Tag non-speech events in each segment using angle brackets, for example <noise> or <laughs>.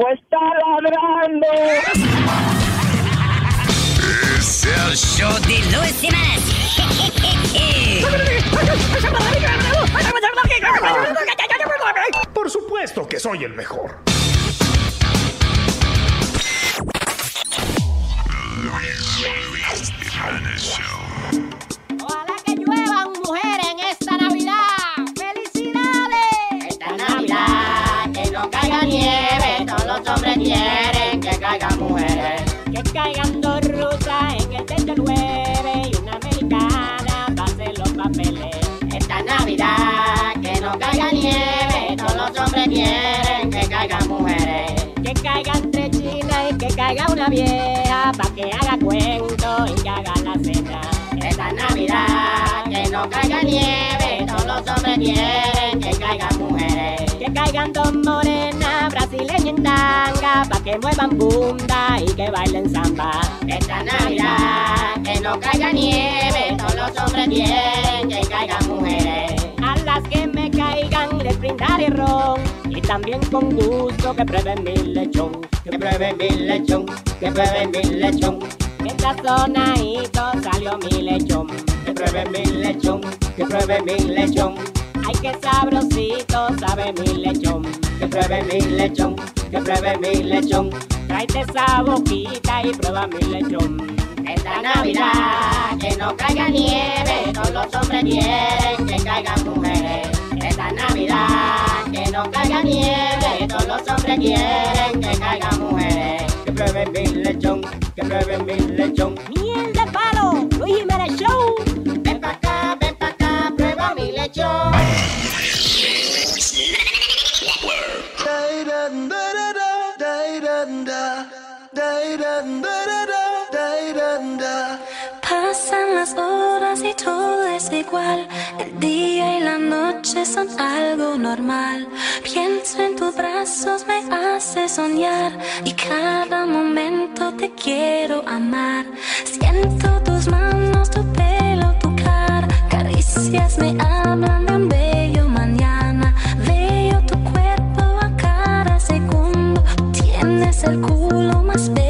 Pues está ladrando. Es el show de Luis. Por supuesto que soy el mejor. Ojalá que lluevan mujeres en esta Navidad. ¡Felicidades! Esta Navidad, que no caiga nieve. Los hombres quieren que caigan mujeres. Que caigan dos rusas en el techo llueve y una americana pase los papeles. Esta Navidad, que no caiga nieve. Todos los hombres quieren que caigan mujeres. Que caigan tres chinas y que caiga una vieja pa' que haga cuento y que haga la cena. Esta Navidad, que no caiga nieve. Todos los hombres quieren que caigan mujeres. Que caigan dos morenas brasileñas en tanga pa' que muevan bunda y que bailen samba. Esta Navidad, que no caiga nieve. Todos los hombres quieren que caigan mujeres. A las que me caigan les brindaré ron y también con gusto que prueben mi lechón. Que prueben mi lechón, que prueben mi lechón. Mientras sonadito salió mi lechón. Que prueben mi lechón, que prueben mi lechón. Ay, qué sabrosito sabe mi lechón. Que prueben mi lechón, que prueben mi lechón. Tráete esa boquita y prueba mi lechón. Esta Navidad, que no caiga nieve. Todos los hombres quieren que caigan mujeres. Esta Navidad, que no caiga nieve. Todos los hombres quieren que caigan mujeres. Que prueben mi lechón, que prueben mi lechón. Miel de palo, Luis Jiménez Show. Ven pa' acá, ven Pasan las horas y todo es igual. El día y la noche son algo normal. Pienso en tus brazos, me hace soñar. Y cada momento te quiero amar. Siento tus manos, Caricias me hablan de un bello mañana. Veo tu cuerpo a cada segundo. Tienes el culo más bello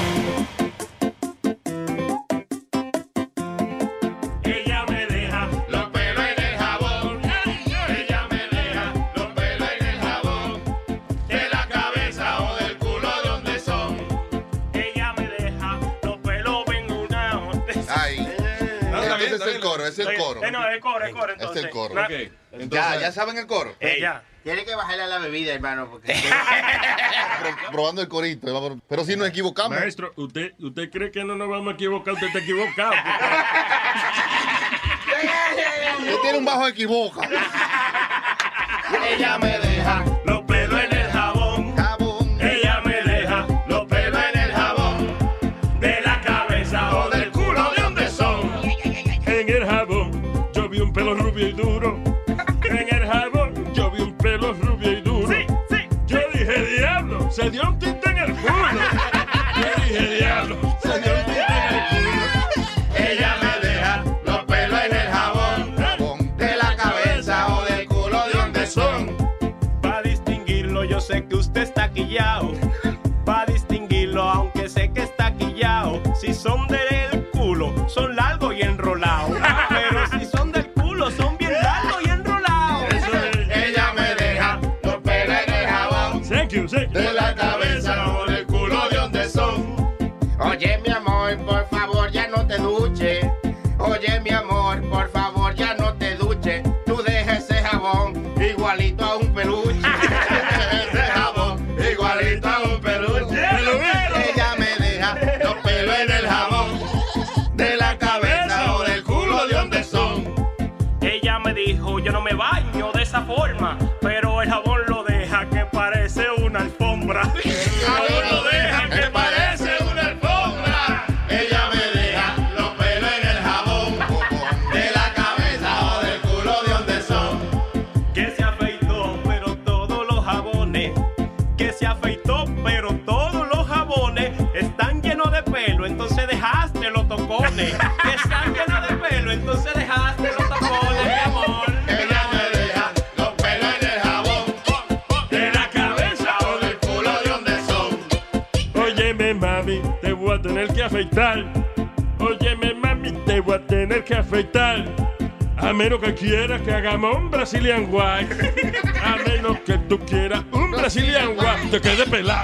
El coro. El coro, el coro. Es Entonces, el coro. Na- Ya, ya saben el coro. Ella. Tiene que bajarle a la bebida, hermano, porque... <laughs> Pro- Probando el corito. Pero si nos equivocamos. Maestro, ¿usted, ¿usted cree que no nos vamos a equivocar? Usted está equivocado. Usted tiene un bajo equivoca. Ella me deja afeitar. Óyeme, mami, te voy a tener que afeitar. A menos que quieras que hagamos un Brazilian White. A menos que tú quieras un Brazilian White. Te quede pelado.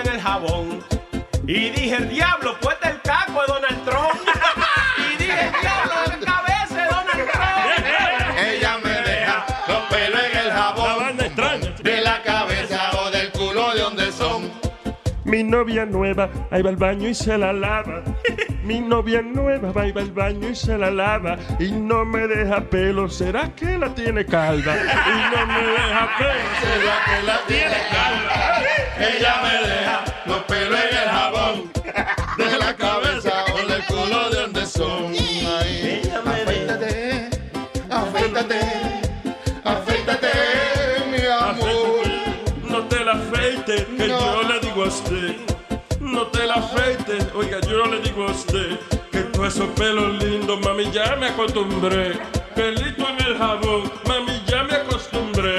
en el jabón. Y dije, el diablo, pues el caco de Donald Trump. <laughs> y dije, el diablo, la cabeza de Donald Trump. <laughs> Ella me deja los pelos en el jabón. De la cabeza o del culo de donde son. Mi novia nueva, ahí va al baño y se la lava. Mi novia nueva, va y va al baño y se la lava. Y no me deja pelo, ¿será que la tiene calva? Y no me deja pelo, ¿será que la tiene calva? Ella me deja los pelos en el jabón. De la cabeza o del culo de donde son. Afeítate, afeítate, afeítate, esos pelos lindos, mami, ya me acostumbré. Pelito en el jabón, mami, ya me acostumbré.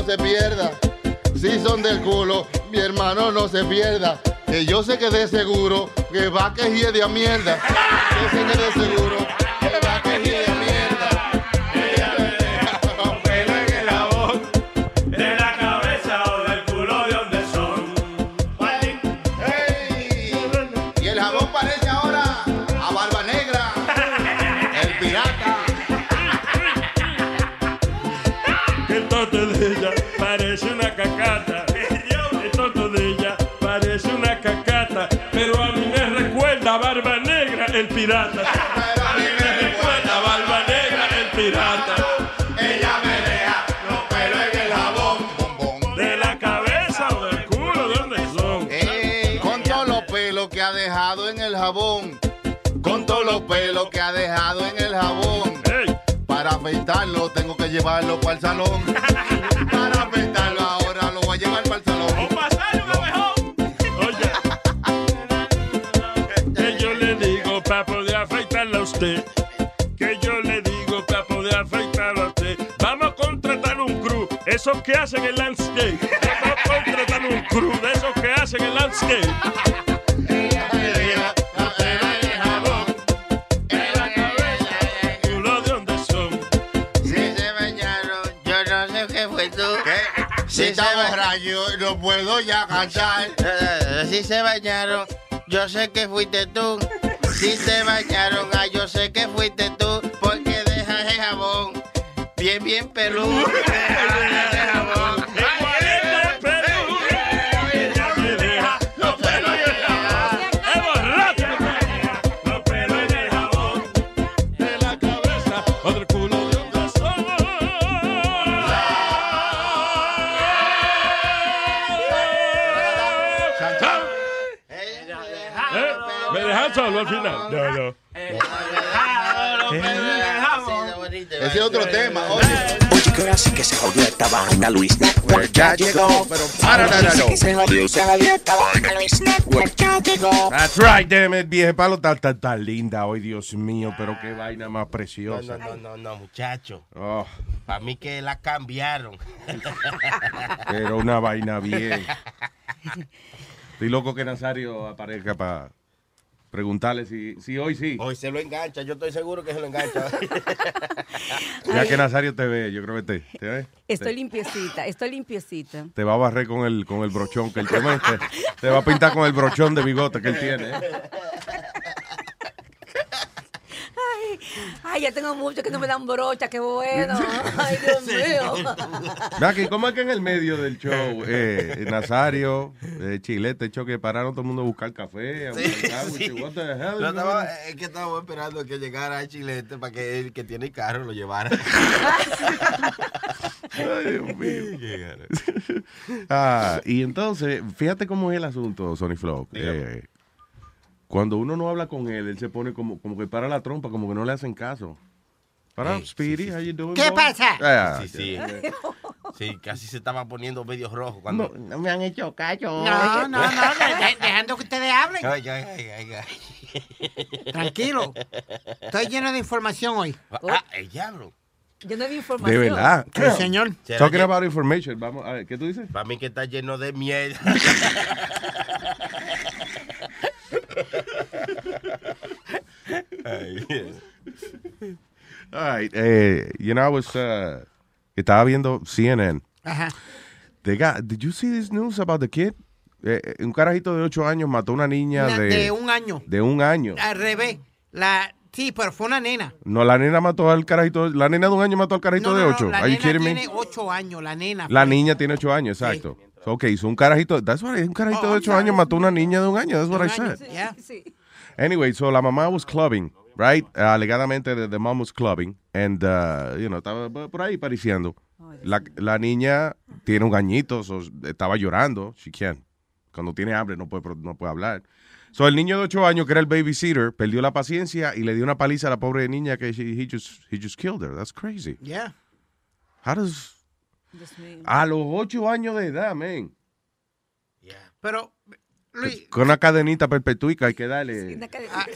no se pierda. Si son del culo, mi hermano no se pierda. Que yo sé que de seguro que va que hiede a mierda. Yo sé que de seguro el pirata. Pero a mí me recuerda Barba Negra, el pirata. Ella me deja los pelos en el jabón. De la cabeza o del culo, ¿de dónde son? Con todos los pelos que ha dejado en el jabón. Con todos los pelos que ha dejado en el jabón. Para afeitarlo tengo que llevarlo para el salón. Usted. Que yo le digo para poder afeitarla a usted. Vamos a contratar un crew. Esos que hacen el landscape. Vamos a contratar un crew de esos que hacen el landscape. Si se bañaron, yo no sé qué fue tú. Si está borracho, no puedo ya cantar. Eh, Si se bañaron, yo sé que fuiste tú. Si se bañaron, ah, yo sé que fuiste tú. Porque dejas el jabón bien, bien peludo. <laughs> al final? No, no. Ese es otro tema. Oye, Oye, que ahora sí que se jodió esta vaina, Luis Network. Ya llegó. pero para, no, no, no. Se jodió, se jodió esta vaina, Luis Network. Ya llegó. That's right, damn it, vieja palo, está tan, tan linda hoy, Dios mío, pero qué vaina más No, preciosa. no, no, no, no, muchacho. Oh, Para mí que la cambiaron. pero una vaina bien. <laughs> Estoy loco que Nazario aparezca para preguntarle si, si hoy sí. Hoy se lo engancha, yo estoy seguro que se lo engancha. <laughs> Ya que Nazario te ve, yo creo que te, te ve. Estoy limpiecita, estoy limpiecita. Te va a barrer con el, con el brochón que él tiene. Te, te va a pintar con el brochón de bigote que él tiene. ¿eh? Ay, ay, ya tengo mucho que no me dan brocha, qué bueno. Ay, Dios mío. ¿cómo es que en el medio del show, eh, Nazario, eh, Chilete, show que pararon todo el mundo a buscar café, a buscar sándwiches, what the hell? No, estaba, es que estábamos esperando que llegara Chilete para que el que tiene el carro lo llevara. Ay, Dios mío. <laughs> Ah, y entonces, fíjate cómo es el asunto, Sony Flow. Eh, cuando uno no habla con él, él se pone como, como que para la trompa, como que no le hacen caso. What up, Speedy? How you doing? ¿Qué boy? pasa? Ah, Sí, sí. Sí, casi se estaba poniendo medio rojo No, cuando... no me han hecho cacho. No, no, no, <laughs> de- de- dejando que ustedes hablen. Ay, ay, ay. Tranquilo. Estoy lleno de información hoy. Ah, el diablo. Yo no vi De información. verdad. Sí, señor. Talking about information. Vamos, a ver, ¿qué tú dices? Para mí que está lleno de miel. <laughs> Ay. All right. Eh, you know, I was, uh, estaba viendo CNN. Ajá. They got, did you see this news about the kid? Eh, eh, un carajito de 8 años mató a una niña Una- de, de un año. De un año. Al revés. La, sí, pero fue una nena. No, la nena mató al carajito. La nena de un año mató al carajito No, de no, no, 8. la nena tiene ocho años, la nena. La niña tiene 8 años, exacto. So, ok, hizo un carajito. That's what, un carajito Oh, de 8 años mató a una niña de un año. That's what I said. Yeah. Anyway, so la mamá was clubbing, right? Uh, alegadamente, the, the mom was clubbing. And, uh, you know, estaba por ahí pariciando. La, la niña tiene un añito, so, estaba llorando. She can't. Cuando tiene hambre no puede, no puede hablar. So, el niño de 8 años, que era el babysitter, perdió la paciencia y le dio una paliza a la pobre niña que she- he, just, he just killed her. That's crazy. Yeah. How does... A los 8 años de edad, man. Pero, Luis, Con una cadenita perpetuica hay que darle... Una cadena- Ah,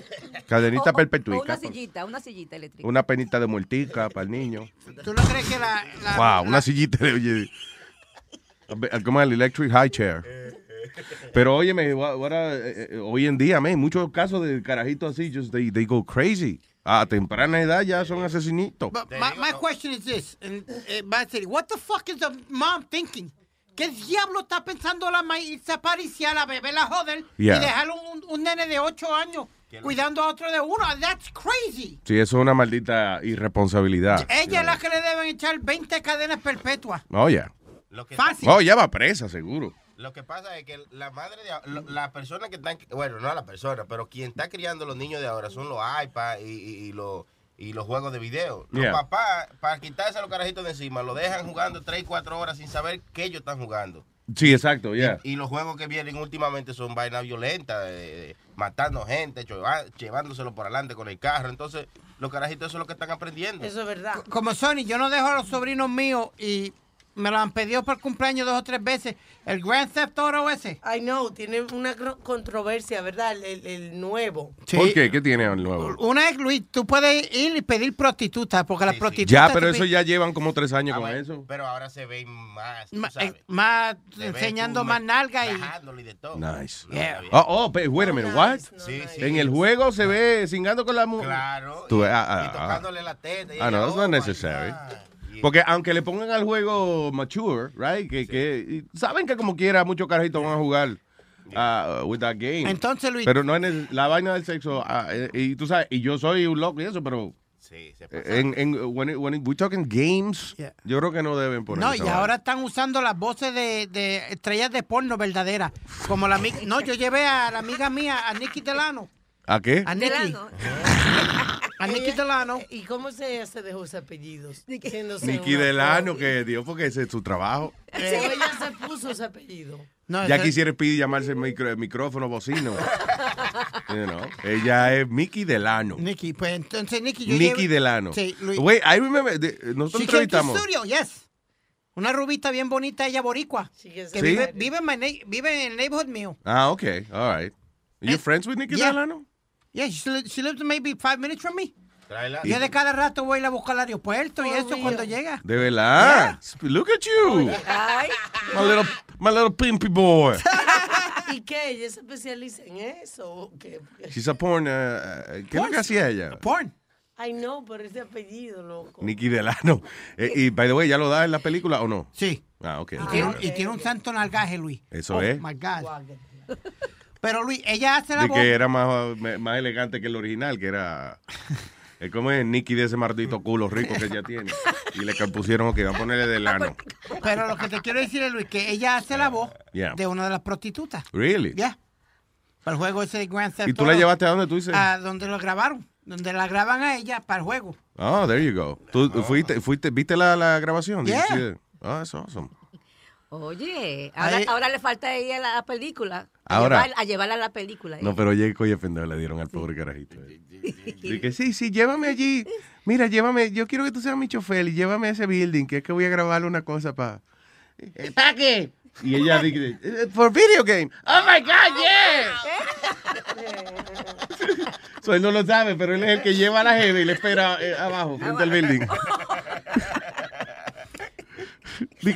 Cadenita O- perpetuica. o una sillita, una sillita eléctrica. Una penita de muertica para el niño. ¿tú no crees que la... la- Wow, una sillita de, oye, como el electric high chair. Pero óyeme, what- what a- eh, eh, hoy en día, man, muchos casos de carajitos así, just they, they go crazy. A temprana edad ya son asesinitos. But my, my question is this, and, City, what the fuck is the mom thinking? ¿Qué diablo está pensando la maíz irse a París a la bebé la joder Yeah. y dejar un, un nene de 8 años cuidando a otro de uno? That's crazy. Sí, eso es una maldita irresponsabilidad. Ella es la que le deben echar 20 cadenas perpetuas. Oh, yeah. Fácil. Oh, ya va presa, seguro. Lo que pasa es que la madre de ahora- lo- la persona que están, bueno, no la persona, pero quien está criando los niños de ahora son los iPads y, y- y los y los juegos de video. Los Yeah. papás, para quitarse a los carajitos de encima, lo dejan jugando 3 y 4 horas sin saber que ellos están jugando. Sí, exacto, ya. Y los juegos que vienen últimamente son vainas violentas, eh, matando gente, lleva- llevándoselo por adelante con el carro. Entonces, los carajitos eso es lo que están aprendiendo. Eso es verdad. Como Sony, yo no dejo a los sobrinos míos y me lo han pedido por cumpleaños dos o tres veces. El Grand Theft Auto ese. I know, tiene una controversia, ¿verdad? El, el- el nuevo. ¿Por qué? ¿Qué tiene el nuevo? Una es, Luis, tú puedes ir y pedir prostituta, porque las prostitutas... Ya, pero eso ya llevan como tres años con eso. Pero ahora se ven más, tú Ma- sabes. eh, más enseñando tú más nalga y... y de todo. Nice. Yeah. Oh, oh, pero wait a minute, what? Sí, sí. En el juego se ve cingando con la mujer. Claro. Tú, y, ah, ah, y ah. tocándole la teta. Ah, no, that's oh, not my necessary. God. Porque aunque le pongan al juego mature, right, que, que saben que como quiera muchos carajitos van a jugar ah, with that game. Entonces, Luis- Pero no es neces- la vaina del sexo, ah, eh, y tú sabes, y yo soy un loco y eso, pero Sí, se eh, en, en, when, it- when it- we talking games, yo creo que no deben poner No, y ahora están usando las voces de, de estrellas de porno verdaderas. Como la No, yo llevé a la amiga mía, a Nicky Delano. ¿A qué? A Nicky. <laughs> A Nicky Delano. ¿Y cómo se, se dejó ese apellido? Siéndose Nicky Delano, que dio porque ese es su trabajo. Sí, ella se puso ese apellido. ya quisiera pedir llamarse micro- micrófono bocino. <laughs> You know, Ella es Mickey Delano. Nicky, pues entonces Nicky yo Nicky Delano. Sí, Luis. Wait, I remember, de- nosotros She entrevistamos. studio, yes. Una rubita bien bonita, ella boricua. Que Sí. vive, vive, en vive en el neighborhood mío. Ah, okay, all right. You friends with Nicky Yeah. Delano? Yeah, she, li- she lives maybe five minutes from me. Tráela. Yo de cada rato voy a ir a buscar al aeropuerto y Oh, eso real. cuando llega. De verdad. Look at you. Ay. My little, my little pimpy boy. <laughs> ¿Y qué? ¿Ella se especializa en eso? ¿O qué? She's a porn. uh, uh, ¿Qué es lo que hacía ella? Porn. Ay, no, por ese apellido, loco. Nicky Delano. <laughs> Eh, y, by the way, ¿ya lo da en la película o no? Sí. Ah, ok. Y tiene, un- y tiene un santo nalgaje, Luis. Eso oh, es. my God. Pero Luis, ella hace la De voz. que era más, más elegante que el original, que era... Es como es Nicky de ese maldito culo rico que ella tiene. Y le pusieron que iban a ponerle Delano. Pero lo que te quiero decir es, Luis, que ella hace la voz Yeah. de una de las prostitutas. Really? Ya. Para el juego ese de Grand Theft ¿Y tú la llevaste a dónde tú dices? A donde lo grabaron. Donde la graban a ella para el juego. Oh, there you go. ¿Tú fuiste, fuiste, viste la, la grabación? Yeah. it? Oh, that's awesome. Oye, ahora, Ahí- ahora le falta a ella la película. A Ahora, llevar- a llevarla a la película. no, pero oye, coño, pendejo le dieron al pobre carajito. Y que sí, sí, llévame allí. Mira, llévame, yo quiero que tú seas mi chofer y llévame a ese building, que es que voy a grabar una cosa para... ¿Para qué? Y ella dice, "Eh, for video game. Oh my God, yeah. So, él no lo sabe, pero él es el que lleva a la jeva y le espera eh, abajo, frente al building.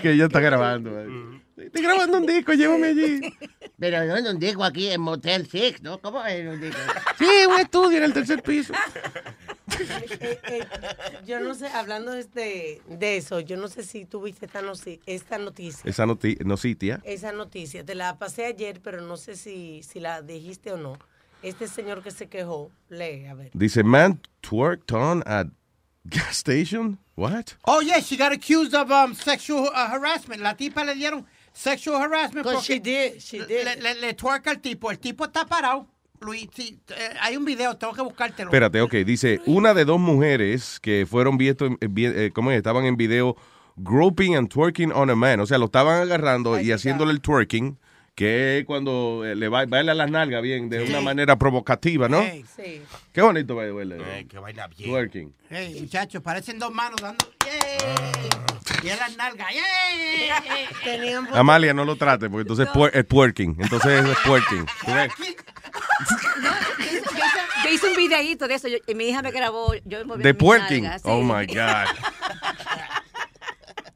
Que ella está grabando. eh. Estoy grabando un disco, llévame allí. Pero no es un disco aquí en Motel Six, ¿no? ¿Cómo es un disco? Sí, un estudio en el tercer piso. Eh, <laughs> eh, yo no sé, hablando este, de eso, yo no sé si tuviste esta, noci- esta noticia. Esa noti nocitia. Esa noticia, te la pasé ayer, pero no sé si, si la dijiste o no. Este señor que se quejó, lee, a ver. Dice, man twerked on at gas station. What? Oh, yeah, she got accused of um, sexual uh, harassment. La tipa le dieron sexual harassment Because porque she did, she did. Le, le, le twerca al tipo. El tipo está parado. Luis, sí, eh, hay un video, tengo que buscártelo. Espérate, ok. Dice, una de dos mujeres que fueron vistos, eh, ¿cómo es? Estaban en video groping and twerking on a man. O sea, lo estaban agarrando y haciéndole el twerking, que es cuando eh, le ba- baila las nalgas bien, de una manera provocativa, ¿no? Sí. Qué bonito bailar. qué vaina bien. Twerking. Hey, muchachos, parecen dos manos dando. ¡Yay! Y en las nalgas. Tenían Amalia, no lo trate, porque entonces es puer- es twerking. Entonces es twerking. <laughs> ¿Tú ves? Yo hice, yo hice un videíto de eso yo- y mi hija me grabó. Yo De twerking. nalgas, sí. Oh my God. <laughs>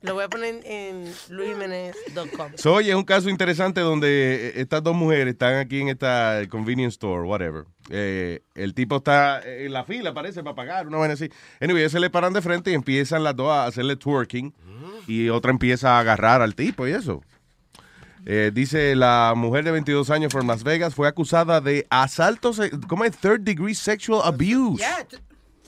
Lo voy a poner en luisjimenez.com. So, oye, es un caso interesante donde eh, estas dos mujeres están aquí en esta convenience store, whatever. Eh, el tipo está en la fila, parece, para pagar, una vaina así. Anyway, se le paran de frente y empiezan las dos a hacerle twerking. Y otra empieza a agarrar al tipo y eso. Eh, dice la mujer de 22 años from Las Vegas fue acusada de asalto, ¿cómo es? Third degree sexual abuse. Yeah,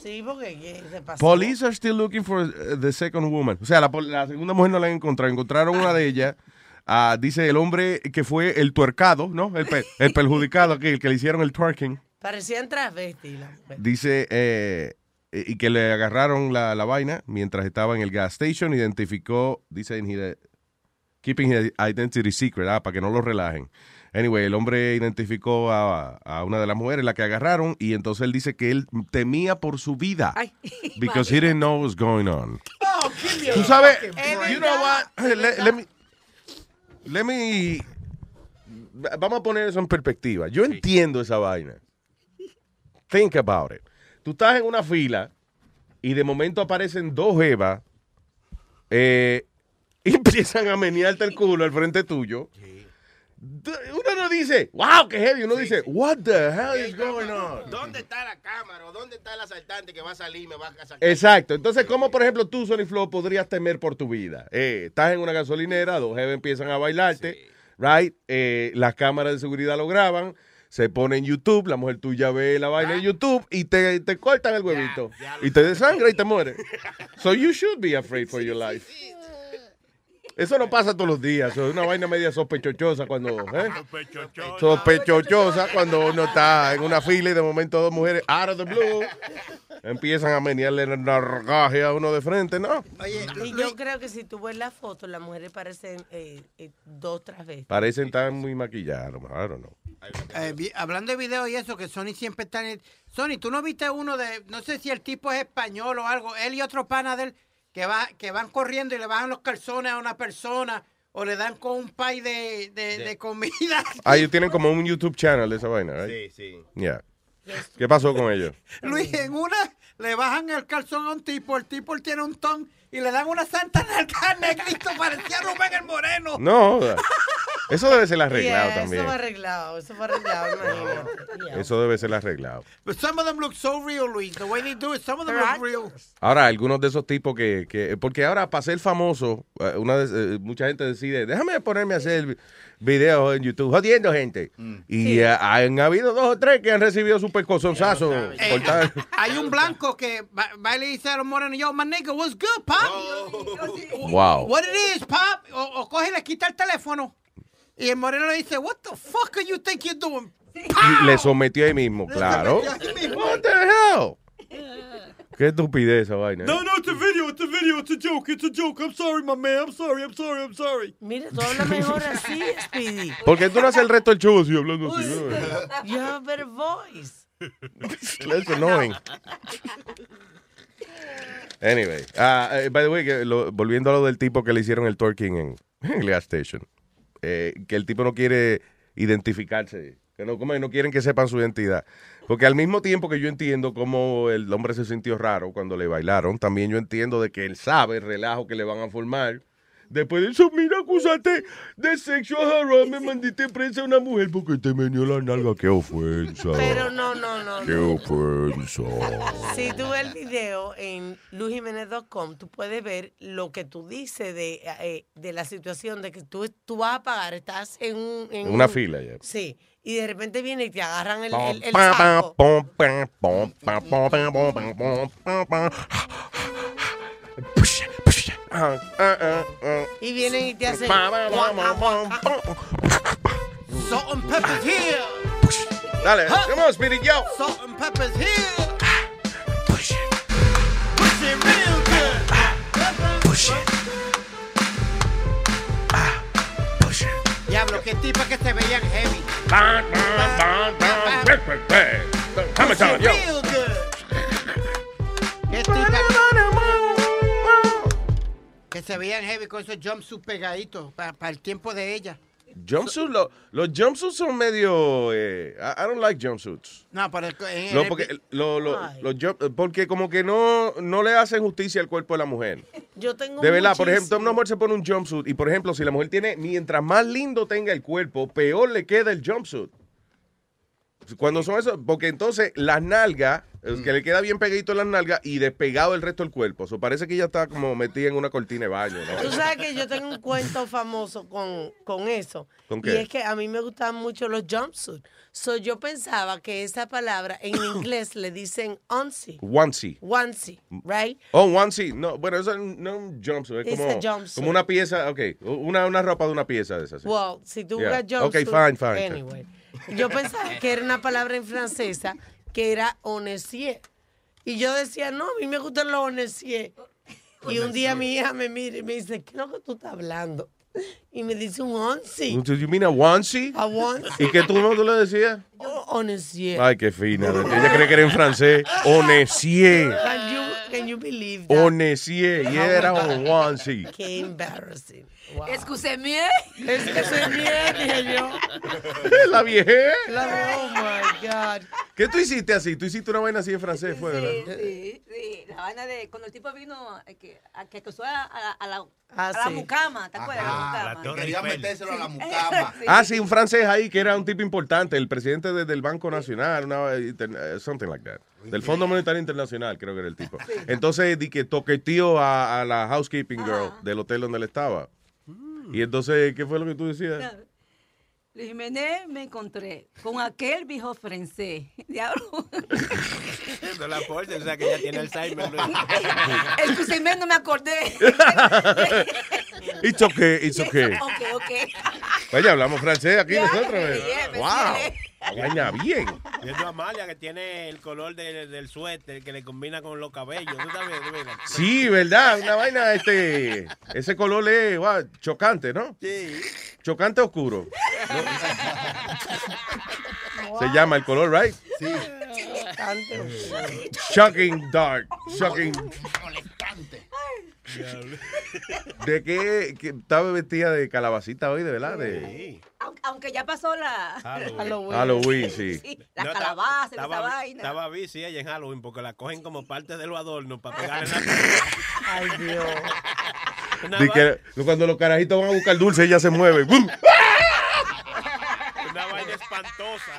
Sí, porque ¿qué se pasó. Police are still looking for uh, the second woman. O sea, la, segunda mujer no la han encontrado. Encontraron una de ellas. Ah, dice el hombre que fue el tuercado, ¿no? El, pe- el perjudicado, aquí, el que le hicieron el twerking. Parecían mujer. Dice, eh, y que le agarraron la, la vaina mientras estaba en el gas station. Identificó, dice, keeping his identity secret, ah, para que no lo relajen. Anyway, el hombre identificó a, a una de las mujeres, la que agarraron, y entonces él dice que él temía por su vida. <laughs> because he didn't know what was going on. Oh, Tú sabes, you know what? Let, let me, let me- vamos a poner eso en perspectiva. Yo entiendo esa vaina. Think about it. Tú estás en una fila y de momento aparecen dos jevas eh, <laughs> y empiezan a menearte el culo al frente tuyo. Uno no dice, wow, qué heavy. Uno dice, what the hell is going on? ¿Dónde está la cámara? ¿O ¿Dónde está el asaltante que va a salir y me va a asaltar? Exacto. Entonces, ¿cómo, por ejemplo, tú, Sony Flow, podrías temer por tu vida? Eh, estás en una gasolinera, dos jevas empiezan a bailarte, right? Eh, las cámaras de seguridad lo graban, se pone en YouTube, la mujer tuya ve la vaina en YouTube y te, te cortan el huevito. y te desangra y te muere. <laughs> so you should be afraid for your life. Eso no pasa todos los días. Es una vaina media sospechosa cuando. ¿eh? Sospechosa cuando uno está en una fila y de momento dos mujeres, out of the blue, empiezan a menearle el nargaje a uno de frente, ¿no? Oye, y yo creo que si tú ves la foto, las mujeres parecen eh, eh, dos transvestis. Parecen tan muy maquilladas, a lo mejor, know. Eh, vi- hablando de video y eso, que Sony siempre está en el- Sony, ¿tú no viste uno de... No sé si el tipo es español o algo. Él y otro pana de él que, va, que van corriendo y le bajan los calzones a una persona o le dan con un pay de, de, de comida. <laughs> Ah, ellos tienen como un YouTube channel de esa vaina, right? Sí, sí. Yeah. ¿Qué pasó con ellos? Luis, en una le bajan el calzón a un tipo, el tipo él tiene un ton y le dan una santa nalga negrito, parecía Rubén el Moreno. No, eso debe ser arreglado Yeah, también. Eso fue arreglado, eso fue arreglado, imagínate. Yeah. Eso debe ser arreglado. But some of them look so real, Luis. The way they do it, some of them look real. Ahora, algunos de esos tipos que, que porque ahora para ser famoso, eh, una de- eh, mucha gente decide, déjame ponerme a hacer videos en YouTube, jodiendo gente. Y eh, han habido dos o tres que han recibido su pescozonzazo. Eh, Hay un blanco que va, va y le dice a los morenos, yo, my nigga, what's good, pop? Wow. What it is, pop? O, o coge y le quita el teléfono. Y el moreno le dice, what the fuck are you think you're doing? Y le sometió ahí mismo, claro. What the hell? Qué estupidez esa vaina. ¿eh? No, no, it's a video, it's a video. it's a joke, it's a joke. I'm sorry, my man. I'm sorry, I'm sorry, I'm sorry. Mira, tú hablas mejor así, Speedy. ¿Por qué tú no haces el resto del show así hablando así? no? You have a better voice. That's annoying. Anyway, eh, by the way, lo- volviendo a lo del tipo que le hicieron el twerking en, en el gas station, eh, que el tipo no quiere identificarse, que no, como no quieren que sepan su identidad. Porque al mismo tiempo que yo entiendo cómo el hombre se sintió raro cuando le bailaron, también yo entiendo de que él sabe el relajo que le van a formar. Después de eso, mira, acusaste de sexual harassment, mandiste presa a una mujer porque te menió la nalga. ¡Qué ofensa! Pero no, no, no. ¡Qué ofensa! Si tú ves el video en lujimenez.com, tú puedes ver lo que tú dices de, eh, de la situación de que tú, tú vas a pagar, estás en, un, en Una un- fila ya. Sí, y de repente viene y te agarran el, el, el saco. Y vienen y te hacen. Salt and pepper's here. Dale, come on, Speedy, yo. Salt and pepper's here. Push it. Push it real good. Push it. Push it. Diablo, qué tipas que se veían heavy. Bang, bang, bang, bang, bang, bang, bang. Hammer time, yo. Real good. Qué tipas que se veían heavy con esos jumpsuits pegaditos para el tiempo de ella. Jumpsuits, lo- los jumpsuits son medio. Eh, I, I don't like jumpsuits. No, pero el- No, el- porque, lo- lo- jump- porque como que no, no le hacen justicia al cuerpo de la mujer. <laughs> Yo tengo De verdad, por ejemplo, una mujer se pone un jumpsuit y, por ejemplo, si la mujer tiene, mientras más lindo tenga el cuerpo, peor le queda el jumpsuit. Cuando son esos, porque entonces las nalgas, es que le queda bien pegadito en las nalgas y despegado el resto del cuerpo. Eso parece que ella está como metida en una cortina de baño. ¿no? Tú sabes que yo tengo un cuento famoso con, con eso. ¿Con Y qué? es que a mí me gustaban mucho los jumpsuits. So yo pensaba que esa palabra en <coughs> inglés le dicen onesie. Onesie. Onesie, right? Oh, onesie. No, bueno, eso no es un jumpsuit. Es como, jumpsuit. como una pieza, ok. Una, una ropa de una pieza de esas. sí. Well, si tú Yeah. jumpsuit. fine, fine. Anyway. Yo pensaba que era una palabra en francesa que era onesier. Y yo decía, no, a mí me gustan los onesier. Y un día mi hija me mira y me dice, ¿qué es lo que tú estás hablando? Y me dice un onsi. Do you mean a onesie? A onesie. ¿Y qué tú no tú le decías? Yo, onesier. Ay, qué fina. Ella cree que era en francés. Onesier. Can you, believe that? Onesier. Y era un onesie. Qué embarrassing. Wow. Excusez-moi. Soy bien, dije yo. <laughs> La vieja. La- oh my God. ¿Qué tú hiciste así? Tú hiciste una vaina así en francés, fue, ¿verdad? Sí, sí, la vaina de cuando el tipo vino eh, que, a, que acusó a, a, a la, Ah, a la sí. mucama, ¿te acuerdas? Mucama. Quería metérselo a la Sí. <laughs> mucama. Sí. Ah, sí, un francés ahí que era un tipo importante, el presidente de- del Banco Nacional, una, inter- something like that. Del Fondo Monetario Internacional, creo que era el tipo. Entonces, di que toqueteó a, a la housekeeping girl del hotel donde él estaba. Y entonces, ¿qué fue lo que tú decías? <laughs> Luis Jiménez me encontré con aquel viejo francés. <laughs> Diablo. <laughs> No la force, o sea que ya tiene Alzheimer. Luis. Excusez-moi, no me acordé. It's okay, it's okay. ok, ok. Oye, hablamos francés aquí Yeah, nosotros. yeah, me wow. Vaina bien. Viendo a Amalia que tiene el color de- del suéter que le combina con los cabellos. ¿Tú mira? Sí, ¿verdad? Una vaina, este, ese color es wow, chocante, ¿no? Sí. Chocante oscuro. ¿no? Se llama el color, right? Sí. Shocking dark. Shocking. <laughs> ¿De qué? que estaba vestida de calabacita hoy, de verdad? De Aunque, aunque ya pasó la Halloween. Halloween, <laughs> sí. la No, ta- calabaza, y esa estaba, vaina. Estaba bici ella en Halloween porque la cogen como parte de los adornos para <laughs> pegarle en la Ay, Dios. De que cuando los carajitos van a buscar dulce, ella se mueve. ¡Bum! una vaina espantosa.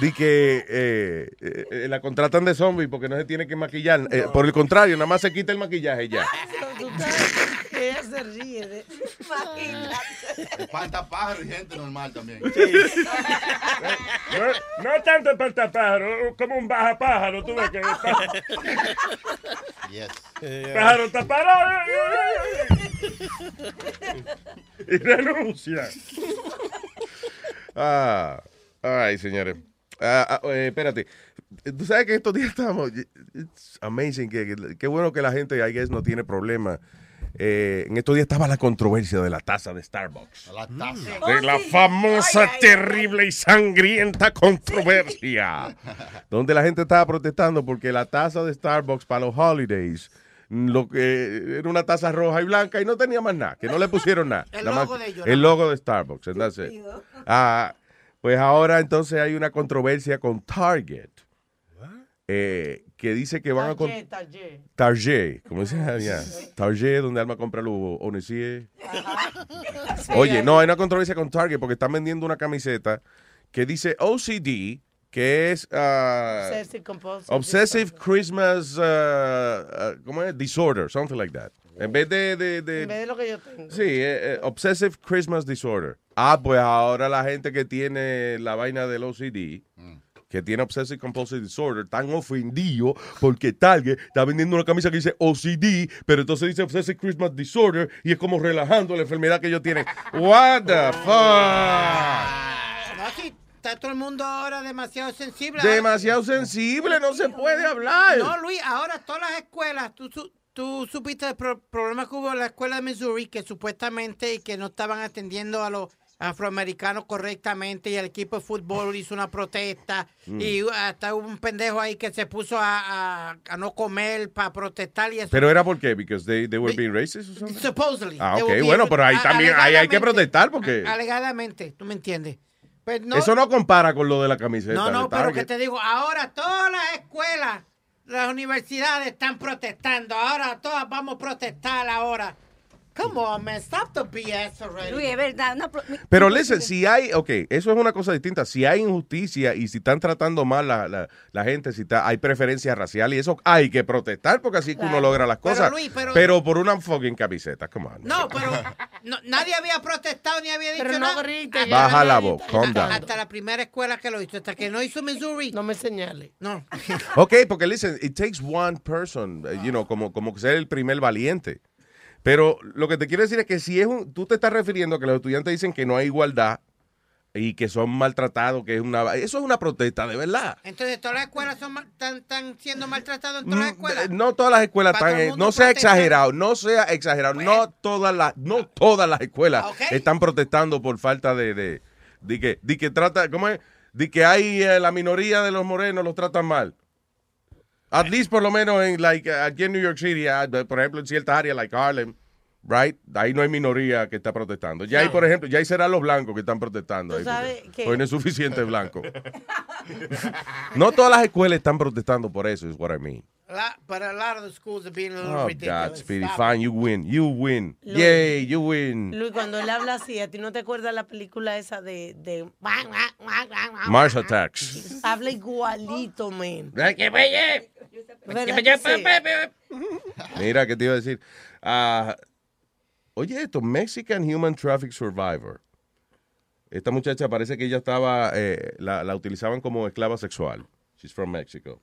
Di que eh, eh, la contratan de zombie porque no se tiene que maquillar. Eh, por el contrario, nada más se quita el maquillaje ya. Ella se ríe de... Espanta pájaro y gente normal también. No, no tanto espantapájaro, como un baja pájaro, tú ves que Yes. el pájaro está parado y renuncia. Ah, ay, señores. Ah, ah, eh, espérate. tú sabes que estos días estamos. It's amazing. que- que- Qué bueno que la gente, I guess, no tiene problema. Eh, en estos días estaba la controversia de la taza de Starbucks. La taza. De la famosa, terrible y sangrienta controversia. <laughs> donde la gente estaba protestando porque la taza de Starbucks para los holidays. Lo que era una taza roja y blanca y no tenía más nada, que no le pusieron nada. <laughs> El Nada más- logo de ellos, El logo de Starbucks. it. Ah, pues ahora entonces hay una controversia con Target. eh, que dice que van a... con- Target, Target. Target, como dice allá. Target, donde Alma compra los Onesier. Oye, no, hay una controversia con Target porque están vendiendo una camiseta que dice OCD, que es ah, Obsessive compulsive Obsessive Christmas, ah, ah, ¿cómo es? Disorder, something like that. En vez de... de- de- En vez de lo que yo tengo. sí, eh, eh, Obsessive Christmas Disorder. Ah, pues ahora la gente que tiene la vaina del OCD, que tiene Obsessive Compulsive Disorder, están ofendidos porque Target está vendiendo una camisa que dice OCD, pero entonces dice Obsessive Christmas Disorder y es como relajando la enfermedad que ellos tienen. What the fuck? No, sí, está todo el mundo ahora demasiado sensible. Demasiado sensible, no se puede hablar. No, Luis, ahora todas las escuelas, tú, su- tú supiste el pro- problema que hubo en la escuela de Missouri, que supuestamente y que no estaban atendiendo a los afroamericanos correctamente y el equipo de fútbol hizo una protesta Mm. y hasta hubo un pendejo ahí que se puso a, a- a no comer para protestar y eso. Pero era por qué, because they, they were being racist or something? Supposedly. Ah, ok, bueno, pero ahí también ahí hay que protestar porque Alegadamente, tú me entiendes. Pues no, eso no compara con lo de la camiseta. No, no, pero que te digo, ahora todas las escuelas, las universidades están protestando. Ahora todas vamos a protestar ahora. Come on, man, stop the BS already. Luis, es verdad. una pro- Pero listen, si hay, ok, eso es una cosa distinta. Si hay injusticia y si están tratando mal la, la, la gente, si está, hay preferencia racial y eso hay que protestar porque así es que uno logra las Pero, cosas. Luis, pero- por una fucking camiseta, come on. No, pero no, nadie había protestado ni había dicho Pero no nada. Baja la voz, calm hasta, down. hasta la primera escuela que lo hizo, hasta que no hizo Missouri. No me señale. No. Ok, porque listen, it takes one person, you know, como, como ser el primer valiente. Pero lo que te quiero decir es que si es un, tú te estás refiriendo a que los estudiantes dicen que no hay igualdad y que son maltratados, que es una, eso es una protesta de verdad. Entonces todas las escuelas son están, están siendo maltratadas en todas las escuelas. Eh, No todas las escuelas están, no sea exagerado, no sea exagerado, no todas las, no todas las escuelas están protestando por falta de, de, de que, de que trata, ¿cómo es? De que hay eh, la minoría de los morenos los tratan mal. At least por lo menos en like aquí en New York City, ah, por ejemplo en ciertas áreas like Harlem, right? Ahí no hay minoría que está protestando. Ya hay, No. por ejemplo, ya ahí serán los blancos que están protestando. Ahí, que- hoy no es suficiente blanco. no todas las escuelas están protestando por eso, es what I mean. La- but a lot of the schools are being a little Oh, ridiculous. God, Speedy, Stop fine, you win, you win. Luis. Yay, you win. Luis, cuando él habla así, ¿a ti no te acuerdas la película esa de... de... Mars Attacks. Habla igualito, man. Mira, ¿qué te iba a decir? Ah, oye, esto, Mexican Human Traffic Survivor. Esta muchacha parece que ella estaba, eh, la, la utilizaban como esclava sexual. She's from Mexico.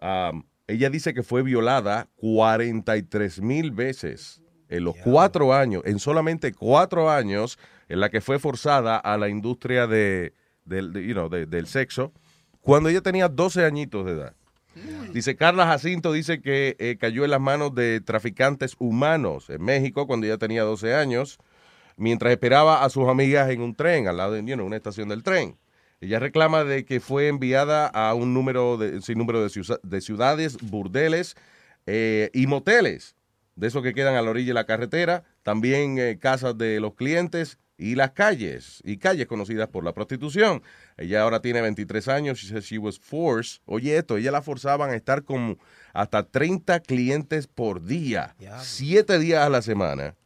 Um, ella dice que fue violada 43 mil veces en los cuatro años, en solamente cuatro años, en la que fue forzada a la industria de, del- de, you know, de- del sexo, cuando ella tenía 12 añitos de edad. Dice Carla Jacinto, dice que eh, cayó en las manos de traficantes humanos en México cuando ella tenía 12 años, mientras esperaba a sus amigas en un tren, al lado de you know, una estación del tren. Ella reclama de que fue enviada a un número de, sin número de, ciu- de ciudades, burdeles eh, y moteles, de esos que quedan a la orilla de la carretera, también eh, casas de los clientes y las calles, y calles conocidas por la prostitución. Ella ahora tiene 23 años, she says she was forced. Oye esto, ella la forzaban a estar con hasta 30 clientes por día, siete días a la semana,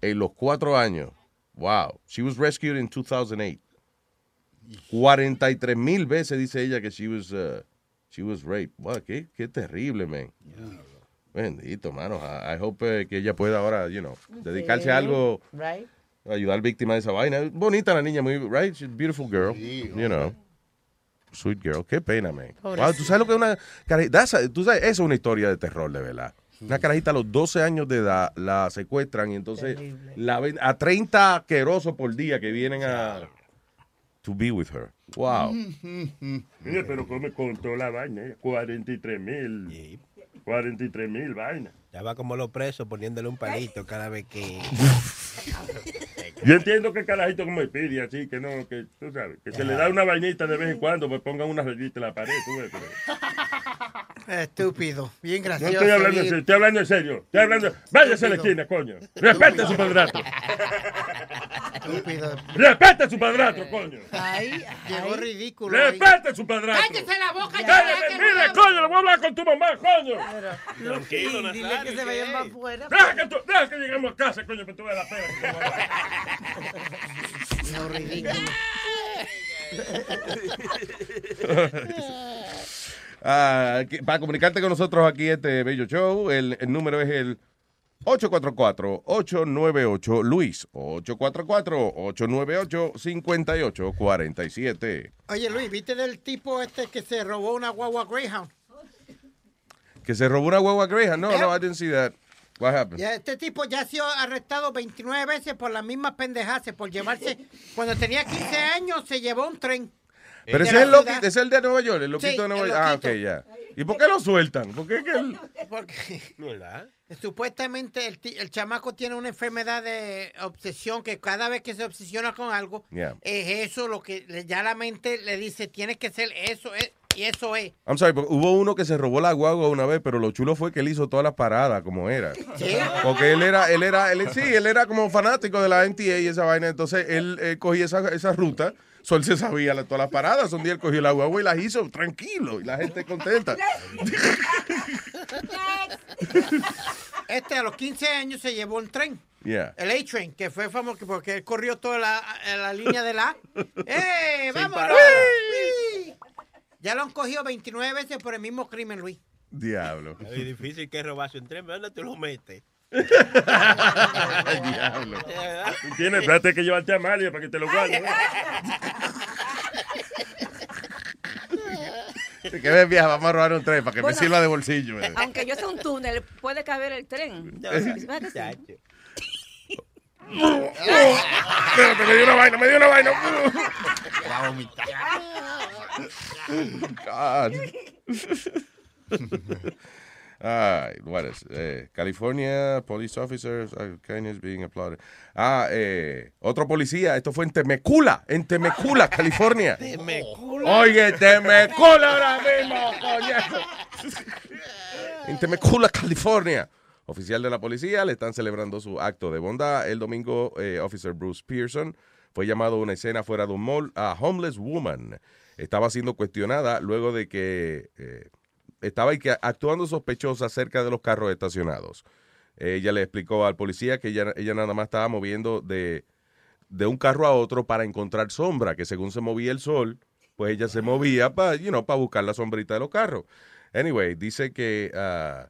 en los cuatro años. Wow. She was rescued in 2008. 43 mil veces dice ella que she was, uh, she was raped. Wow, qué, qué terrible, man. Bendito, mano. I, I hope eh, que ella pueda ahora, you know, dedicarse a algo, Right? ayudar víctima de esa vaina. Bonita la niña, muy, right? She's a beautiful girl, you know. Sweet girl. Qué pena, man. Wow, tú sabes lo que es una Tú sabes, eso es una historia de terror, de verdad. Una carajita a los 12 años de edad la secuestran y entonces la ven a 30 asquerosos por día que vienen a. to be with her. Wow. Mire, pero come con toda la vaina, eh, 43 mil. 43 mil vainas. Ya va como los presos poniéndole un palito cada vez que. Yo entiendo que carajito como pide así, que no, que tú sabes, que se le da una vainita de vez en cuando, pues pongan una rayita en la pared, tú ves, pero- Estúpido. Bien No gracioso. estoy hablando en serio, estoy hablando en serio. Estoy hablando. Váyase a la esquina, coño. Respete a su padrastro. Estúpido. Respete a su padrastro, coño. Ay, llegó ridículo. ahí. Respete a su padrastro. ¡Cállese la boca! Cállate, mire, coño, le voy a hablar con tu mamá, coño. Tranquilo, Dile Nazario. que se vayan para afuera. Deja que, tú- deja que lleguemos a casa, coño, para tú veas la pena. No, ridículo. <laughs> Ah, que- para comunicarte con nosotros aquí este bello show, el, el número es el 844-898-LUIS. 844-898-5847. Oye, Luis, ¿viste del tipo este que se robó una guagua Greyhound? Que se robó una guagua Greyhound. No, no, I didn't see that. What happened? Ya, este tipo ya ha sido arrestado 29 veces por las mismas pendejadas, por llevarse... Cuando tenía 15 años se llevó un tren. Pero ese es el, loqui- es el de Nueva York, el loquito Sí, de Nueva York. Ah, ok, ya. ¿Y por qué lo sueltan? ¿Por qué que él- <laughs> Porque ¿Verdad? supuestamente el, el chamaco tiene una enfermedad de obsesión que cada vez que se obsesiona con algo, Yeah. es eso lo que ya la mente le dice, tienes que ser eso, es, y eso es. I'm sorry, pero hubo uno que se robó la guagua una vez, pero lo chulo fue que él hizo todas las paradas como era. <laughs> Sí. Porque él era, él era, él, sí, él era como fanático de la MTA y esa vaina. Entonces él eh, cogía esa, esa ruta, so él se sabía la- todas las paradas. Un día él cogió la guagua y las hizo tranquilo y la gente contenta. <laughs> Este a los 15 años se llevó un tren. Yeah. El A-Train, que fue famoso porque él corrió toda la, la línea de la. <laughs> ¡Eh! ¡Sí! Ya lo han cogido 29 veces por el mismo crimen, Luis. Diablo. Es difícil que robarse un tren, ¿dónde tú lo metes? Diablo. <laughs> Tú Tienes, espérate que llevarte a Amalia para que te lo guarde. Si quieres vieja, vamos a robar un tren para que me Bueno. sirva de bolsillo. eh. Aunque yo sea un túnel, puede caber el tren. ¿Verdad? Espérate, me dio una vaina, me dio una vaina. Va a vomitar. God. <laughs> Ay, what is, eh, California police officers are being applauded. Ah, eh, otro policía, esto fue en Temecula, en Temecula, <laughs> California. Oye, Temecula ahora mismo, coñazo. En Temecula, California. Oficial de la policía le están celebrando su acto de bondad. El domingo, eh, Officer Bruce Pearson fue llamado a una escena fuera de un mall a homeless woman. Estaba siendo cuestionada luego de que eh, estaba actuando sospechosa cerca de los carros estacionados. Ella le explicó al policía que ella, ella nada más estaba moviendo de, de un carro a otro para encontrar sombra, que según se movía el sol, pues ella se movía para you know, para buscar la sombrita de los carros. Anyway, dice que ah,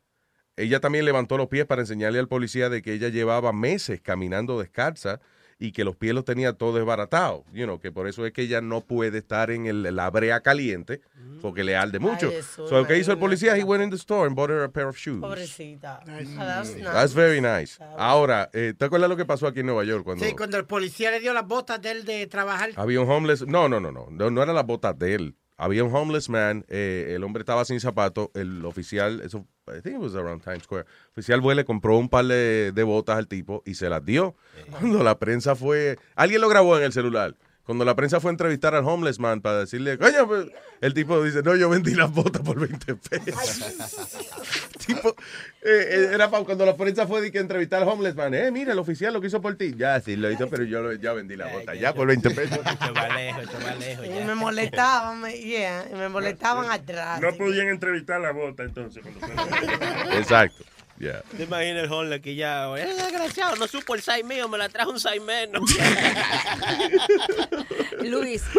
ella también levantó los pies para enseñarle al policía de que ella llevaba meses caminando descalza y que los pies los tenía todo desbaratado. You know, que por eso es que ella no puede estar en el- la brea caliente porque le arde mucho. eso, so, ¿qué hizo el policía? He went in the store and bought her a pair of shoes. Pobrecita. Ah, that's nice. That's very nice. Ahora, eh, ¿te acuerdas lo que pasó aquí en Nueva York cuando Sí, cuando el policía le dio las botas de él de trabajar. había un homeless? No, no, no, no, no, no eran las botas de él. Había un homeless man, eh, el hombre estaba sin zapatos, el oficial, eso, I think it was around Times Square, el oficial fue, le compró un par de, de botas al tipo y se las dio. Cuando la prensa fue, alguien lo grabó en el celular. Cuando la prensa fue a entrevistar al homeless man para decirle, coño, pues", el tipo dice, no, yo vendí las botas por 20 pesos. <laughs> tipo, eh, eh, era para cuando la prensa fue que entrevistar al homeless man, eh, mira, el oficial lo que hizo por ti. Ya, sí, lo hizo, pero yo lo- ya vendí las botas, ya por 20 pesos. <laughs> Se va lejos, se va lejos. Y me molestaban, me, yeah, y me molestaban atrás. No podían entrevistar la bota entonces. cuando fue- <laughs> Exacto. Yeah. ¿Te imaginas el Honda que ya, es desgraciado, no supo el size mío, me la trajo un size menos. <laughs> Luis, <laughs>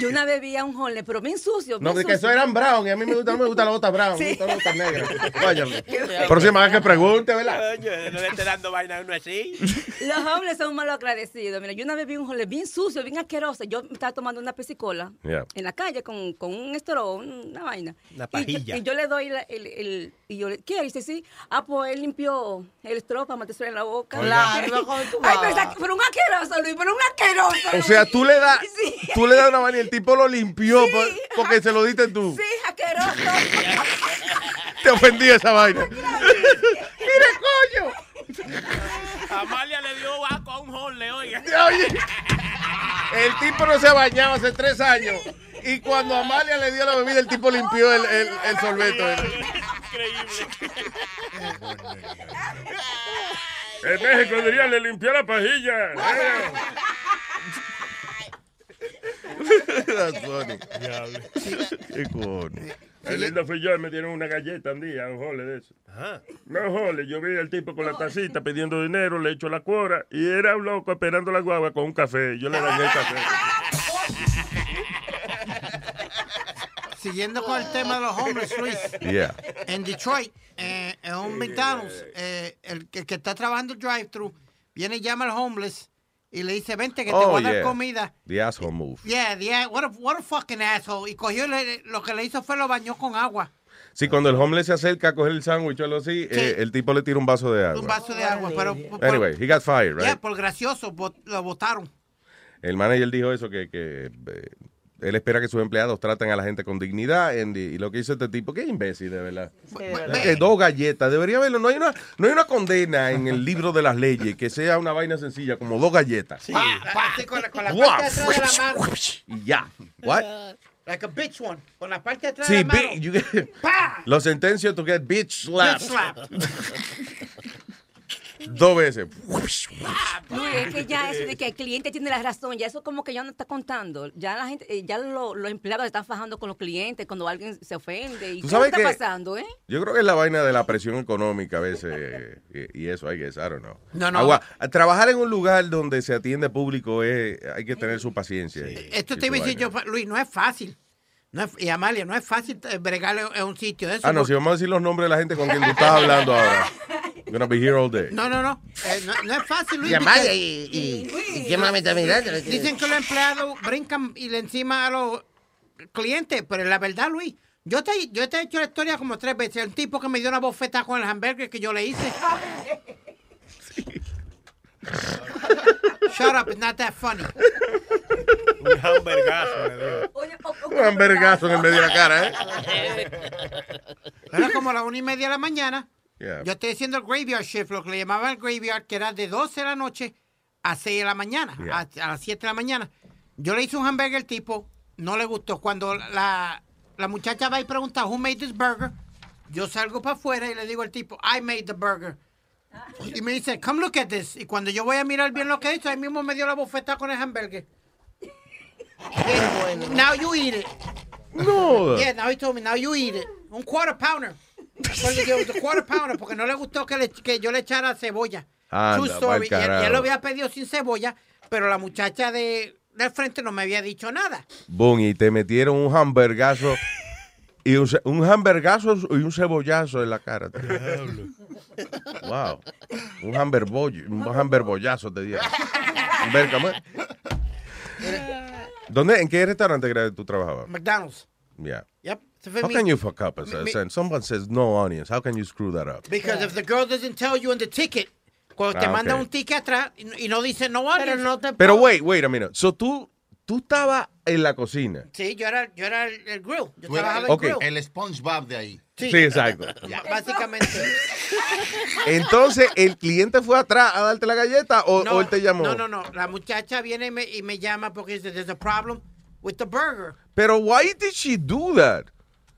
Yo una vez vi a un homeless, pero bien sucio. No, bien de que sucio. eso eran brown y a mí me gusta, no me gusta la bota brown, Sí. me gusta la bota negra. Váyame. Próxima vez que pregunte, ¿verdad? No le esté dando vaina a uno así. Los hombres son malos agradecidos. Mira, yo una vez vi un homeless bien sucio, bien asqueroso. Yo me estaba tomando una pesicola Yeah. en la calle con, con un estro, una vaina. Una Y yo- pajilla. Y yo, le doy la- el, el- y yo le, ¿qué? Y dice, sí. Ah, pues él limpió el estro para meterse en la boca. Claro, iba con tu Ay, pero, pero un asqueroso, Luis, pero un asqueroso. O sea, tú le das, <laughs> Sí. tú le das una vaina el tipo lo limpió por- porque se lo diste tú. Sí, asqueroso. Te ofendí esa vaina. Mira, coño. Amalia le dio asco a un horle, oiga. Oye, el tipo no se bañaba hace tres años. Y cuando Amalia le dio la bebida, el tipo limpió el, el, el sorbeto. En México dirían, le limpió la pajilla. Eh. <laughs> That's funny. Qué coño. El lindo fui yo y me dieron una galleta un día, un jole de eso. No jole, yo vi al tipo con la tacita pidiendo dinero, le echo la cuora y era un loco esperando la guagua con un café. Yo le dañé el café. Siguiendo con el tema de los hombres, Luis. Yeah. En Detroit, eh, en un McDonald's, eh, el, que- el que está trabajando el drive-thru viene y llama al homeless y le dice, vente que te Oh, voy a dar yeah. comida. The asshole move. Yeah, yeah, what a, what a fucking asshole. Y cogió, le- lo que le hizo fue lo bañó con agua. Sí, cuando el homeless se acerca a coger el sándwich o algo así, eh, el tipo le tira un vaso de Un agua. vaso de agua, pero por, Anyway, he got fired, yeah, right? por gracioso bot- lo votaron. El manager dijo eso, que, que eh, él espera que sus empleados traten a la gente con dignidad. and- y lo que hizo este tipo, qué imbécil, de verdad. Eh, dos galletas, debería haberlo. No hay, una, no hay una condena en el libro de las leyes que sea una vaina sencilla, como dos galletas. Pa, pa, con la, con la parte de atrás de la mano. Y ya. What? Like a bitch one. Con la parte de atrás Sí, de la mano. get- lo sentencio to get bitch slap. Bitch slap. <laughs> Dos veces. Luis, es que ya eso de que el cliente tiene la razón, ya eso como que ya no está contando. Ya la gente, eh, ya lo- los empleados están fajando con los clientes cuando alguien se ofende. ¿Y Tú qué sabes está que- pasando, eh? Yo creo que es la vaina de la presión económica a veces <laughs> y, y eso, hay que I don't know. No, no. Agua- trabajar en un lugar donde se atiende público es, hay que tener su paciencia. y- Esto y te iba a decir yo. Luis, no es fácil. No es- y Amalia, no es fácil eh, bregarle en un sitio de eso. Ah, no, porque- si vamos a decir los nombres de la gente con quien tú estás hablando ahora. <laughs> I'm gonna be here all day. No, no, no. Eh, no, no es fácil, Luis. Porque- y- y- y- ¿qué más me está mirando? Dicen que los empleados brincan y le encima a los clientes, pero la verdad, Luis, yo te, yo te he hecho la historia como tres veces. El tipo que me dio una bofeta con el hamburger que yo le hice. Shut up, it's not that funny. Un hamburgazo dio. Un hamburgazo en el medio de la cara, ¿eh? Era como la una y media de la mañana. Yeah. Yo estoy haciendo el graveyard shift, lo que le llamaban el graveyard, que era de 12 de la noche a 6 de la mañana, Yeah. a, a las 7 de la mañana. Yo le hice un hamburger al tipo, no le gustó. Cuando la, la muchacha va y pregunta, who made this burger? Yo salgo para afuera y le digo al tipo, I made the burger. Y me dice, come look at this. Y cuando yo voy a mirar bien lo que he hecho, ahí mismo me dio la bofeta con el hamburger. Now you eat it. No. Yeah, now he told me, now you eat it. Un quarter pounder. Pues le digo, "It's a quarter pounder, porque no le gustó que, le- que yo le echara cebolla. Anda, story. Y él, y él carajo. lo había pedido sin cebolla, pero la muchacha de, del frente no me había dicho nada. Boom, y te metieron un hamburgazo y un, hamburgazo y un cebollazo en la cara. Wow. Un hamburbollo, un hamburbollazo te dieron. <laughs> ¿Dónde, ¿En qué restaurante tú trabajabas? McDonald's. Yeah. Yep. How me- can you fuck up? as a- Me- someone says no onions. How can you screw that up? Because if the girl doesn't tell you in the ticket, cuando te Ah, manda un ticket atrás y no- dice no onions. Pero no te Pero wait, wait a minute. So tú, tú estabas en la cocina. Sí, yo era, yo era el, el grill. Yo Tú trabajaba Ok. en grill. El SpongeBob de ahí. Sí, exacto. <laughs> Ya, básicamente. <laughs> Entonces, ¿el cliente fue atrás a darte la galleta o, o él te llamó? No, no, no. La muchacha viene y me, y me llama porque dice, there's a problem with the burger. Pero why did she do that?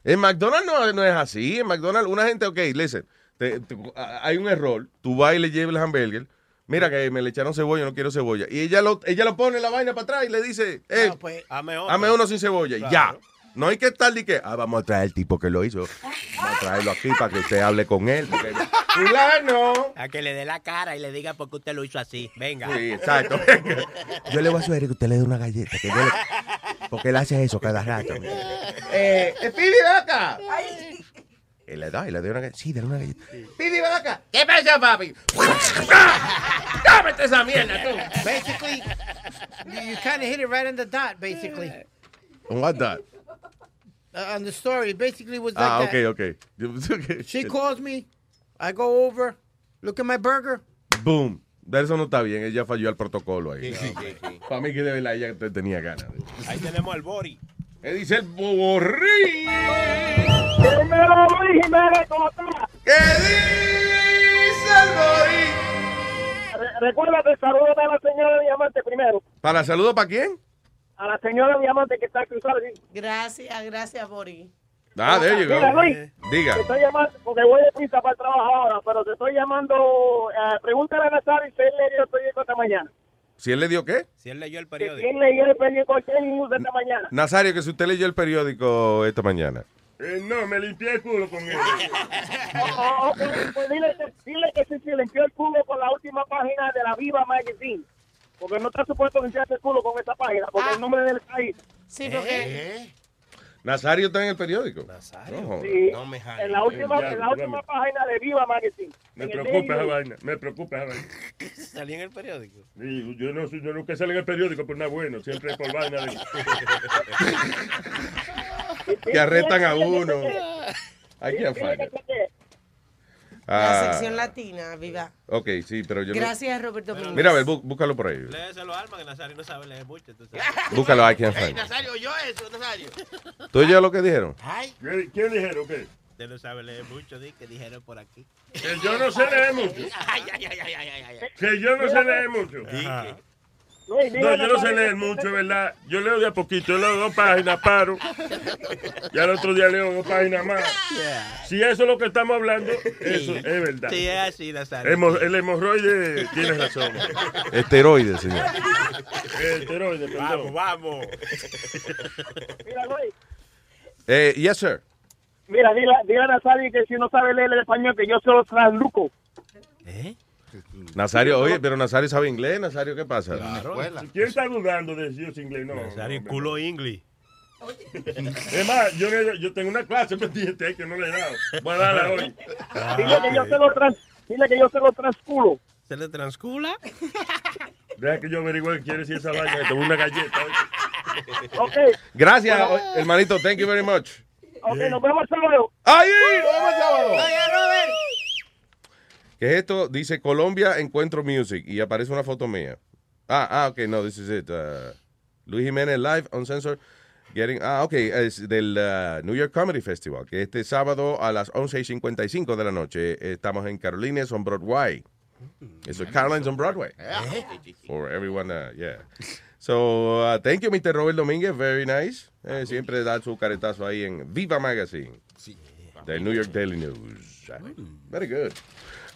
En McDonald's no, no es así. En McDonald's, una gente, ok, listen, te- te- hay un error. Tú vas y le llevas el hamburger. Mira que me le echaron cebolla, no quiero cebolla. Y ella lo, ella lo pone en la vaina para atrás y le dice, eh, No, pues, dame uno sin cebolla. Y Claro. ya. No hay que estar de que, ah, vamos a traer el tipo que lo hizo. Vamos a traerlo aquí para que usted hable con él. Fulano. A que le dé la cara y le diga por qué usted lo hizo así. Venga. Sí, exacto. <laughs> Yo le voy a sugerir que usted le dé una galleta. Que yo le- Porque él hace eso cada rato. <laughs> Eh, Speedy, ven acá. Y le da, y le da una galleta. Sí, dale una galleta. Ven acá. ¿Qué pasa, papi? <laughs> ¡Cámete esa mierda, tú! Basically, you, kind of hit it right on the dot, basically. What that? Uh, on the story, basically was like Ah, that. okay, okay. okay. <laughs> She calls me, I go over, look at my burger. Boom. De eso no está bien. Ella falló al protocolo ahí. Para mí que de verdad ella te- tenía ganas. Ahí tenemos al Bori. ¿Qué dice el borrí? Dímelo, Luis Jiménez, ¿cómo estás? ¿Qué dice el Bori? Re- Recuérdate, saludos a la señora Diamante primero. ¿Para saludo para quién? A la señora Diamante que está cruzada. Gracias, gracias, Bori. Ah, there you go. Mira, Luis, Diga. te estoy llamando porque voy de prisa para el trabajo ahora, pero te estoy llamando. eh, pregúntale a Nazario si él leyó el periódico esta mañana. ¿Si él le dio qué? Si él leyó el Si periódico. él leyó el periódico News esta mañana. Nazario, que si usted leyó el periódico esta mañana. Eh, no, me limpié el culo con él. <laughs> Oh, oh, pues, pues dile, que- dile que si se limpió el culo con la última página de la Viva Magazine. Porque no está supuesto limpiarse el culo con esa página, porque el nombre del país. Sí, porque. Nazario está en el periódico. Nazario. Sí, en la última, en la última página de Viva Magazine. Me preocupa esa vaina, me preocupa esa vaina. <laughs> Salí en el periódico. Sí, yo, no, soy- yo nunca salgo en el periódico por nada bueno, siempre es por vaina de... <laughs> Que arrestan a uno. I can't Dile find que it. chequee. La Ah, sección latina, viva. ok, sí, pero yo no- Gracias, Roberto Pérez. Mira, a ver, bú- búscalo por ahí. Léeselo, Alma, que Nazario no sabe leer mucho. sabes. <laughs> Búscalo, I can't find it. Nazario, yo eso, Nazario. ¿Tú oyes lo que dijeron? ¿Qué, qué dijeron? ¿Qué? Usted no sabe leer mucho, di que dijeron por aquí. Que yo no sé leer mucho. <laughs> Ay, ay, ay, ay, ay, ay, ay. Que yo no sé leer mucho. No, yo no sé leer mucho, ¿verdad? Yo leo de a poquito, yo leo dos páginas, paro. Y al otro día leo dos páginas más. Si eso es lo que estamos hablando, eso es verdad. Sí, es así, Nazario. Hemo- el hemorroide tiene razón. Esteroides, señor. El esteroide, Vamos, perdón. vamos. Mira, Luis, Eh, yes, sir. mira, dile, dile a Nazario que si no sabe leer el español, que yo se lo trasluco. <laughs> Nazario, oye, pero Nazario sabe inglés, Nazario, ¿qué pasa? ¿Quién está dudando de si sé inglés? No. Nazario, no, culo inglés. Es más, yo, tengo una clase <laughs> pendiente que no le he dado. Voy a darla hoy. <laughs> Dile que yo se lo trans, dile que yo se lo transculo. ¿Se le transcula? Deja que yo averigüe qué quiere decir esa vaina. que Tengo una galleta. Ok, Gracias, o- hermanito. Thank you very much. ok, nos vemos el sábado. ¡Ahí! ¡Nos vemos el sábado! Oye, Robert. ¿Qué es esto? Dice Colombia Encuentro Music y aparece una foto mía. Ah, ah, ok, no, this is it. Uh, Luis Jiménez Live, Uncensored. Getting, ah, ok, es del uh, New York Comedy Festival, que este sábado a las 11 y 55 de la noche estamos en Carolines on Broadway. Eso es Carolines on Broadway. <laughs> For everyone, uh, yeah. So, uh, thank you, Mr. Robert Domínguez, very nice. Eh, siempre da su caretazo ahí en Viva Magazine. Del New York Daily News. Very good.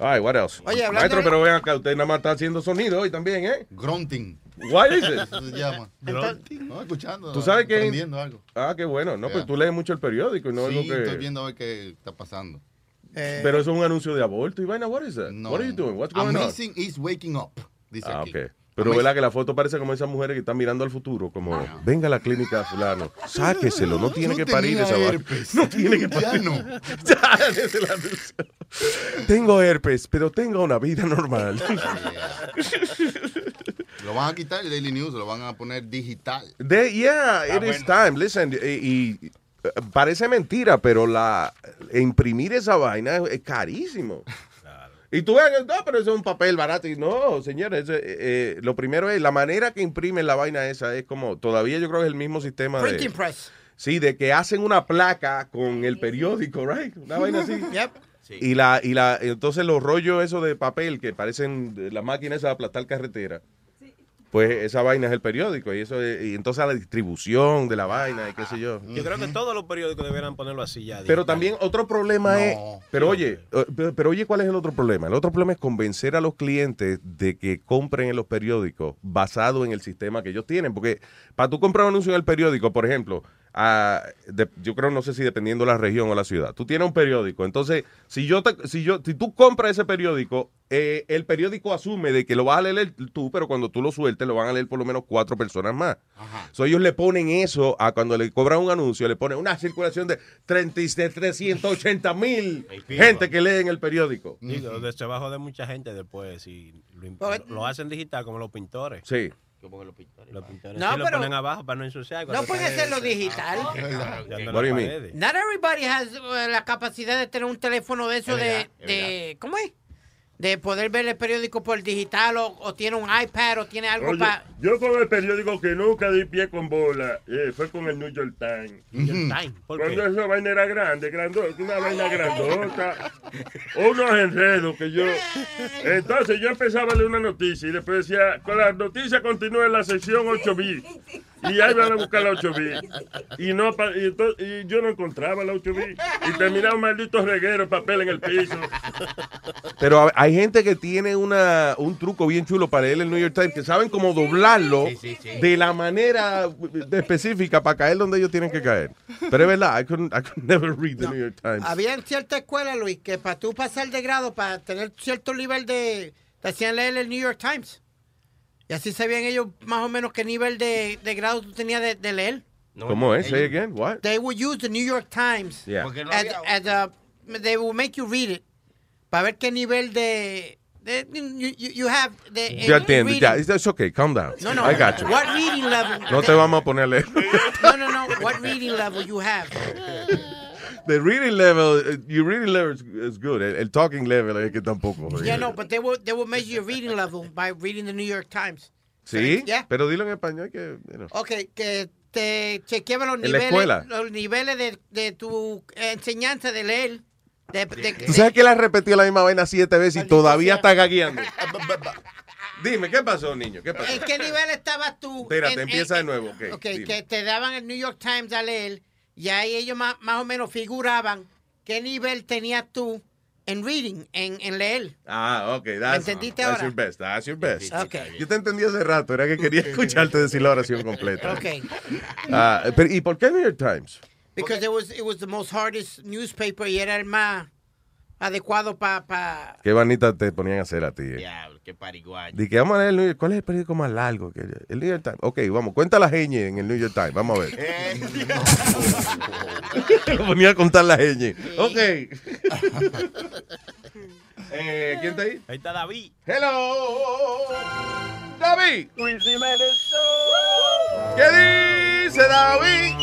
All right, what else? Oye, hablando Maestro, de- pero vean acá, usted nada más está haciendo sonido hoy también, ¿eh? Grunting. Why is it? <laughs> Eso se llama. Grunting. No, escuchando. ¿Tú sabes que- Aprendiendo algo. Ah, qué bueno. No, Yeah. pues tú lees mucho el periódico y no sí, es lo que... estoy viendo a ver qué está pasando. Pero eso es un anuncio de aborto y vaina. What is that? No. What are you doing? What's going on? Amazing is waking up. Dice Ah, aquí. ok. Pero verdad que la foto parece como esas mujeres que están mirando al futuro, como venga a la clínica fulano, sáqueselo, no tiene No que parir esa vaina. No tiene que Ya parir. no. <laughs> Ya, es el anuncio. Tengo herpes, pero tengo una vida normal. <laughs> Lo van a quitar el Daily News, lo van a poner digital. Yeah, it is time. Listen, y, y, eh, parece mentira, pero la imprimir esa vaina es, es carísimo. Y tú ves, no, pero eso es un papel barato. Y no, señores, eh, eh, lo primero es la manera que imprimen la vaina esa es como, todavía yo creo que es el mismo sistema de... Printing press. Sí, de que hacen una placa con el periódico, right? Una vaina así. <laughs> Yep. Y la, y la, entonces los rollos esos de papel que parecen de la máquina esa de aplastar carretera. Pues esa vaina es el periódico y eso es- y entonces la distribución de la vaina y qué sé yo. Yo creo que todos los periódicos deberían ponerlo así ya. Pero también otro problema es, pero oye, pero, pero oye, ¿cuál es el otro problema? El otro problema es convencer a los clientes de que compren en los periódicos basado en el sistema que ellos tienen, porque para tú comprar un anuncio en el periódico, por ejemplo, de- yo creo, no sé si dependiendo de la región o la ciudad. Tú tienes un periódico, entonces, si yo te, si yo, si tú compras ese periódico, eh, el periódico asume de que lo vas a leer tú, pero cuando tú lo sueltes, lo van a leer por lo menos cuatro personas más. So, ellos le ponen eso a cuando le cobran un anuncio, le ponen una circulación de 30 y de 380 mil gente que leen el periódico. Digo, de trabajo de mucha gente después, si lo, Pues, lo hacen digital como los pintores. Sí. Como los pintores. Los pintores No, sí lo pero- ponen abajo para no ensuciar. No puede hacerlo digital. Paredes. Not everybody has uh, la capacidad de tener un teléfono de eso de ¿cómo es? De poder ver el periódico por digital o, o tiene un iPad o tiene algo para... yo con el periódico que nunca di pie con bola, eh, fue con el New York Times. New York Times, ¿por Cuando qué? esa vaina era grande, grandota, una vaina grandota, unos enredos que yo... Entonces yo empezaba a leer una noticia y después decía, con la noticia continúa en la sección 8B. Y ahí van a buscar la 8B. Y, no, y, yo no encontraba la 8B. Y terminaba un maldito reguero de papel en el piso. Pero a- hay gente que tiene una, un truco bien chulo para leer el New York Times, que saben cómo doblarlo de la manera de- específica para caer donde ellos tienen que caer. Pero es verdad, I couldn't, I could never read the New York Times. Había en cierta escuela, Luis, que para tú pasar de grado, para tener cierto nivel de... Te hacían leer el New York Times. Y así sabían ellos más o menos qué nivel de, de grado tú tenías de, de leer. ¿Cómo es? Say again, what? They would use the New York Times Yeah. Porque no as, había- as a- they will make you read it para ver qué nivel de, you, you- have de, Ya en entiendo, ya, it's, it's okay, calm down. No, no. I got you. What reading level? No te vamos a poner a leer. <laughs> No, no, no. What reading level you have? The reading level, your reading level is, is good. El, el talking level es que tampoco. Yeah, no, but they will they will measure your reading level by reading the New York Times. Sí, Yeah. pero dilo en español que... you know. Okay, que te chequeaban los En niveles, los niveles de, de tu enseñanza de leer. De, de- ¿Tú sabes que él ha repetido la misma vaina siete veces y todavía está gagueando? Dime, ¿qué pasó, niño? ¿Qué pasó? ¿En qué nivel estabas tú? Espérate, En- empieza de nuevo. ok, que te daban el New York Times a leer y ahí ellos más, más o menos figuraban qué nivel tenías tú en reading, en, en leer. Ah, ok. That's, entendiste that's ahora? your best. That's your best. Ok. Yo te entendí hace rato. Era que quería <laughs> escucharte decir la oración completa. Ok. Ah, pero, ¿Y por qué New York Times? Because it was, it was the most hardest newspaper y era el más adecuado para... Pa, Qué vanita te ponían a hacer a ti. eh. Diablo, qué pariguayo. Di que vamos a leer el New York. ¿Cuál es el periódico más largo? que El New York Times. Ok, vamos. Cuenta la ñ en el New York Times. Vamos a ver. <laughs> Lo ponía a contar la ñ. Ok. <laughs> Eh, ¿Quién está ahí? Ahí está David. Hello. David. Luis Jiménez. ¿Qué dice David?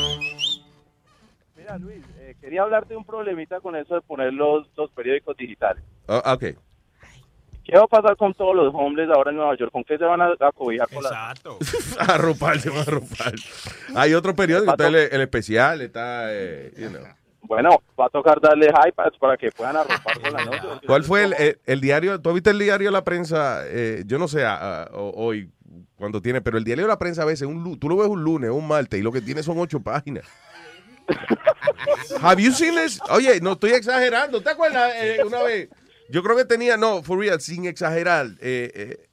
Mira, Luis, eh, quería hablarte de un problemita con eso de poner los, los periódicos digitales. Oh, ok. ¿Qué va a pasar con todos los homeless ahora en Nueva York? ¿Con qué se van a, a cobijar con la- Exacto. <laughs> A ropar, se va a ropar. Hay otro periódico, está el, el especial, está, eh, you know. Bueno, va a tocar darles iPads para que puedan arropar con la <laughs> noche. ¿Cuál fue el, el- el diario? ¿Tú viste el diario La Prensa? Eh, yo no sé ah, ah, hoy cuando tiene, pero el diario La Prensa a veces, un, tú lo ves un lunes, un martes, y lo que tiene son ocho páginas. <laughs> Have you seen this? Oye, no estoy exagerando. ¿Te acuerdas eh, una vez? Yo creo que tenía, no, for real, sin exagerar, eh, eh,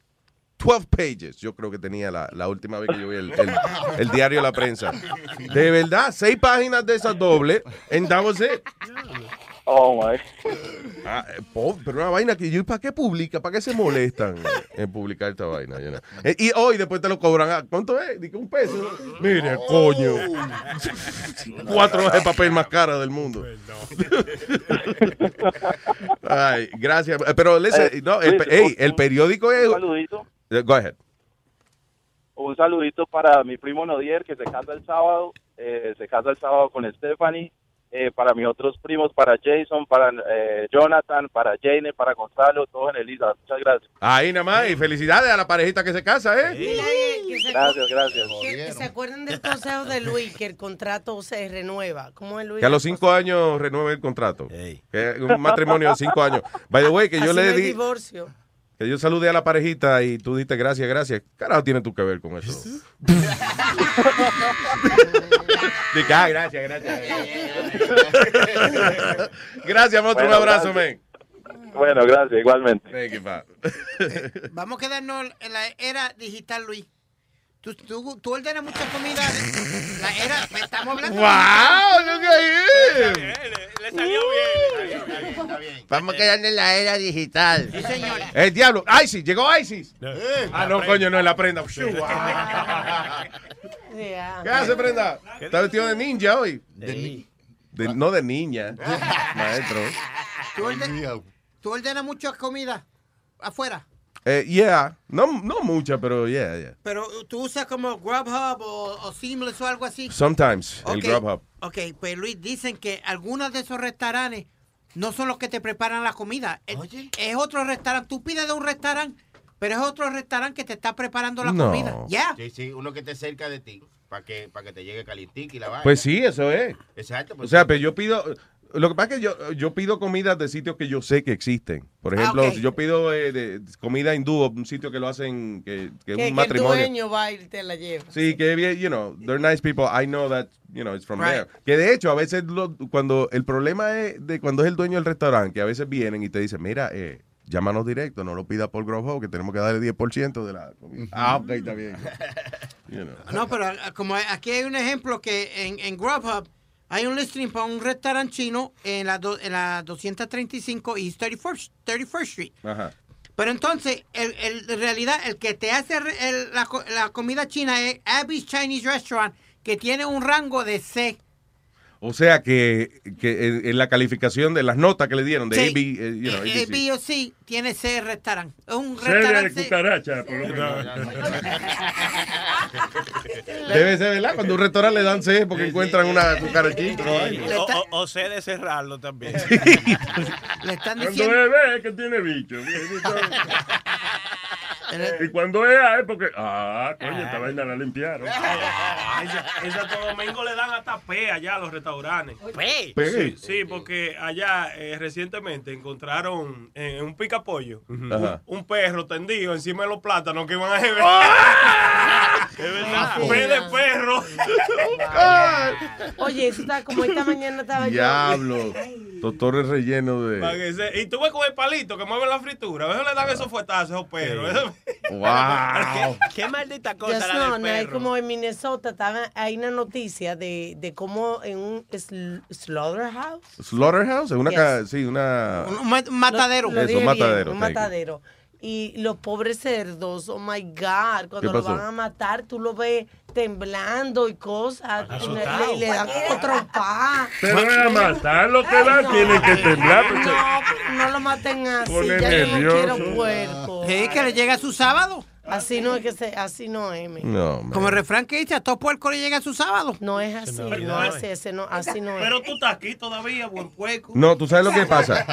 12 pages, yo creo que tenía la, la última vez que yo vi el, el- diario La Prensa. De verdad, seis páginas de esas dobles, and that was it. Oh, my. Ah, eh, pero una vaina que yo, ¿para qué publica? ¿Para qué se molestan en publicar esta vaina? you know? Eh, y hoy después te lo cobran. ah, ¿Cuánto es? Dice un peso. Mire, coño. Cuatro hojas de papel más cara del mundo. Ay, gracias. Eh, Pero, listen, Eh, no, el, periódico es. Un saludito. Go ahead. Un saludito para mi primo Nodier, que se casa el sábado. eh, se casa el sábado con Stephanie. Eh, para mis otros primos, para Jason, para eh, Jonathan, para Jane, para Gonzalo, todos en Elisa. Muchas gracias. Ahí nada más. Y felicidades a la parejita que se casa, ¿eh? Se, Gracias, gracias. que se acuerden del consejo de Luis, que el contrato se renueva. ¿Cómo es Luis? Que a los cinco años renueve el contrato. Que un matrimonio de cinco años. By the way, que yo Así le di. divorcio. Que yo saludé a la parejita y tú diste gracias, gracias. ¿Qué carajo tiene tú que ver con eso? <laughs> Dije, ah, gracias, gracias. <laughs> gracias, monstruo. Bueno, un abrazo, men. Bueno, gracias, igualmente. Thank you, pa. Vamos a quedarnos en la era digital, Luis. Tú, tú, tú ordenas mucha comida. La era, estamos hablando. ¡Wow! ¡Look at him! Le salió bien. Vamos quedando en la era digital. Sí, señor. El diablo. ISIS, llegó ISIS. Ah, no, coño, no es la prenda. <laughs> ¿Qué hace, prenda? Está vestido de ninja hoy. De- no de niña, <laughs> maestro. ¿Tú, tú ordenas mucha comida afuera. Eh, yeah, no, no mucha, pero yeah, yeah. Pero tú usas como Grubhub o, o Seamless o algo así. Sometimes, el Ok, Grubhub. Ok, pues Luis, dicen que algunos de esos restaurantes no son los que te preparan la comida. Es, es otro restaurante. Tú pides de un restaurante, pero es otro restaurante que te está preparando la No. comida. Ya. Sí, sí, uno que esté cerca de ti, para que, para que te llegue calientica y la vaina. Pues sí, eso es. Exacto. pues O sea, sí. pero yo pido. Lo que pasa es que yo, yo pido comida de sitios que yo sé que existen. Por Ah, ejemplo, si yo pido eh, de- comida hindú, un sitio que lo hacen, que, que es Que, un que el matrimonio. dueño va y te la lleva. Sí, que bien, you know, they're nice people. I know that, you know, it's from Right. there. Que de hecho, a veces lo- cuando el problema es de cuando es el dueño del restaurante, que a veces vienen y te dicen, mira, eh, llámanos directo, no lo pida por Grubhub, que tenemos que darle 10% de la comida. Ah, ok, está bien. You know. No, pero ah, como aquí hay un ejemplo que en, en Grubhub hay un listing para un restaurante chino en la, do- en la 235 East 31st, 31st Street. Ajá. Pero entonces, el, el- en realidad, el que te hace el- la, la comida china es Abby's Chinese Restaurant, que tiene un rango de C. O sea que, que en, en la calificación de las notas que le dieron de Sí. AB, eh, you know, Eh, ABC. B o C tiene C restaurante. Es un de restaurante. C. cucaracha, por lo menos. <laughs> Debe ser, ¿verdad? Cuando un restaurante le dan C porque encuentran una cucarachita. O, o- o sé de cerrarlo también. <laughs> Le están Cuando diciendo. es B es que tiene bicho. <laughs> Y cuando es es porque, ah, coño, esta vaina la limpiaron. En Santo Domingo le dan hasta P allá a los restaurantes. ¿P? Sí, sí, porque allá eh, recientemente encontraron en un picapollo un, un perro tendido encima de los plátanos que iban a beber. <laughs> Es verdad, Sí, P de perro. Oye, eso está como esta mañana estaba yo. Diablo. Doctores rellenos Pa' de. Y tú ves con el palito que mueve la fritura. A veces le dan esos fuetazos perros. Wow. Qué maldita cosa la no, del no, hay perro. como en Minnesota estaba, hay una noticia de, de cómo en un sl- slaughterhouse. Slaughterhouse, es una, Yes. ca- sí, una. Un ma- matadero. Lo- lo Eso, dije bien, matadero, un matadero. Y los pobres cerdos, oh my God, cuando ¿Qué lo van a matar, tú lo ves temblando y cosas. y le, dan como trompa. Pero a matar lo que da, tienen que temblar. pues, No, no lo maten así. Pone Ya yo no quiero puerco. Sí, que le llega su sábado. Así no es que se, así no es. men. No, man. Como el refrán que dice, a todo puerco le llega su sábado. No es así, no, no es es. ese, no, así no es. Pero tú estás aquí todavía, buen pueco. No, tú sabes lo que pasa.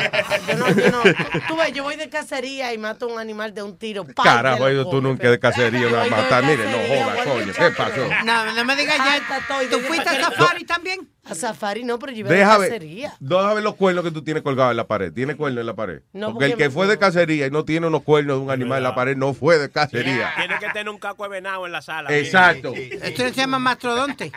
Yo no, yo no. Tú ves, yo voy de cacería y mato a un animal de un tiro. ¡pam! Carajo, tú come, nunca pero- de cacería matar. de Mire, no cacería, joda, vuelvo coño. ¿Qué pasó? No, no me digas ya. ¿Tú fuiste ¿para a safari también? A safari no, pero yo iba de Déjame, cacería. déjame los cuernos que tú tienes colgados en la pared. ¿Tiene cuernos en la pared? No, porque el que me- fue de cacería y no tiene unos cuernos de un animal en la pared no fue de cacería. Tiene que tener un caco de venado en la sala. Exacto. Esto se llama mastrodonte.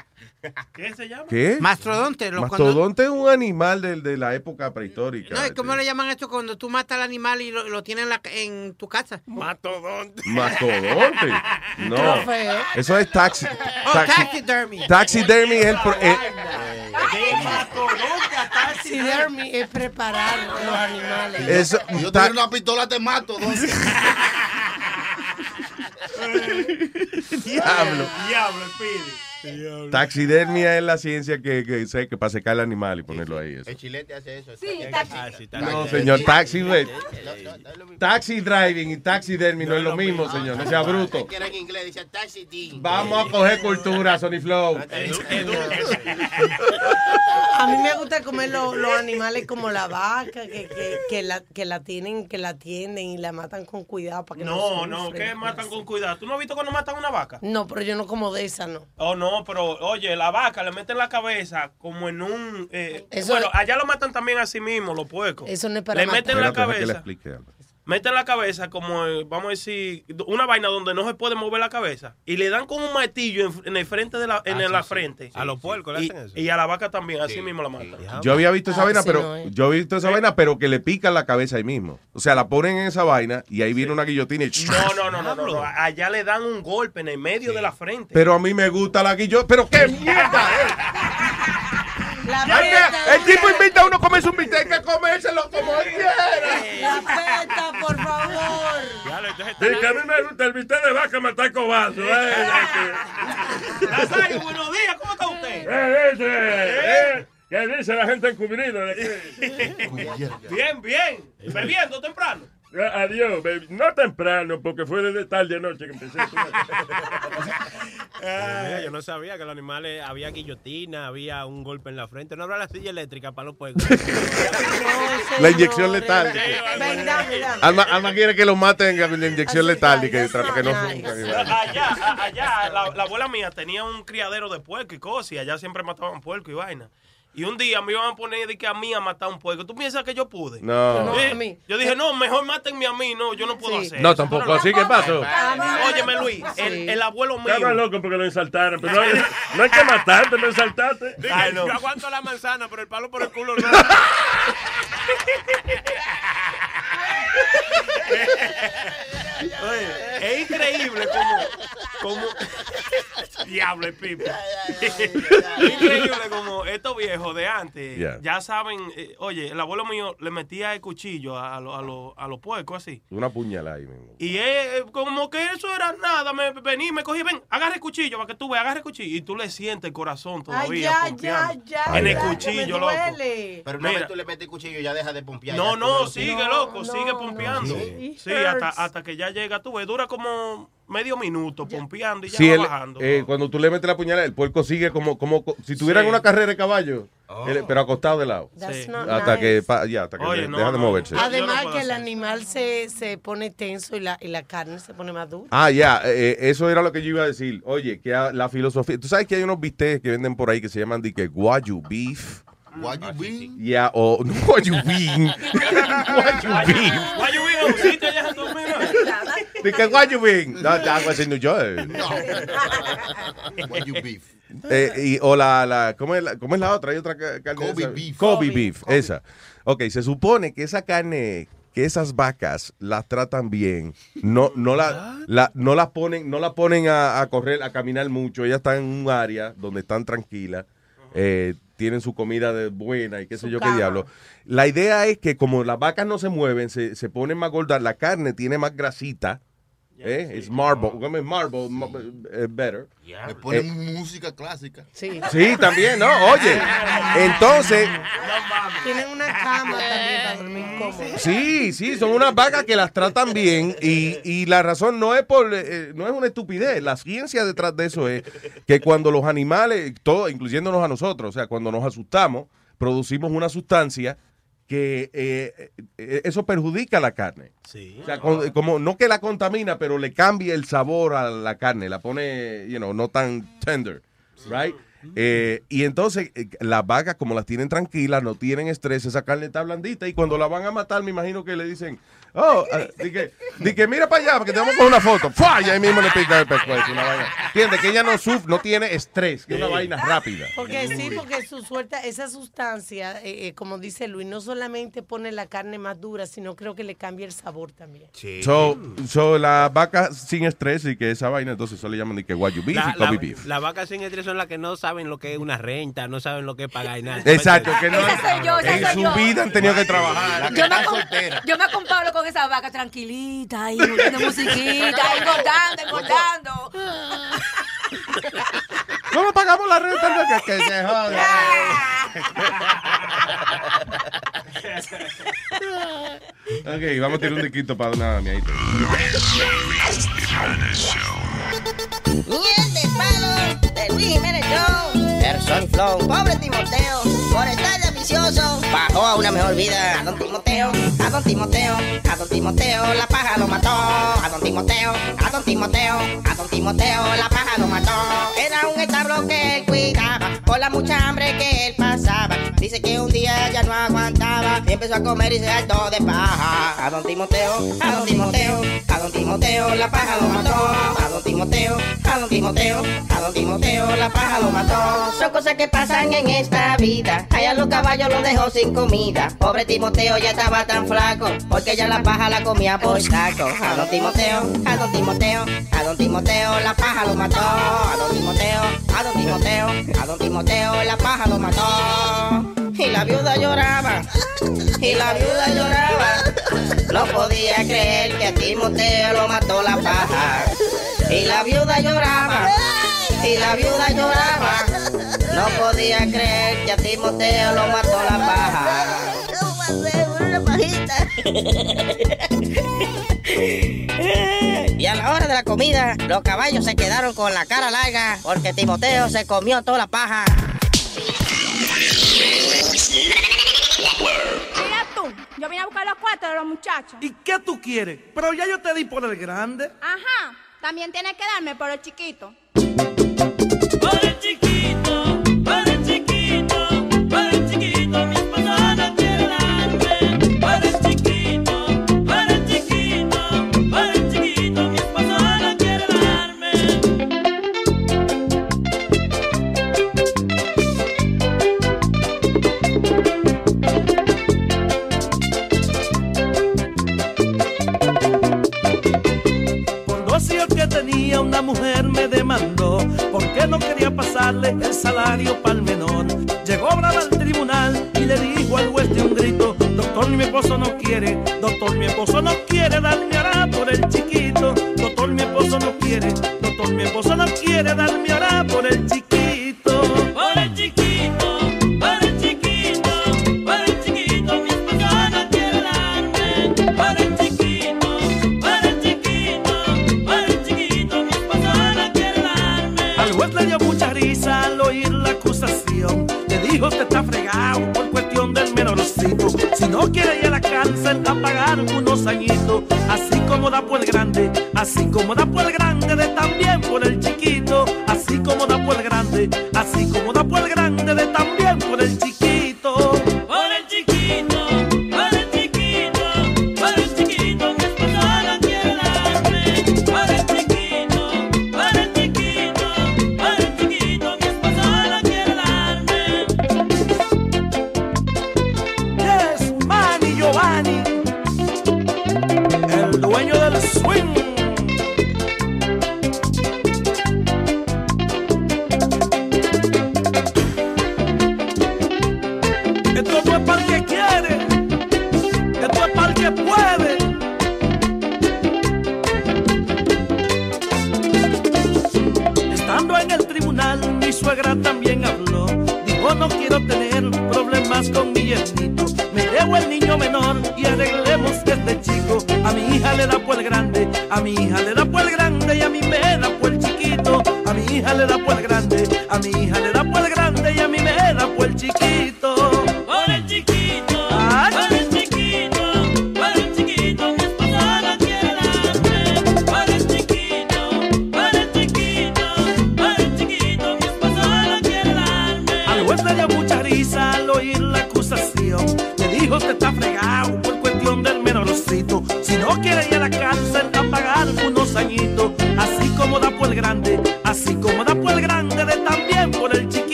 ¿Qué se llama? ¿Qué? Mastrodonte. Los cuando- Mastodonte es un animal de, de la época prehistórica. No, ¿y ¿cómo le llaman esto cuando tú matas al animal y lo, lo tienes en, la- en tu casa? Mastodonte. Mastodonte. <laughs> No. Eso es taxi. Oh, taxi taxidermy. taxidermy es el. pro- eh, Taxidermy es preparar los animales. Eso, Yo tengo una pistola, te mato. <laughs> Diablo. Diablo, Speedy. Taxidermia es la ciencia que, que, sé que para secar el animal y ponerlo ahí. eso. El chilete hace eso. Sí, está- taxi. Ah, sí, está No, señor, taxi. No, no, no. Taxi driving y taxidermy no es lo mismo, señor. No sea bruto. Es que era en inglés, dice taxi. Vamos a coger cultura, Sony Flow. A mí me gusta comer lo- los animales como la vaca, que, que, que, la, que la tienen, que la atienden y la matan con cuidado para que no No, no, que matan con cuidado. ¿Tú no has visto cuando matan una vaca? No, pero yo no como de esa, no. Oh, no, pero oye, la vaca le meten la cabeza como en un... eh, Eso bueno, es- allá lo matan también a sí mismo, los puercos. Eso no es para Le matar. meten la Espérate, deja que le cabeza. explique algo. Meten la cabeza como, eh, vamos a decir, una vaina donde no se puede mover la cabeza y le dan con un martillo en, en el frente de la, en Ah, sí, la sí. frente. A los puercos le Y- hacen eso. Y a la vaca también, así mismo la matan. Yo había visto esa Ah, vaina, sí, pero no, eh. yo he visto esa vaina, pero que le pican la cabeza ahí mismo. O sea, la ponen en esa vaina y ahí viene una guillotina y No, no, no, no, no, no. Allá le dan un golpe en el medio de la frente. Pero a mí me gusta la guillotina. Pero qué mierda. La el tipo invita a uno a comerse un bistec, hay que comérselo como él quiera. La peta, por favor. Sí, que a mí me gusta el bistec de vaca matar cobazo. Eh, Nazario, buenos días, ¿cómo está usted? eh, ese, eh, ¿Qué dice la gente encubrida de aquí? Bien, bien. Bebiendo temprano. Ah, Adiós, baby. No temprano, porque fue desde tarde anoche que empecé. <laughs> Mira, yo no sabía que los animales había guillotina, había un golpe en la frente. No habrá la silla eléctrica para los pueblos. <laughs> La inyección letal. Alma, Alma quiere que lo maten con la inyección letal y que, para que no Allá, a- allá, la, la abuela mía tenía un criadero de puerco y cosas, y allá siempre mataban puerco y vaina. Y un día me iban a poner de que a mí a matar un puerco. ¿Tú piensas que yo pude? No. No, a mí. Yo dije, no, mejor mátenme a mí. No, yo no puedo hacer No, eso. tampoco. Pero- ¿Así qué pasó? Óyeme, Luis, el, el abuelo mío. Estaba loco porque lo ensaltaron. Pero no, hay- no hay que matarte, me ensaltaste. <laughs> Ay, no. Yo aguanto la manzana, pero el palo por el culo no. <laughs> Oye, es increíble como, como diablo el pipo. es increíble como estos viejos de antes Yeah. ya saben, eh, oye, el abuelo mío le metía el cuchillo a, a, los- a los- a los puercos así. Una puñalada ahí mismo. Y él, como que eso era nada, me vení, me cogí, ven, agarra el cuchillo para que tú veas, agarra el cuchillo. Y tú le sientes el corazón todavía. ya, pompeando. ya, En el ya, que me cuchillo, loco. duele. Pero una Mira. vez tú le metes el cuchillo ya deja de pompear. No, ya no, lo- sigue, loco, sigue pompeando. Sí. Sí, hasta, hasta que ya llega, tú ves, dura como medio minuto pompeando y ya Sí, va bajando. eh, cuando tú le metes la puñalada, el puerco sigue como, como co- si tuvieran Sí. una carrera de caballo, Oh. él- pero acostado de lado. Hasta nice. que, pa- ya, hasta que Oye, de- no, deja de no. moverse. Además que el animal se, se pone tenso y la, y la carne se pone más dura. Ah, ya, eh, eso era lo que yo iba a decir. Oye, que la filosofía. Tú sabes que hay unos bistecs que venden por ahí que se llaman de que guayu beef. Guayu beef. Ya, o no, guayu beef. guayu beef. Why you being on sitio allá en Estados Unidos? De que guayu beef. No, that was in New York. <laughs> Guayu beef. Eh, y, o la, la, ¿cómo, es la, ¿cómo es la otra? Hay otra ca- carne. Kobe esa? beef. Kobe, Kobe, beef, esa. Ok, se supone que esa carne, que esas vacas las tratan bien. No, no, la, la- no las ponen, no la ponen a, a correr, a caminar mucho. Ellas están en un área donde están tranquilas. eh, tienen su comida de buena y qué sé yo qué diablo. La idea es que como las vacas no se mueven, se, se ponen más gordas, la carne tiene más grasita. ¿Eh? Es marble, ¿cómo es marble? Ma- eh, better. Me ponen Eh, música clásica. Sí. Sí, también, ¿no? <laughs> Oye, entonces, Tienen una cama también para dormir cómodo. sí, sí, son unas vacas que las tratan bien y, y la razón no es por, eh, no es una estupidez, la ciencia detrás de eso es que cuando los animales, todos, incluyéndonos a nosotros, o sea, cuando nos asustamos, producimos una sustancia que eh, eh, eso perjudica la carne. Sí. O sea, con- como no que la contamina, pero le cambia el sabor a la carne, la pone, you know, no tan tender, right? Eh, y entonces eh, las vacas, como las tienen tranquilas, no tienen estrés, esa carne está blandita y cuando la van a matar, me imagino que le dicen, oh, ah, di que, di que mira para allá, porque te vamos a coger una foto. ¡Fua! Y ahí mismo le pica el pescuezo, una vaina. Entiende que ella no sufre, no tiene estrés, que es una vaina rápida. Porque sí, porque su suelta, esa sustancia, eh, eh, como dice Luis, no solamente pone la carne más dura, sino creo que le cambia el sabor también. So, so las vacas sin estrés y que esa vaina, entonces eso le llaman de que guayu beef La, y Kobe la- beef. las vacas sin estrés son las que no saben lo que es una renta, no saben lo que es pagar y nada. Exacto, que no Esa soy yo, esa en soy su yo. vida han tenido que trabajar. Yo me, com- yo me comparo con esa vaca tranquilita, ahí, oyendo musiquita, ahí engordando, engordando. ¿Cómo pagamos la renta? No, Que, que se joda. ok, vamos a tirar un diquito para una miadita. Miel de palo de Luis Jiménez Show. Person Flow, pobre Timoteo, por estar de vicioso, bajó a una mejor vida. A don Timoteo, a don Timoteo, a don Timoteo, la paja lo mató. A don Timoteo, a don Timoteo, a don Timoteo, la paja lo mató. Era un establo que él cuidaba, por la mucha hambre que él pasaba. Dice que un día ya no aguantaba y empezó a comer y se hartó de paja. A don Timoteo, a don Timoteo, a don Timoteo, la paja lo mató. A don Timoteo, a don Timoteo, a don Timoteo, la paja lo mató. Son cosas que pasan en esta vida Allá los caballos los dejó sin comida. Pobre Timoteo ya estaba tan flaco, porque ya la paja la comía por saco. A don Timoteo, a don Timoteo, a don Timoteo la paja lo mató. A don Timoteo, a don Timoteo, a don Timoteo la paja lo mató. Y la viuda lloraba, y la viuda lloraba. No podía creer que a Timoteo lo mató la paja. Y la viuda lloraba, y la viuda lloraba. No podía creer que a Timoteo lo mató la paja. Lo maté por una pajita. Y a la hora de la comida, los caballos se quedaron con la cara larga porque Timoteo se comió toda la paja. Mira tú, yo vine a buscar los cuartos de los muchachos. ¿Y qué tú quieres? Pero ya yo te di por el grande. Ajá, también tienes que darme por el chiquito. pasarle el salario pa'l menor. Llegó brava al tribunal y le dijo al juez de un grito, doctor mi esposo no quiere, doctor mi esposo no quiere darme hará por el chiquito, doctor mi esposo no quiere, doctor mi esposo no quiere darme hará por el pagar unos añitos. Así como da por el grande, así como da por el grande, también por el chiquito.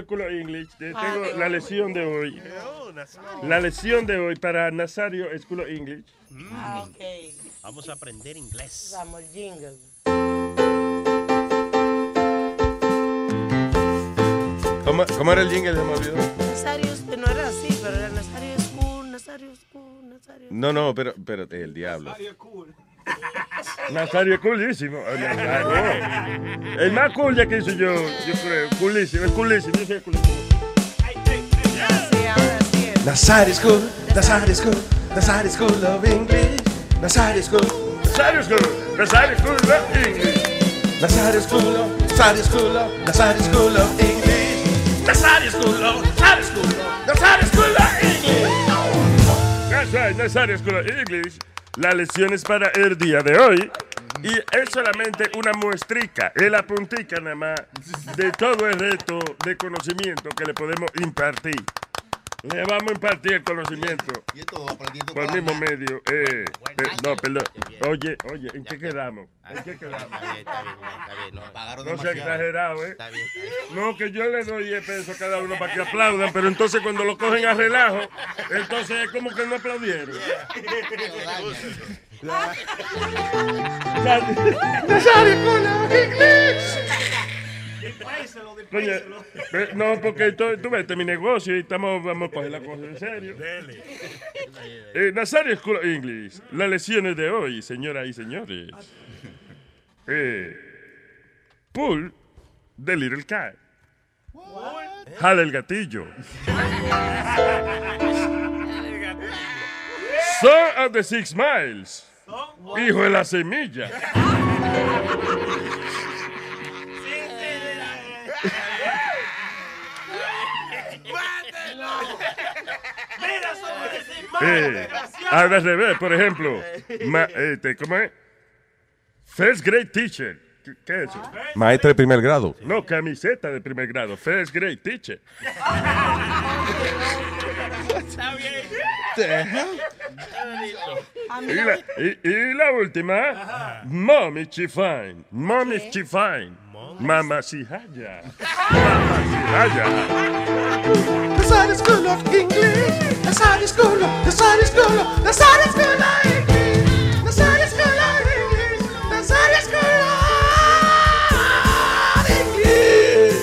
What? el Nazario Culo English. Ah, Tengo la lesión de hoy. La lesión de hoy para Nazario es Culo English. Ah, ok. Vamos a aprender inglés. Vamos, jingle. ¿Cómo, cómo era el jingle? Se me olvidó. Nazario, no era así, pero era Nazario School, Nazario School, Nazario. No, no, pero, pero el diablo. Nazario es coolísimo. Eh, Nazario. El más cool ya que hizo yo, yo creo. Coolísimo, es coolísimo. Yo soy coolísimo. Sí, ahora sí es. Nazario School, Nazario School, Nazario School of English, Nazario School, Nazario School, Nazario School of English, Nazario School of, Nazario School of, Nazario School of English, Nazario School of, Nazario School of, Nazario School of English. That's right, Nazario School of English. La lección es para el día de hoy. Y es solamente una muestrica, es la nada más de todo el reto de conocimiento que le podemos impartir. Le vamos a impartir el conocimiento por el mismo medio. Eh, eh, no, perdón. Oye, oye, ¿en qué quedamos? ¿En qué quedamos? No sea exagerado, ¿eh? No, que yo le doy 10 pesos a cada uno para que aplaudan, pero entonces cuando lo cogen a relajo, entonces es como que no aplaudieron. Nazario School of No, porque tú, tú ves, este es mi negocio y estamos, vamos a coger la cosa en serio. Eh, Nazario School of English, las lecciones de hoy, señoras y señores. Eh, pull the little cat. Jala el gatillo. Son of the Six Miles. Hijo de la semilla. <laughs> Eh, al revés, por ejemplo. ma- este, ¿Cómo es? First grade teacher. ¿Qué, qué es eso? Maestra de primer grado. No, camiseta de primer grado. First grade teacher. Está bien. Y la, y- y la última, Mommy Chifine. Mommy Chifine. Mamá Chihaya. Mamá School of English, Nazario School of, Nazario School of, Nazario School of English, Nazario School of English, Nazario School of English.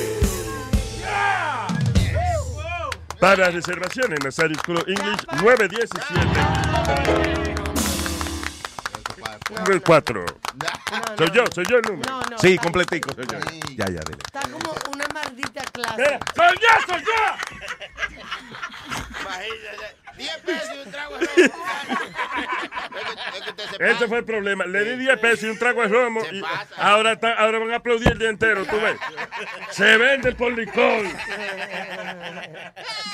Para reservaciones, Nazario School of English 917. 4. Soy yo, soy yo el número. No, no. Sí, completico. soy yo. Ya, ya, dile. Está como una maldita clase. ¡Soy yo, soy yo! 10 pesos y un trago Ese fue el problema. Le di 10 pesos y un trago de romo. Y ahora, está- ahora van a aplaudir el día entero, tú ves. Se vende por licor.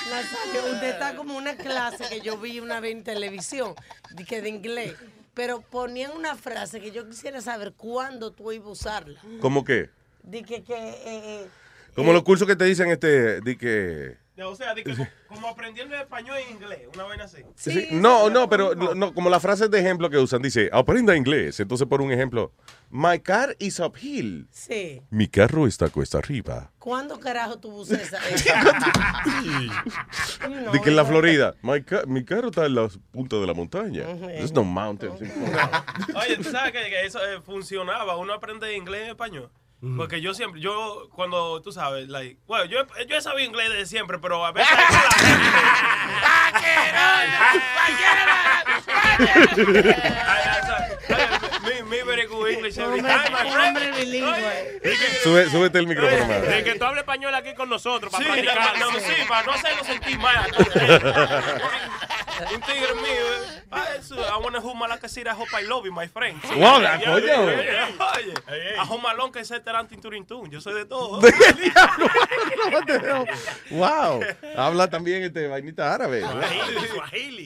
Nazario, usted está como una clase que yo vi una vez en televisión, de, que de inglés, pero ponían una frase que yo quisiera saber cuándo tú ibas a usarla. ¿Cómo qué? De que, que eh, eh, Como los cursos que te dicen este, de que... O sea, de que co- como aprendiendo español en inglés, una vaina así. Sí, no, no, pero no, como las frases de ejemplo que usan, dice, aprenda inglés. Entonces, por un ejemplo, my car is uphill. sí. Mi carro está cuesta arriba. ¿Cuándo carajo tú usas esa? esa? <laughs> de que en la Florida, my ca- mi carro está en la punta de la montaña. There's no mountains. Oye, tú sabes que, que eso eh, funcionaba, uno aprende inglés y español. Porque yo siempre, yo cuando, tú sabes, like, bueno, yo, yo he sabido inglés desde siempre, pero a veces... me, me very good English every time, my friend. Hombre bilingüe. Sube- súbete el micrófono. De que tú hables español aquí con nosotros para Sí, practicar. no, sí, para no hacerlo sentir mal. Un tigre mío, eh. Ah, eso, I wanna who like I said, I hope I love you, my friend. Sí, Wow, yeah, coño. yeah, yeah. Oye, a home alone que ese tarantin turintún. Yo soy de todo. The <laughs> hell? Wow. Habla también este vainita árabe.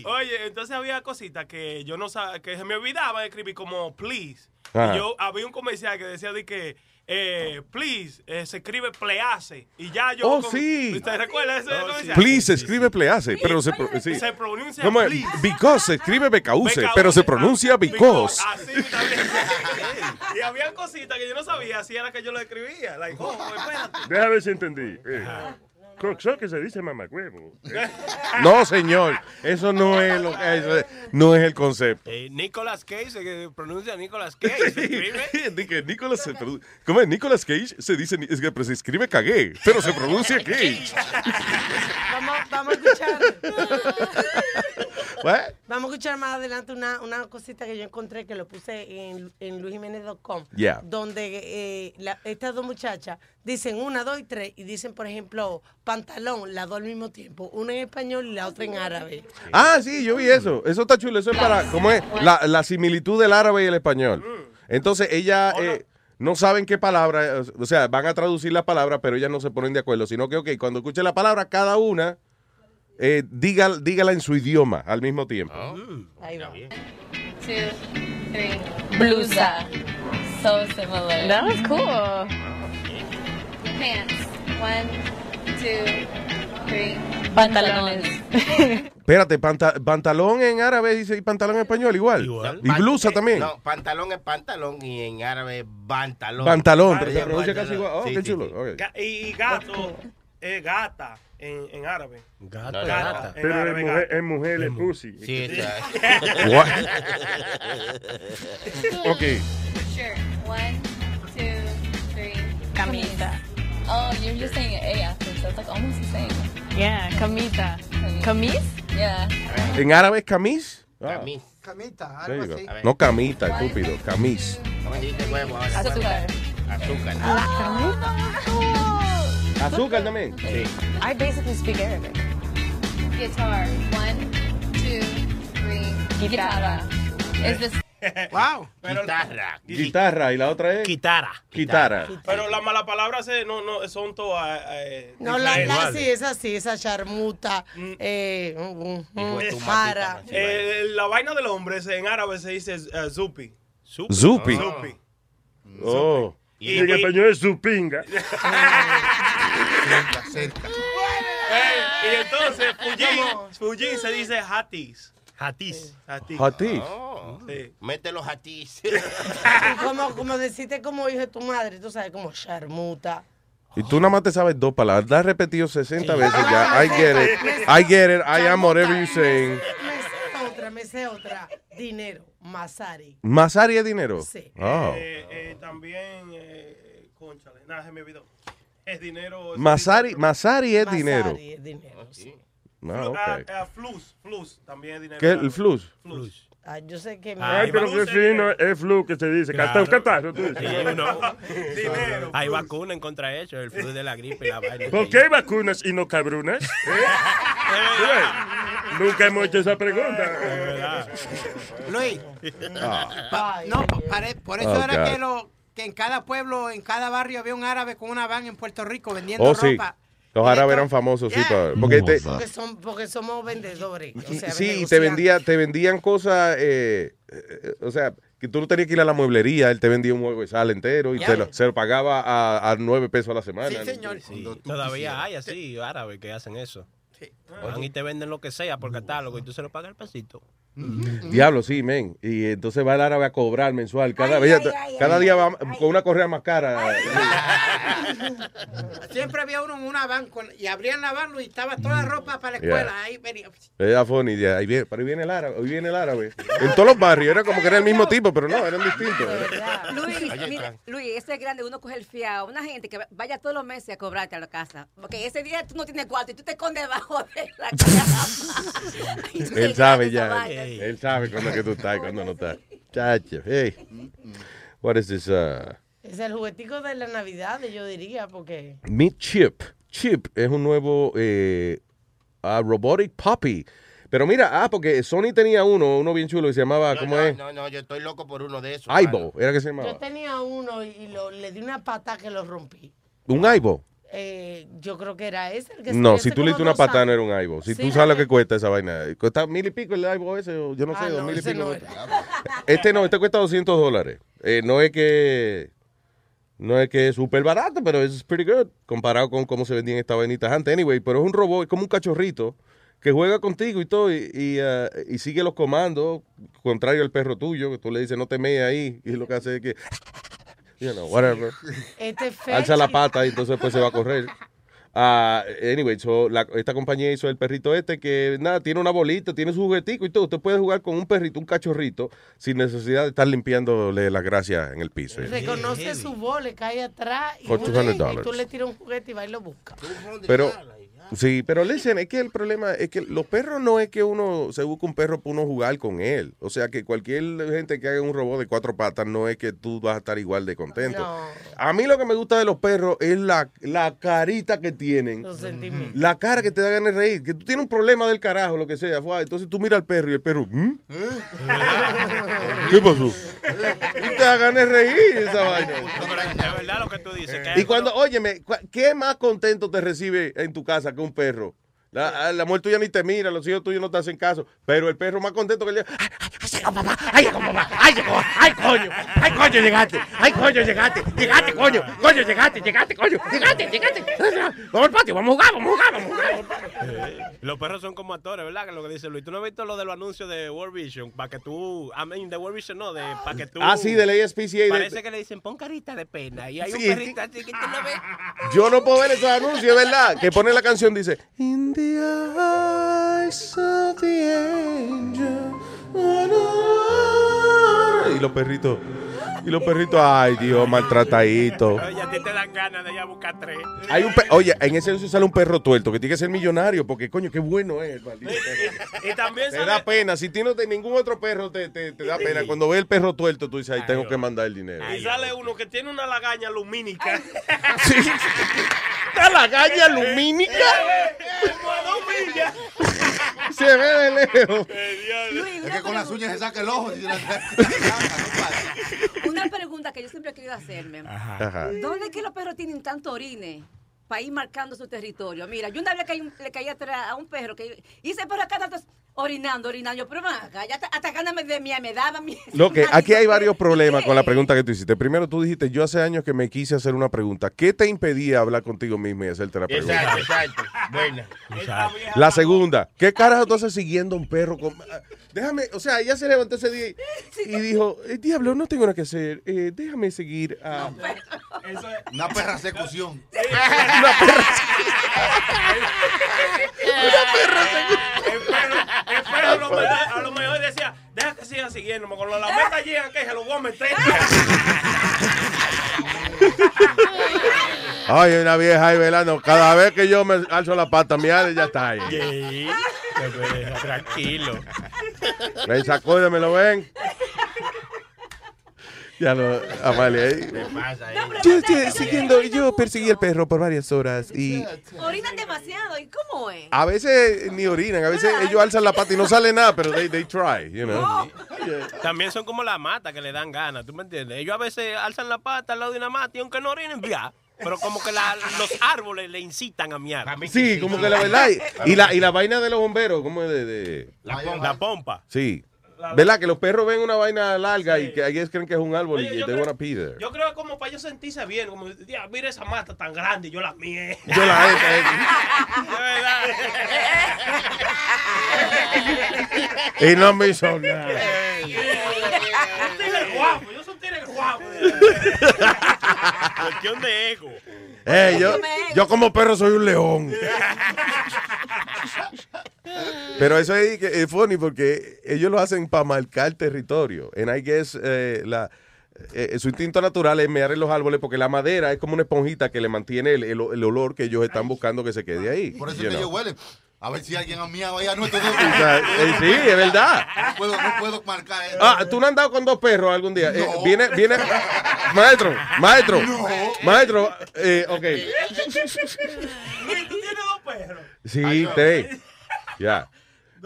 Oye, entonces había cositas que yo no sabía, que se me olvidaba de escribir como please. Y yo había un comercial que decía de que, eh, please, eh, se escribe please. Y ya yo. Oh, como- sí. ¿Usted recuerda ese comercial? Please se escribe please, pero se, pro- sí. Se pronuncia ¿Cómo es? please. Because se escribe because, Because, pero se pronuncia because. Así también. y había cositas que yo no sabía si era que yo lo escribía. Like, oh, espérate. Déjame ver si entendí. Eh, Coxo que se dice mamagüevo. <laughs> No, señor, eso no es lo que eso es- no es el concepto. Eh, Nicolas Cage se pronuncia Nicolas Cage. Se escribe. <laughs> Dije, Nicolas se ¿Cómo es? Nicolas Cage se dice, es que se escribe cagué, pero se pronuncia <laughs> Cage. Vamos, vamos a escuchar. What? Vamos a escuchar más adelante una, una cosita que yo encontré que lo puse en, en luisjiménez.com. Yeah. Donde eh, la- estas dos muchachas dicen una, dos y tres y dicen, por ejemplo, pantalón, las dos al mismo tiempo. Una en español y la otra en árabe. Ah, sí, yo vi eso. Eso está chulo. Eso es para, ¿cómo es? La, la similitud del árabe y el español. Entonces, ella eh, no saben qué palabra, o sea, van a traducir la palabra, pero ellas no se ponen de acuerdo, sino que, ok, cuando escuchen la palabra, cada una, eh, diga, dígala en su idioma al mismo tiempo. Ahí va. two, three. Blusa. So similar. That was cool. Pants. One, two, three. Pantalones. <laughs> Espérate, panta- pantalón en árabe dice y pantalón en español igual. Y blusa también. No, pantalón es pantalón y en árabe pantalón. Pantalón, pero se pronuncia casi igual. Oh, Sí, qué sí, chulo. sí. Ok. Ga- Y gato es gata en, en árabe. Gata, gata. En Pero es árabe, mujer, gata. es mujer, es pussy. Sí, exacto. <laughs> What? <laughs> ok. Sure. One, two, three. Camisa. Oh, you're just saying A after, so it's like almost the same. Yeah, camita. Camis? Yeah. ¿En árabe es camis? Ah, Camis. Camita, algo así. No camita, estúpido. Camis. ¿Cómo se dice huevo ahora? Azúcar. También. Sí. I basically speak Arabic. Guitar. One, two, three. Guitarra. Is this <laughs> Wow. Guitarra. Guitarra y la otra es Guitarra. guitarra. Pero las malas palabras se- no, no, son todas. Eh, No, la, la, sí, es así, esa charmuta, eh, mm, de Eh, la vaina del hombre se- en árabe se dice eh, zupi. Zupi. Zupi. Oh. Y en español es <laughs> Eh, y entonces Fujín se dice hatis. Hatis. Hatis. Hatis. Oh, Sí. Mete los hatis. <laughs> Como, como decirte como hijo de tu madre, tú sabes, como charmuta. Y tú nada más te sabes dos palabras. La has repetido 60 veces ya. I get it. I get it. I am whatever you're saying. Me sé otra, me sé otra. Dinero, Masari. ¿Masari es dinero? Sí. Oh. Eh, eh, también, eh, conchale, nada, se me olvidó. Es dinero. es Masari, Masari es dinero. Masari es dinero, sí. Ah, Flu- ok. ah, ah, flus, flus, también es dinero. ¿Qué es el flus? Flus. Ah, yo sé que... Ay, pero qué fino es flu que se dice. Claro. Catarro, tú dices. Sí, uno. Dinero. Hay vacunas contra eso, el flu de la gripe y la vaina. ¿Por qué hay vacunas y no cabrunas? <laughs> ¿Eh? Nunca hemos hecho esa pregunta. Luis. Ah. pa- no, pa- pare- por eso Oh, era God. que, lo, que en cada pueblo, en cada barrio había un árabe con una van en Puerto Rico vendiendo Oh, sí. ropa. Los árabes eran famosos, sí. Yeah. Porque te, Porque, son, porque somos vendedores. O sea, sí, y te, vendía, te vendían cosas, eh, eh, o sea, que tú no tenías que ir a la mueblería, él te vendía un juego de sal entero y te lo- se lo pagaba a, a nueve pesos a la semana. Sí, señor. Sí, todavía hay así árabes que hacen eso. Van y te venden lo que sea por catálogo y tú se lo pagas al pasito. Diablo, sí, men. Y entonces va el árabe a cobrar mensual. Cada, día- cada día va con una correa más cara. <laughs> Siempre había uno en una van con- y abrían la van y estaba toda la ropa para la Yeah. escuela. Ahí venía. Era funny. Ahí viene, pero ahí viene el árabe. Hoy viene el árabe. En todos los barrios era como que era el mismo tipo, pero no, eran distintos. Luis, mira. Luis, ese es grande, uno coge el fiado. Una gente que vaya todos los meses a cobrarte a la casa. Porque ese día tú no tienes cuarto y tú te escondes debajo de <laughs> la <laughs> Él sabe ya. Él sabe cuándo es que tú estás y cuándo no estás. <laughs> Chacho, hey. What is this? Uh, Es el juguetico de la Navidad, yo diría, porque... Meet Chip. Chip es un nuevo eh, ah, robotic puppy. Pero mira, ah, porque Sony tenía uno, uno bien chulo, y se llamaba, No, ¿cómo no, es? no, no, yo estoy loco por uno de esos. Aibo, era que se Yo llamaba. tenía uno y lo- le di una pata que lo rompí. ¿Un Aibo? Eh, yo creo que era ese. El que No, si tú le diste una dos patada no era un Aibo. Si Sí, tú sabes lo que cuesta esa vaina. Cuesta mil y pico el Aibo ese, yo no sé, Ah, dos no, mil y pico. no Este no, este cuesta 200 dólares. Eh, no es que no es que es súper barato, pero es pretty good comparado con cómo se vendían estas vainitas antes. Anyway, pero es un robot, es como un cachorrito que juega contigo y todo y, y, uh, y sigue los comandos, contrario al perro tuyo, que tú le dices no te mees ahí y lo que hace es que, you know, whatever. Este <laughs> Alza la pata y entonces después se va a correr. Ah, anyway, so, la- esta compañía hizo el perrito este que nada, tiene una bolita, tiene su juguetico y todo. Usted puede jugar con un perrito, un cachorrito, sin necesidad de estar limpiándole la gracia en el piso. Reconoce su voz, le cae atrás y, For vuelve, $200. y tú le tiras un juguete y va y lo busca. Pero, sí, pero listen, es que el problema es que los perros no es que uno se busque un perro para uno jugar con él. O sea, que cualquier gente que haga un robot de cuatro patas no es que tú vas a estar igual de contento. A mí lo que me gusta de los perros es la, la carita que tienen. Los sentimientos. La cara que te da ganas de reír. Que tú tienes un problema del carajo, lo que sea. fue, Entonces tú miras al perro y el perro. ¿Mm? ¿Qué pasó? Y te da ganas de reír esa vaina. Es verdad lo que tú dices. que Y cuando, óyeme, ¿qué más contento te recibe en tu casa que un perro? La, la mujer tuya ni te mira, los hijos tuyos no te hacen caso, pero el perro más contento que el día. ¡Ay, ay, llegó papá! ¡Ay, llegó papá! ¡Ay, llegó! ¡Ay, coño! ¡Ay, coño, llegaste! ¡Ay, coño, llegaste! ¡Llegaste, coño! ¡Coño, llegaste! ¡Llegaste, coño! ¡Llegaste, llegaste! Vamos al patio, vamos a jugar, vamos a jugar, vamos a jugar. Eh, Los perros son como actores, ¿verdad? Que lo que dice Luis. ¿Tú no has visto lo de los anuncios de World Vision? Para que tú. I mean, de World Vision no, de para que tú. Ah, sí, del ASPCA. de- Parece que le dicen, pon carita de pena. Y hay Sí, un perrito así que tú lo ves. Yo no puedo ver esos anuncios, ¿verdad? Que pone la canción, dice. In the eyes of the angel. Y los perritos. Y los perritos, ay Dios, maltratadito. Oye, a ti te dan ganas de ir a buscar tres. Hay un Oye, en ese anuncio sale un perro tuerto que tiene que ser millonario porque, coño, qué bueno es el maldito perro. Y también Te sale- da pena. Si tienes de ningún otro perro, te, te- te da pena. Cuando ves el perro tuerto, tú dices, ay, tengo que mandar el dinero. Y sale uno que tiene una lagaña lumínica. <laughs> <laughs> ¿Una lagaña lumínica? Como a dos millas. Se ve de lejos. Es que con las uñas se saca el ojo. <laughs> Una pregunta que yo siempre he querido hacerme. Ajá. ¿Dónde es que los perros tienen tanto orine? Para ir marcando su territorio. Mira, yo una vez le caí, le caí atrás a un perro que ese perro acá tanto orinando, orinando. Yo, pero acá, ya ganas de mí, me daba miedo. Lo que <laughs> aquí hay varios problemas con la <laughs> pregunta que tú hiciste. Primero, tú dijiste, yo hace años que me quise hacer una pregunta. ¿Qué te impedía hablar contigo mismo y hacerte la pregunta? Exacto, exacto. Buena. La segunda, ¿qué carajo tú haces siguiendo a un perro? con- ah, Déjame, o sea, ella se levantó ese día y, dijo, "Eh, diablo, no tengo nada que hacer, eh, déjame seguir a... Una perra secución. Una perra El perro, el perro a, lo mejor, decía, deja que siga siguiéndome. Cuando la meta llega, que se lo voy a meter. Ay, hay una vieja ahí velando. Cada vez que yo me alzo la pata, mi ya está ahí. Sí. Tranquilo. Me sacó de me lo ven. Ya lo, Amalia. ¿Qué pasa ahí? Yo estoy siguiendo, yo perseguí al perro por varias horas y Orinan demasiado. ¿Y cómo es? a veces ni orinan, a veces ellos alzan la pata y no sale nada, pero they, they try, you know. También son como la mata que le dan ganas, ¿tú me entiendes? Ellos a veces alzan la pata al lado de una mata y aunque no orinen, ya. Pero como que la- los árboles le incitan a miar. Sí, como que la verdad. Y, y la, y la vaina de los bomberos, ¿cómo es de, de- La pompa. La pompa. Sí. ¿Verdad? Que los perros ven una vaina larga y que ellos creen que es un árbol Oye, y creo- wanna pee there. Yo creo que como para ellos sentirse bien, como, "Dia, mira esa mata tan grande, yo la mié. Yo la he- Y no me hizo nada. Un tigre guapo, yo soy un tigre guapo. Cuestión de ego. Eh, yo, yo como perro soy un león. Pero eso es, que es funny porque ellos lo hacen para marcar territorio. And I guess eh, la, eh, su instinto natural es mear en los árboles porque la madera es como una esponjita que le mantiene el, el- el olor que ellos están buscando que se quede ahí. Por eso es que know. ellos huelen. A ver si alguien a mí vaya no te O sea, eh, sí, es verdad. No puedo, no puedo marcar eso. Ah, tú no has andado con dos perros algún día. Eh, viene, viene. Maestro, maestro, maestro, eh, ok. ¿Tú tienes dos perros? Sí, tres. Ya.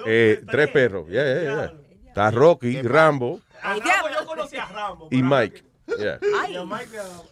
Eh, tres perros. Ya, ya, ya. Está Rocky, Rambo A Rambo yo conocí a Rambo. y Mike. Yeah. Ay.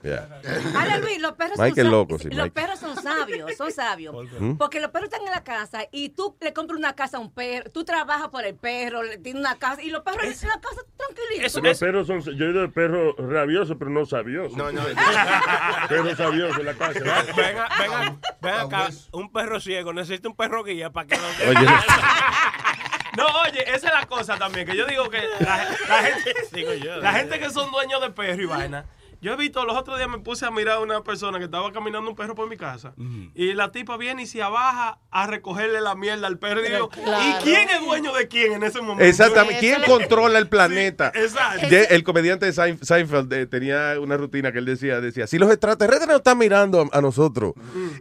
Yeah. Ahora, Luis, los perros son es loco, sí, Los Mike. perros son sabios, son sabios. ¿Mm? Porque los perros están en la casa y tú le compras una casa a un perro, tú trabajas por el perro, le tienes una casa y los perros en la casa tranquilitos. Los perros son. Yo he ido de perro rabioso, pero no sabioso. No, no. <laughs> perro sabioso en la casa. Venga, venga, venga acá. Un perro ciego necesita un perro guía para que lo Oye. <laughs> <laughs> No, oye, esa es la cosa también, que yo digo que la, la gente, Digo yo, la gente que son dueños de perro y vaina. Yo he visto, los otros días me puse a mirar a una persona que estaba caminando un perro por mi casa. Y la tipa viene y se abaja a recogerle la mierda al perro. Y digo, claro. ¿y quién es dueño de quién en ese momento? Exactamente. ¿Quién controla el planeta? Sí, exacto. El comediante de Sein- Seinfeld eh, tenía una rutina que él decía, decía, si los extraterrestres nos están mirando a, a nosotros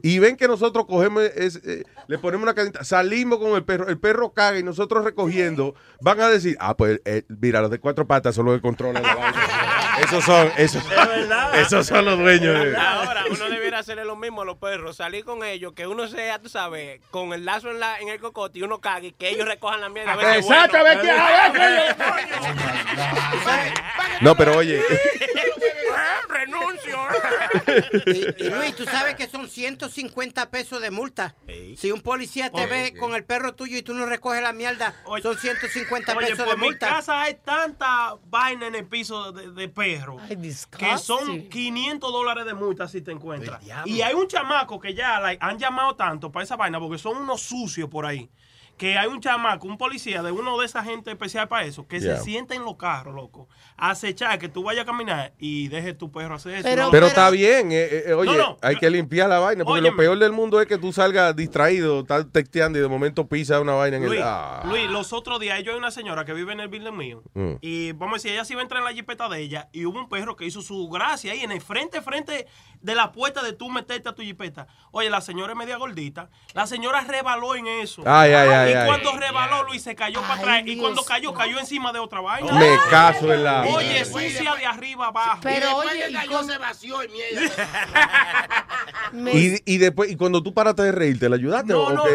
y ven que nosotros cogemos, es- eh, le ponemos una cadena, salimos con el perro, el perro caga y nosotros recogiendo, van a decir, ah, pues eh, mira, los de cuatro patas son los que controlan la vaina. <laughs> Esos son, esos, esos son los dueños. de- Ahora, uno debiera hacerle lo mismo a los perros, salir con ellos, que uno sea, tú sabes, con el lazo en, la, en el cocote y uno cague y que ellos recojan la mierda. a Exacto, a ver qué- No, pero oye, <laughs> Renuncio. <laughs> Y, y Luis, tú sabes que son 150 pesos de multa. Si un policía te Oye, ve con el perro tuyo y tú no recoges la mierda, son 150 Oye, pesos por de mi multa. casa hay tanta vaina en el piso de, de perro que son 500 dólares de multa si te encuentras. Y hay un chamaco que ya like, han llamado tanto para esa vaina porque son unos sucios por ahí. Que hay un chamaco, un policía de uno de esa gente especial para eso, que Yeah. se sienta en los carros, loco, a acechar que tú vayas a caminar y dejes tu perro hacer eso. pero, No, está bien, eh, eh, oye, No, no. hay que limpiar la vaina, porque lo peor del mundo es que tú salgas distraído, estás texteando y de momento pisas una vaina en el... Luis, Ah. Luis, los otros días yo hay una señora que vive en el building mío Mm. y vamos a decir, ella se iba a entrar en la jipeta de ella y hubo un perro que hizo su gracia ahí en el frente, frente de la puerta de tú meterte a tu jipeta. Oye, la señora es media gordita, la señora rebaló en eso. Ay, ay, ay, y ay. cuando rebaló, Luis se cayó para atrás y cuando cayó, cayó encima de otra vaina. Me caso en la- Oye, sucia de arriba abajo. Pero, y después oye, que ¿y cayó se vació y mierda. <laughs> Y, y después, y cuando tú paraste de reírte, ¿le ayudaste? No, o no, no,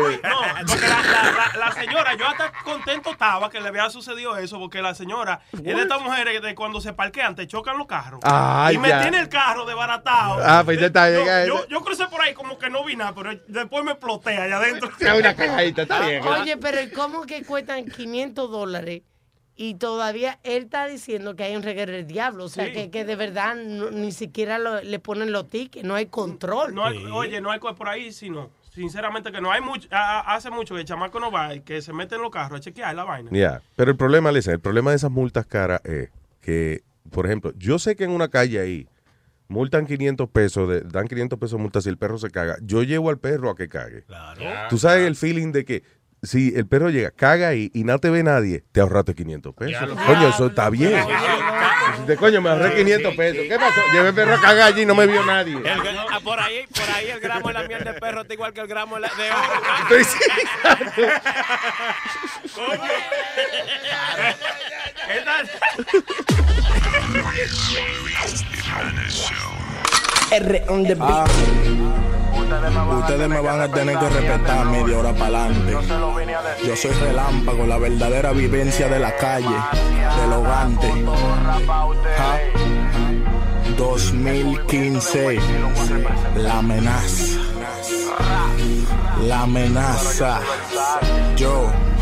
porque la, la- la- la señora, yo hasta contento estaba que le había sucedido eso, porque la señora es de estas mujeres de cuando se parquean, te chocan los carros. Ay, y me ya. tiene el carro desbaratado. Ah, pues ya está, Yo- llega yo, eso. yo crucé por ahí como que no vi nada, pero después me exploté allá adentro. Una cajadita, está bien. Oye, pero ¿y ¿cómo que cuestan 500 dólares? Y todavía él está diciendo que hay un reguero del diablo. O sea, Sí. que, que de verdad no- ni siquiera lo- le ponen los tickets, no hay control. No hay- Oye, no hay cosas por ahí, sino. Sinceramente que no hay mucho, a- a- hace mucho que el chamaco no va y que se mete en los carros a chequear la vaina. Ya, pero el problema, Lisa, el problema de esas multas caras es que, por ejemplo, yo sé que en una calle ahí multan 500 pesos, de- dan 500 pesos de multa si el perro se caga. Yo llevo al perro a que cague. Tú sabes el feeling de que si el perro llega, caga ahí y no te ve nadie, te ahorraste 500 pesos. Coño, eso está bien. De coño, me ahorré 500 pesos. ¿Qué pasó? Llevé el perro a cagar allí y no me vio nadie. El ah, por, ahí, por ahí el gramo de la miel de perro está igual que el gramo de, la- de oro. Estoy- sí, R on the beat. Ustedes me van a tener que respetar media hora para adelante. Yo soy relámpago, la verdadera vivencia de la calle, del hogante. Ja. 2015, la amenaza. La amenaza. Yo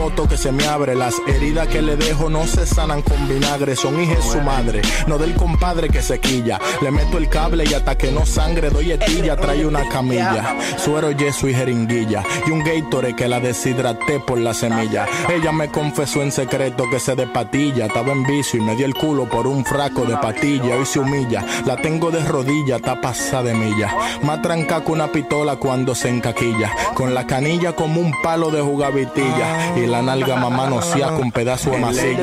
toto que se me abre. Las heridas que le dejo no se sanan con vinagre. Son hijas su madre, no del compadre que se quilla. Le meto el cable y hasta que no sangre doy estilla. Trae una camilla, suero, yeso y jeringuilla. Y un gatorade que la deshidraté por la semilla. Ella me confesó en secreto que se de patilla. Estaba en vicio y me dio el culo por un fraco de patilla. Hoy se humilla, la tengo de rodilla, está pasada de milla. Más tranca que una pistola cuando se encaquilla. Con la canilla como un palo de jugavitilla. Y la nalga mamá no sea con pedazo de masilla.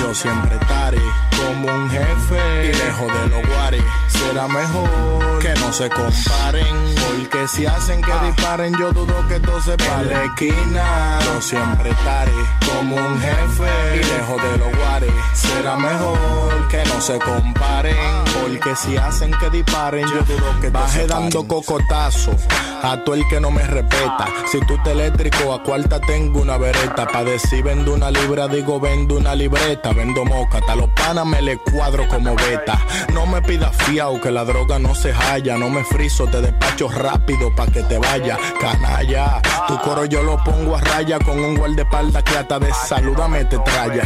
Yo siempre estaré como un jefe y lejos de los guares será mejor que no se comparen. Porque si hacen que ah. disparen, yo dudo que todo se pare. Esquina, yo siempre estaré como un jefe y lejos de los guares. Será mejor que no se comparen. Ah. Porque si hacen que disparen, yo dudo que todo se dando cocotazo a todo el que no me respeta. Ah. Si tú te eléctrico, a cuarta tengo una vereta. Pa' decir vendo una libra, digo vendo una libreta. Vendo moca, a los panas me le cuadro como beta. No me pidas fiao que la droga no se jala no me friso, te despacho rápido pa' que te vaya, canalla. Tu coro yo lo pongo a raya con un guardaespaldas que hasta de salúdame te traya.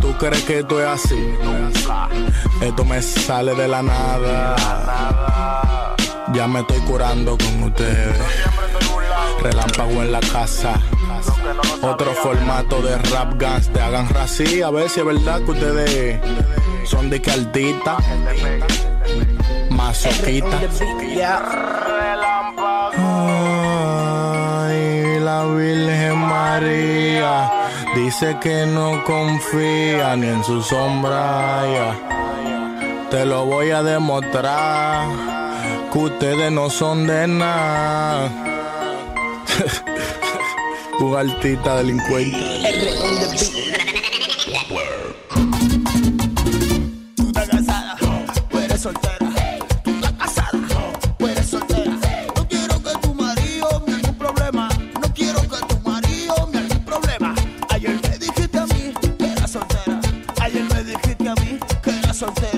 ¿Tú crees que esto es así? Esto me sale de la nada. Ya me estoy curando con ustedes. Relámpago en la casa. Otro formato de rap guns. Te hagan raci, a ver si es verdad que ustedes son de que Ah, masoquita. Ay, la Virgen María dice que no confía ni en su sombra. Te lo voy a demostrar que ustedes no son de nada. <laughs> Un artista delincuente. soltero.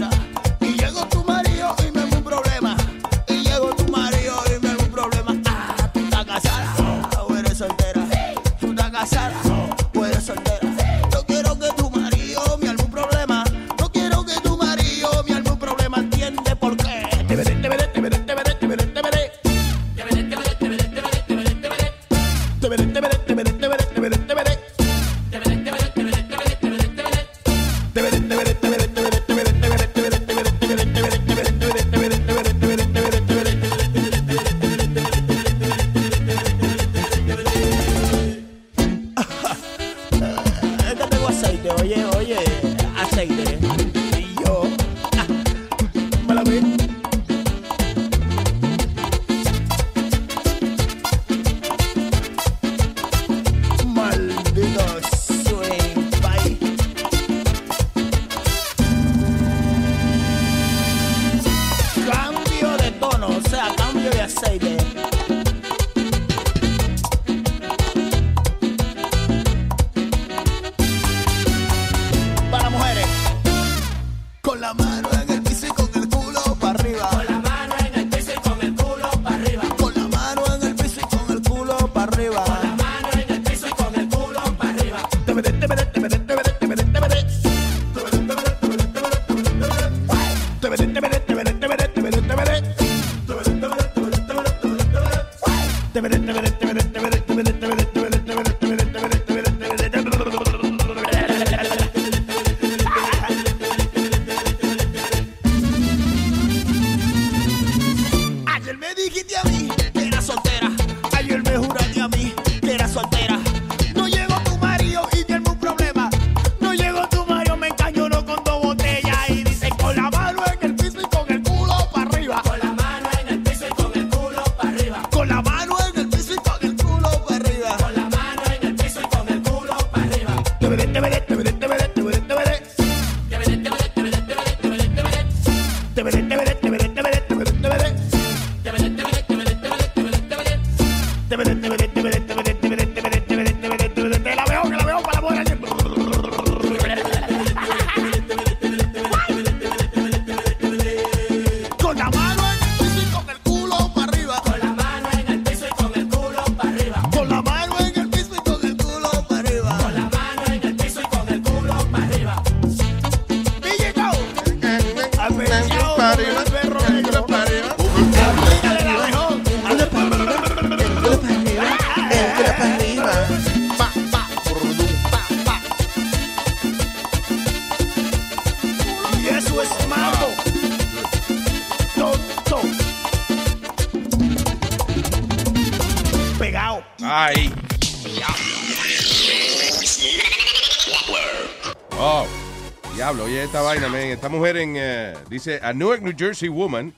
Dice, a Newark, New Jersey woman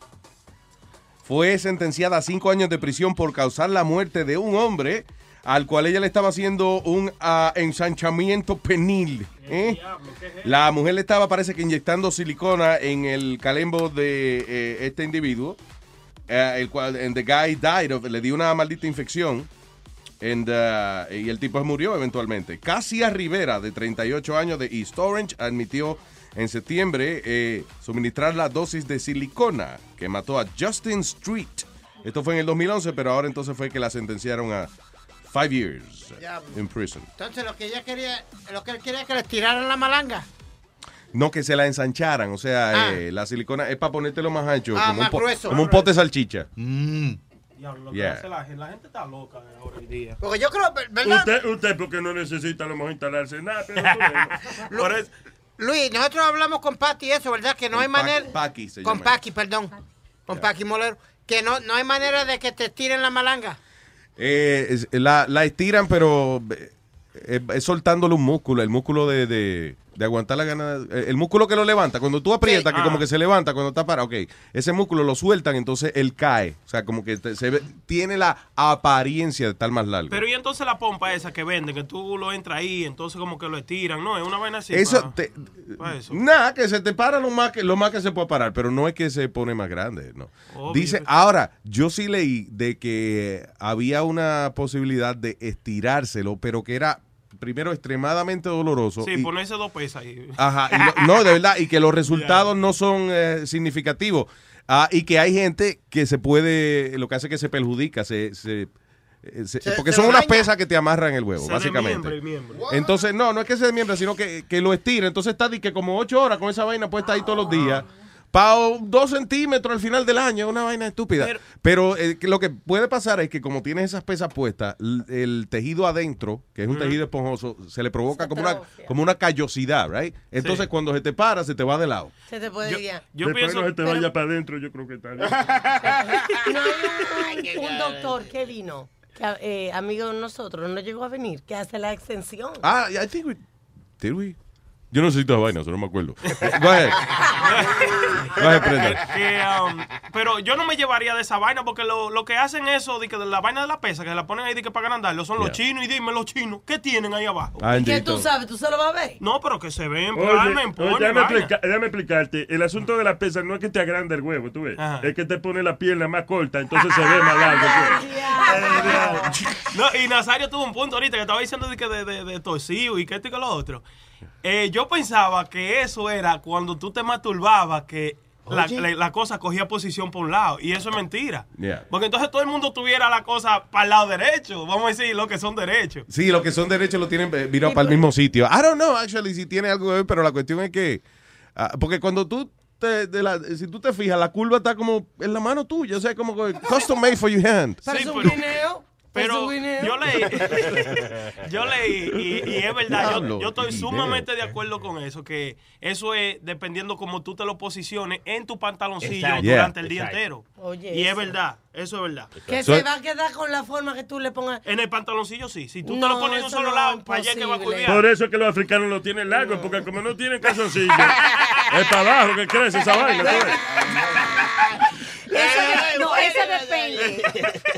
fue sentenciada a cinco años de prisión por causar la muerte de un hombre al cual ella le estaba haciendo un ah, ensanchamiento penil. ¿eh? La mujer le estaba, parece que inyectando silicona en el calembo de eh, este individuo, eh, el cual, and the guy died of, le dio una maldita infección. And, uh, y el tipo murió eventualmente. Casia Rivera, de 38 años, de East Orange, admitió en septiembre eh, suministrar la dosis de silicona que mató a Justin Street. Esto fue en el 2011, pero ahora entonces fue que la sentenciaron a five years in prison. Entonces lo que ella quería, lo que él quería es que le tiraran la malanga. No que se la ensancharan, o sea, Ah. eh, la silicona es para ponértelo más ancho, Ah, como, más un po- grueso. como un pote de salchicha. Diablo, lo que Yeah. hace la, gente, la gente está loca ahora en día. Porque yo creo, ¿verdad? Usted, usted porque no necesita a lo mejor instalarse nada. Pero tú. <laughs> Por eso- Luis, nosotros hablamos con Pati eso, ¿verdad? Que no hay Con manera. Paqui se Con. Paqui, perdón. Con Paqui Molero. Que no, no hay manera de que te tiren la malanga. Eh, es- la, la estiran, pero eh, eh, es soltándole un músculo, el músculo de, de, de aguantar la gana. eh, El músculo que lo levanta, cuando tú aprietas, que Ah. como que se levanta cuando está parado, ok, ese músculo lo sueltan, entonces él cae. O sea, como que te- se ve- tiene la apariencia de estar más largo. Pero y entonces la pompa esa que venden, que tú lo entras ahí, entonces como que lo estiran, ¿no? Es una vaina así. eso, eso. nada, que se te para lo más que, lo más que se puede parar, pero no es que se pone más grande, no. Obvio. Dice, ahora, yo sí leí de que había una posibilidad de estirárselo, pero que era primero extremadamente doloroso. Sí, y- ponerse dos pesas ahí. Ajá, y lo- no, de verdad, y que los <laughs> resultados no son eh, significativos. Ah, y que hay gente que se puede, lo que hace es que se perjudica, se, se- eh, se- Se- porque se son unas pesas que te amarran el huevo, Se básicamente. desmiembra el miembro. Entonces, no, no es que se desmiembra, sino que, que lo estira. Entonces está di que como ocho horas con esa vaina puesta ahí todos los días. Para dos centímetros al final del año, una vaina estúpida. Pero, eh, que lo que puede pasar es que como tienes esas pesas puestas, el tejido adentro, que es un tejido esponjoso, se le provoca como una, como una callosidad, right? Entonces cuando se te para, se te va de lado. Se te puede guiar. Después no se te vaya para adentro, yo creo que está bien. <laughs> No hay un, un doctor que vino, que, eh, amigo de nosotros, no llegó a venir, que hace la extensión. Ah, I think we, did we? Yo no necesito esa vaina, eso no me acuerdo. Go ahead. Go ahead, Brenda. Que, um, pero yo no me llevaría de esa vaina porque lo, lo que hacen eso de que de la vaina de la pesa, que la ponen ahí de que para agrandarlo, son los chinos y dime los chinos, ¿qué tienen ahí abajo? Ah, ¿Y qué tú sabes? ¿Tú se lo vas a ver? No, pero que se ven, Oye, oye, déjame, explica- déjame explicarte. El asunto de la pesa no es que te agranda el huevo, tú ves. Es que te pone la pierna más corta, entonces se ve más largo. <laughs> <laughs> No, y Nazario tuvo un punto ahorita que estaba diciendo de que de, de, de torcido y que esto y que lo otro. Eh, yo pensaba que eso era cuando tú te masturbabas que la, Oye. la- la cosa cogía posición por un lado. Y eso es mentira. Yeah. Porque entonces todo el mundo tuviera la cosa para el lado derecho. Vamos a decir lo que son derechos. Sí, los que son derechos lo tienen eh, virado para el mismo sitio. I don't know, actually, si tiene algo que ver, pero la cuestión es que. ah, porque cuando tú. Te, de la- si tú te fijas, la curva está como en la mano tuya, o sea, como que custom made for your hand. Parece Sí, un pero- guineo. Pero yo leí, <laughs> yo leí y, y es verdad, yo, estoy sumamente de acuerdo con eso, que eso es dependiendo cómo tú te lo posiciones en tu pantaloncillo Exacto. durante Yeah. el día Exacto. entero. Oye, y es verdad, eso es verdad. Que So- se va a quedar con la forma que tú le pongas. En el pantaloncillo sí, si tú te No, lo pones de un solo no lado, para allá que va a curviar. Por eso es que los africanos lo tienen largo, porque como no tienen calzoncillo, <laughs> es para abajo que crece esa vaina. <laughs> no, eso depende.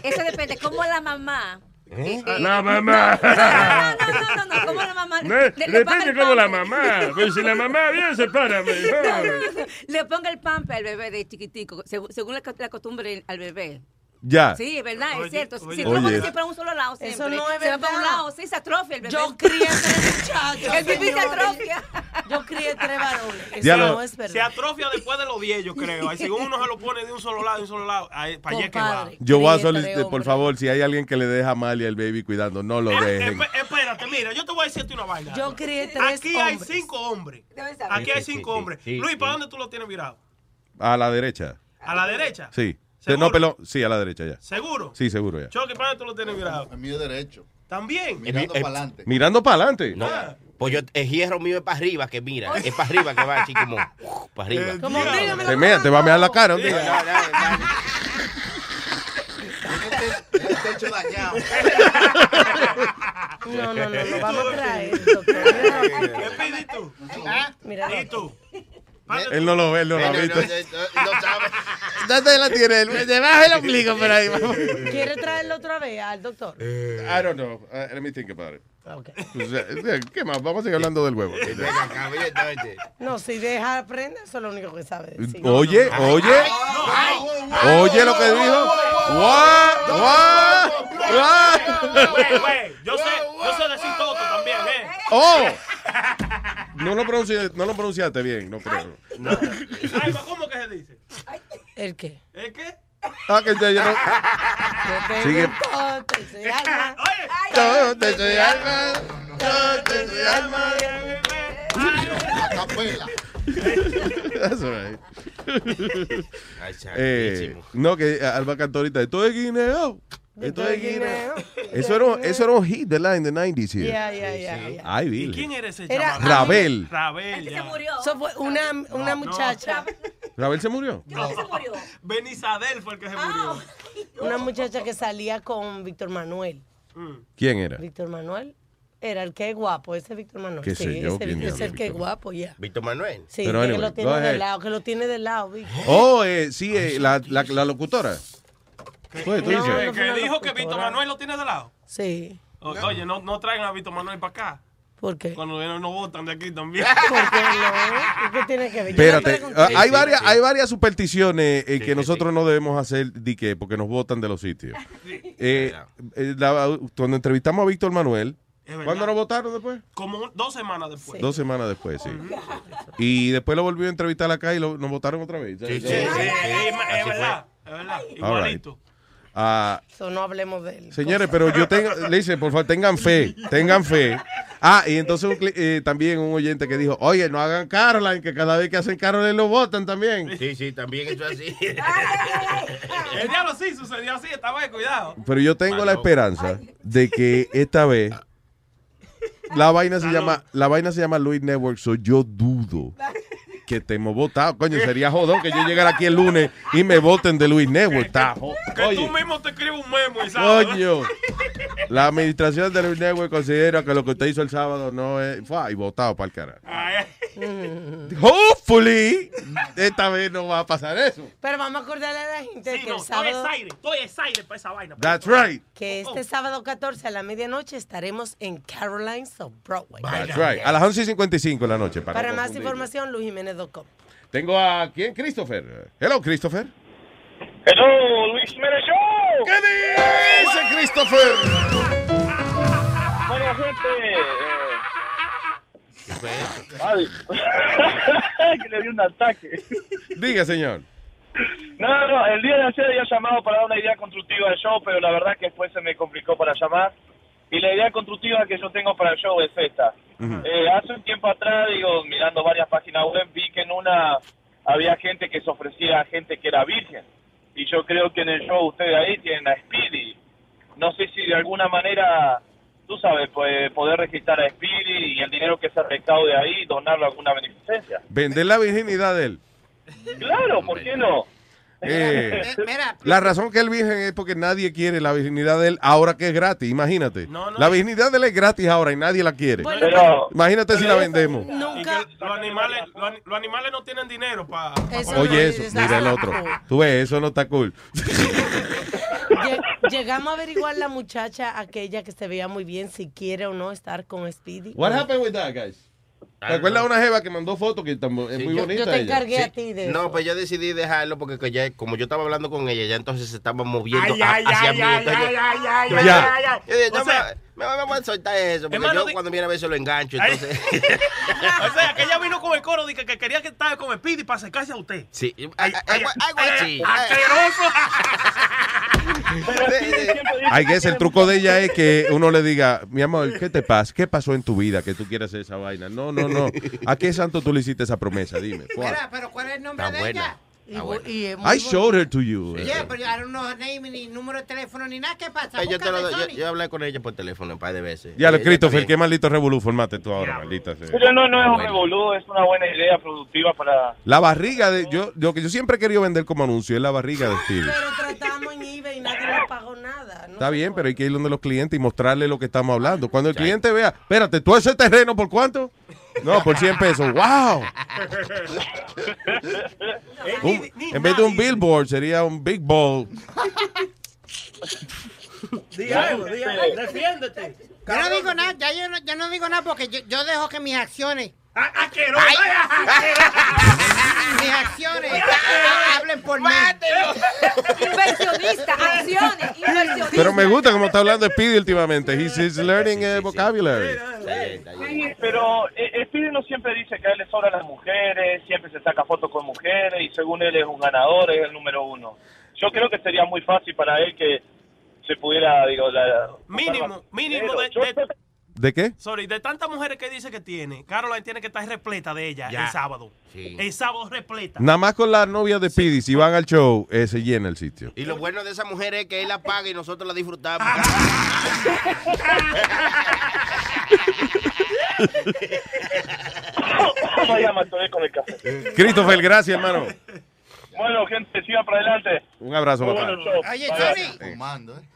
Eso depende. ¿Cómo la mamá? ¿Eh? La mamá. No, no, no, no. ¿Cómo la mamá? No, le- le depende el como la mamá. Pues si la mamá bien, se para. Le ponga el pamper al bebé de chiquitico, según, según la, la costumbre al bebé. Ya. Sí, es verdad, Oye, es cierto. oye. Si tú lo Oye. pones siempre a un solo lado, siempre, Eso no es se va para un verdad. lado, sí, se atrofia el bebé. Yo crié tres muchachos. <laughs> El pipí se atrofia. Yo crié tres varones. Eso Diablo. no es Se verdad. atrofia después de los 10, yo creo. Ahí, según uno se lo pone de un solo lado, de un solo lado, ahí, para allá que va. Yo voy a solicitar, por favor, si hay alguien que le deja a Amalia el baby cuidando, no lo Eh, dejen. esp- espérate, mira, yo te voy a decirte una vaina. Yo crié tres Aquí hay cinco hombres. Aquí hay cinco hombres. Luis. ¿para dónde tú lo tienes virado? A la derecha. ¿A la derecha? Sí. No, pero sí, a la derecha ya. ¿Seguro? Sí, seguro ya. Choque, ¿para tú lo tienes mirado? El mío derecho. También. Mirando para adelante. Mirando para adelante. No, pues yo, el hierro mío es para arriba que mira. Es para arriba que va así como. Para arriba. Como dígame Te, mea, te va a mear la cara un día. El techo dañado. No, no, no, lo vamos a traer, <laughs> ¿Qué tú? Mira, ¿Y tú? Él no lo ve, él no lo ha No, no, visto. no, no sabe. ¿Dónde la tiene él? Debajo del ombligo, por ahí. ¿Quiere traerlo otra vez al doctor? I don't know. Uh, let me think about it. Ok. Pues, eh, ¿Qué más? Vamos a seguir hablando del huevo. No, si deja aprender, eso es lo único que sabe decir. Oye, oye. Oye lo que dijo. What? What? What? Yo sé, yo sé decir toto también, ¿eh? Oh. No lo, pronunciaste, no lo pronunciaste bien, no creo. Ay, ¿cómo que se dice? ¿El qué? ¿El qué? Ah, que ya ya no. Sigue. Todo te soy alma. Todo te soy alma. Todo te soy alma. Capela. That's right. Ay, Eh, no, que Alba cantó ahorita. Esto es guineo. Esto es guineo. Eso era, un- eso era un hit, ¿verdad? En the 90s here. Yeah, yeah, yeah, yeah. Ay, ¿Y Billy. quién era ese Era- chaval? Rabel. Rabel, ya. Eso fue una, una muchacha, ¿Rabel se murió? No. Benizadel fue el que se murió. una muchacha que salía con Víctor Manuel. ¿Quién era? Víctor Manuel era el que es guapo, ese Víctor Manuel. ¿Qué sí, sé yo? ese ¿Quién es diablo el que es Víctor guapo, ya. Víctor Manuel. Sí, Pero que anyway, lo go tiene de lado, que lo tiene de lado. Oh, eh, sí, eh, la, la, la locutora. Pues, tú No, dices. Que, no dijo que. Víctor Manuel lo tiene de lado. Sí. O- Oye, no, no traigan a Víctor Manuel para acá. ¿Por qué? Cuando vienen no votan de aquí también. <laughs> ¿Por qué no? ¿Qué tiene que ver? Espérate, ah, hay, varias, hay varias supersticiones eh, que nosotros no debemos hacer di que, porque nos votan de los sitios. Eh, eh, la- cuando entrevistamos a Víctor Manuel. ¿cuándo nos votaron después? Como dos semanas después. Dos semanas después, sí. Y después lo volvió a entrevistar acá y lo, nos votaron otra vez. Sí, sí, sí, es es verdad, es verdad. Igualito. Ah, So, no hablemos de él. señores, pero yo tengo, le dice, por favor, tengan fe, tengan fe. Ah, y entonces un eh, también un oyente que dijo, oye, no hagan Caroline, que cada vez que hacen Caroline lo votan también. Sí, sí, también eso es así. <laughs> El diablo sí sucedió así, estaba de cuidado. Pero yo tengo la esperanza de que esta vez la vaina se llama la vaina se llama Luis Network, so yo dudo que estemos votados. Coño, sería jodón que yo llegara aquí el lunes y me voten de Luis Network. Está Que Oye, tú mismo te escribes un memo y sabes. coño. La administración de Luis Network considera que lo que usted hizo el sábado no es. Fue y votado para el carajo. Hopefully, esta vez no va a pasar eso. Pero vamos a acordarle a la gente Sí, que no, el estoy sábado, excited, estoy excited para esa vaina. That's right. que Oh. este sábado 14 a la medianoche estaremos en Carolines of Broadway. That's right. A las 11 y 55 de la noche. Para, Para más información, Tengo a quién? Christopher. Hello, Christopher. Hello, Luis Show. ¿Qué dice Christopher? Buena gente. eh, ay, <laughs> que le dio un ataque. Diga, señor. No, no, el día de ayer había llamado para dar una idea constructiva del show, pero la verdad que después se me complicó para llamar. Y la idea constructiva que yo tengo para el show es esta. Eh, hace un tiempo atrás, digo, mirando varias páginas web, vi que en una había gente que se ofrecía a gente que era virgen. Y yo creo que en el show ustedes ahí tienen a Speedy. No sé si de alguna manera, tú sabes, pues, poder registrar a Speedy y el dinero que se recaude ahí, donarlo a alguna beneficencia. Vender la virginidad de él. Claro, ¿por qué no? Eh, la razón que él virgen es porque nadie quiere la virginidad de él ahora que es gratis. Imagínate. La virginidad de él es gratis ahora y nadie la quiere. Bueno, Pero- Imagínate si la vendemos. Que los animales, los, ani- los animales no tienen dinero para. Oye, eso, mira el otro. Tú ves, eso no está cool. <laughs> Lle- Llegamos a averiguar la muchacha aquella que se veía muy bien si quiere o no estar con Speedy. What happened with that, guys? ¿Te acuerdas de una jeva que mandó fotos que es muy yo- bonita yo te ella? encargué a ti de No, eso. pues yo decidí dejarlo porque que ya, como yo estaba hablando con ella, ya entonces se estaba moviendo Ay, a- ay, hacia ay, mí. ay, entonces yo- ay, ay, ay, yo ay, dije, ay, ay. yo dije, O no, sea- me, voy a soltar eso, porque Hermano, yo di- cuando viene a ver se lo engancho, Ay. entonces... <laughs> O sea, que ella vino con el coro de que, que quería que estaba con Speedy para acercarse a usted. Sí, algo, algo así. Ay, que es el truco de ella es que <laughs> uno le diga, mi amor, ¿qué te pasa? ¿Qué pasó en tu vida que tú quieres hacer esa vaina? No, no, no. ¿A qué santo tú le hiciste esa promesa? Dime. ¿cuál? Mira, pero ¿cuál es el nombre Está de buena. ella? Y, bu- y es muy I showed her to you. Yeah, but I don't know her name ni número de teléfono ni nada. ¿Qué pasa? Yo, te lo Búscame, doy- yo, Sony. yo hablé con ella por teléfono un par de veces. Ya lo Christopher, qué maldito revolú formate tú ahora, maldita sea. Pero no, no es un revolú, es una buena idea productiva para... La barriga de yo, lo que yo siempre he querido vender como anuncio es la barriga de Stevie. Pero tratamos en eBay y nadie nos pagó nada. Está bien, pero hay que ir donde los clientes y mostrarle lo que estamos hablando. Cuando el cliente vea, espérate, ¿tú ese terreno por cuánto? No, por 100 pesos. ¡Wow! Un- en vez de un billboard, sería un big ball. Di algo, di algo, defiéndete. Yo no digo nada, ya yo no, yo no digo nada porque yo, yo dejo que mis acciones. Acciones ha- hablen por mí. Inversionista, acciones, inversionista. Pero me gusta como está hablando Speedy últimamente. He's, he's learning eh, vocabulary. Sí, pero eh, Speedy no siempre dice que a él le sobran las mujeres, siempre se saca fotos con mujeres y según él es un ganador, es el número uno. Yo creo que sería muy fácil para él que se pudiera, digo, la, Mínimo, mínimo de, de- ¿De qué? sorry, de tantas mujeres que dice que tiene, Caroline tiene que estar repleta de ella Ya. el sábado. El sábado repleta. Nada más con la novia de Speedy, si van al show, eh, se llena el sitio. Y lo bueno de esa mujer es que él la paga y nosotros la disfrutamos. <laughs> Con el café. Christopher, gracias, hermano. Bueno, gente, sigan para adelante. Un abrazo, papá. Oye, Bye. Sony,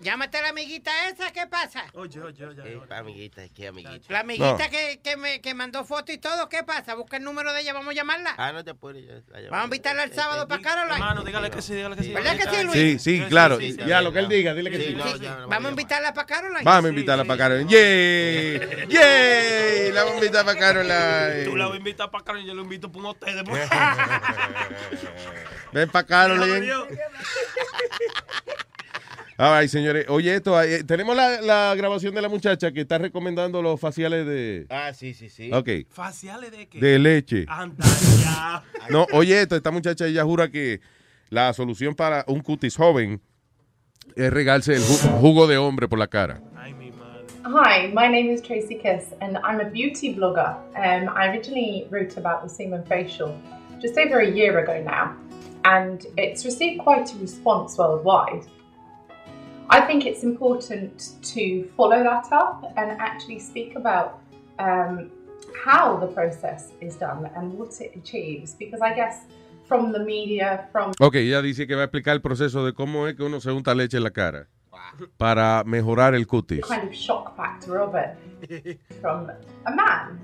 llámate a la amiguita esa, ¿qué pasa? Oye, oye, oye. Eh, amiguita, ¿qué amiguita? La amiguita No. que, que, me, que mandó foto y todo, ¿qué pasa? Busca el número de ella, vamos a llamarla. Ah, no te apures. ya la llamo. Vamos a invitarla el sábado para Caroline. Hermano, dígale que sí, dígale que sí. ¿Verdad que sí, Luis? Sí, sí, claro. Ya, lo que él diga, dile que sí. Vamos a invitarla para Caroline. Vamos a invitarla para Caroline. ¡Yay! ¡Yay! La vamos a invitar para Tú la Caroline. vas a invitar para Caroline, yo lo invito para un hotel después. <laughs> Ven para Caroline. Adiós. Ay, señores. Oye, esto, eh, tenemos la, la grabación de la muchacha que está recomendando los faciales de... Ah, sí, sí, sí. Ok. ¿Faciales de qué? De leche. <laughs> No, oye, esto, esta muchacha ella jura que la solución para un cutis joven es regarse el ju- jugo de hombre por la cara. Hi, my name is Tracy Kiss, and I'm a beauty blogger. Um, I originally wrote about the semen facial just over a year ago now, and it's received quite a response worldwide. I think it's important to follow that up and actually speak about um, how the process is done and what it achieves, because I guess from the media, from Ok, ella dice que va a explicar el proceso de cómo es que uno se unta leche en la cara para mejorar el cutis. kind of shock factor of it <laughs> from a man.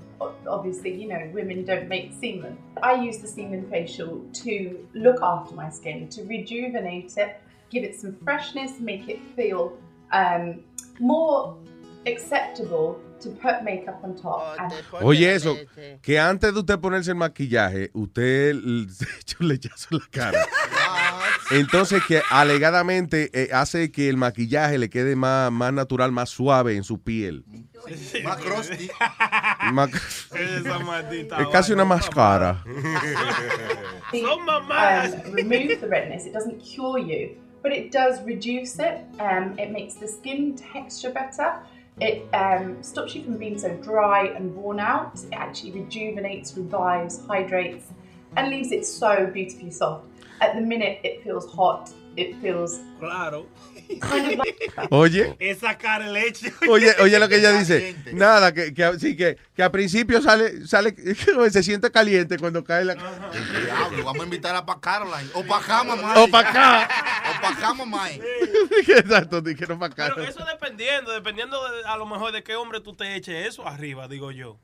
Obviously, you know, women don't make semen. I use the semen facial to look after my skin, to rejuvenate it, give it some freshness, make it feel um, more acceptable to put makeup on top. And Oye, eso, que antes de usted ponerse el maquillaje, usted <laughs> l- se echa un lechazo en la cara. Entonces, que alegadamente eh, hace que el maquillaje le quede más, más natural, más suave en su piel. Más crusty. <laughs> Esa maldita es casi una máscara. <laughs> um, remove the redness. It doesn't cure you, but it does reduce it. Um, it makes the skin texture better. It um, stops you from being so dry and worn out. It actually rejuvenates, revives, hydrates, and leaves it so beautifully soft. At the minute, it feels hot. It feels Claro. kind of like. <laughs> Oye. Esa cara de leche. <laughs> Oye, oye lo que ella dice. Nada, que, que, a- sí, que, que a principio sale, sale, <laughs> se siente caliente cuando cae la. Diablo, vamos a invitarla para Caroline. O para acá, mamá. O pa' acá. O para acá, mamá. Exacto, dijeron para acá. Pero eso dependiendo, dependiendo de- a lo mejor de qué hombre tú te eches eso arriba, digo yo.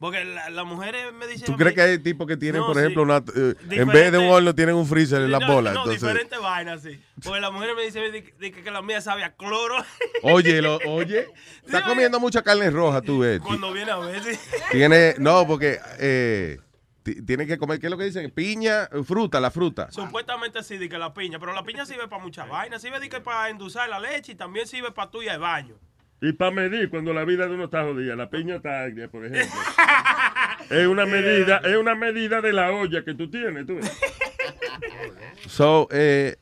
Porque la- las mujeres me dicen. ¿Tú crees que hay tipos que tienen, No, por sí. ejemplo, una, eh, en vez de un horno tienen un freezer en las No, bolas? No, entonces, diferentes vainas, sí. Porque la mujer me dice di- di que, que la mía sabe a cloro. <laughs> oye, lo, oye, está comiendo mucha carne roja, tú ves. Cuando viene a ver, sí. Tiene, no, porque eh, ti- tiene que comer, ¿qué es lo que dicen? Piña, eh, fruta, la fruta. Supuestamente sí, di que la piña, pero la piña sirve para muchas vainas. Sirve di que para endulzar la leche y también sirve para tuya de baño. Y para medir cuando la vida de uno está jodida, la piña está agria, por ejemplo. <laughs> es una medida, es una medida de la olla que tú tienes, tú. <laughs> So, eh,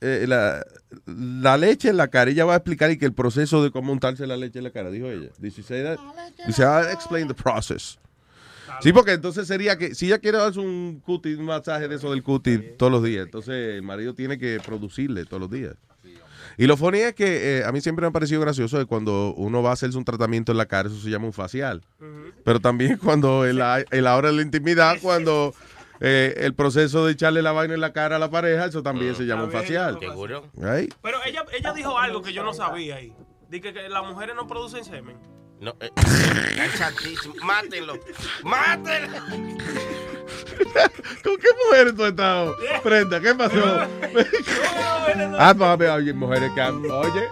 eh, la, la leche en la cara, ella va a explicar y que el proceso de cómo untarse la leche en la cara, dijo ella. Dice, say that? Dice, I'll explain the process. Sí, porque entonces sería que si ella quiere darse un cutis, un masaje de eso del cutis todos los días, entonces el marido tiene que producirle todos los días. Y lo funny es que eh, a mí siempre me ha parecido gracioso de cuando uno va a hacerse un tratamiento en la cara, eso se llama un facial. Pero también <laughs> cuando en la, en la hora de la intimidad, <laughs> cuando eh, el proceso de echarle la vaina en la cara a la pareja, eso también se llama un facial. ¿Seguro? Right? Pero ella, ella dijo algo que yo no sabía ahí. Dice que las mujeres no producen semen. No, eh. Mátenlo. Mátenlo. <laughs> ¿Con qué mujeres tú has estado? Prenda, ¿qué pasó? <laughs> ah, papi, oye, mujeres que han- Oye.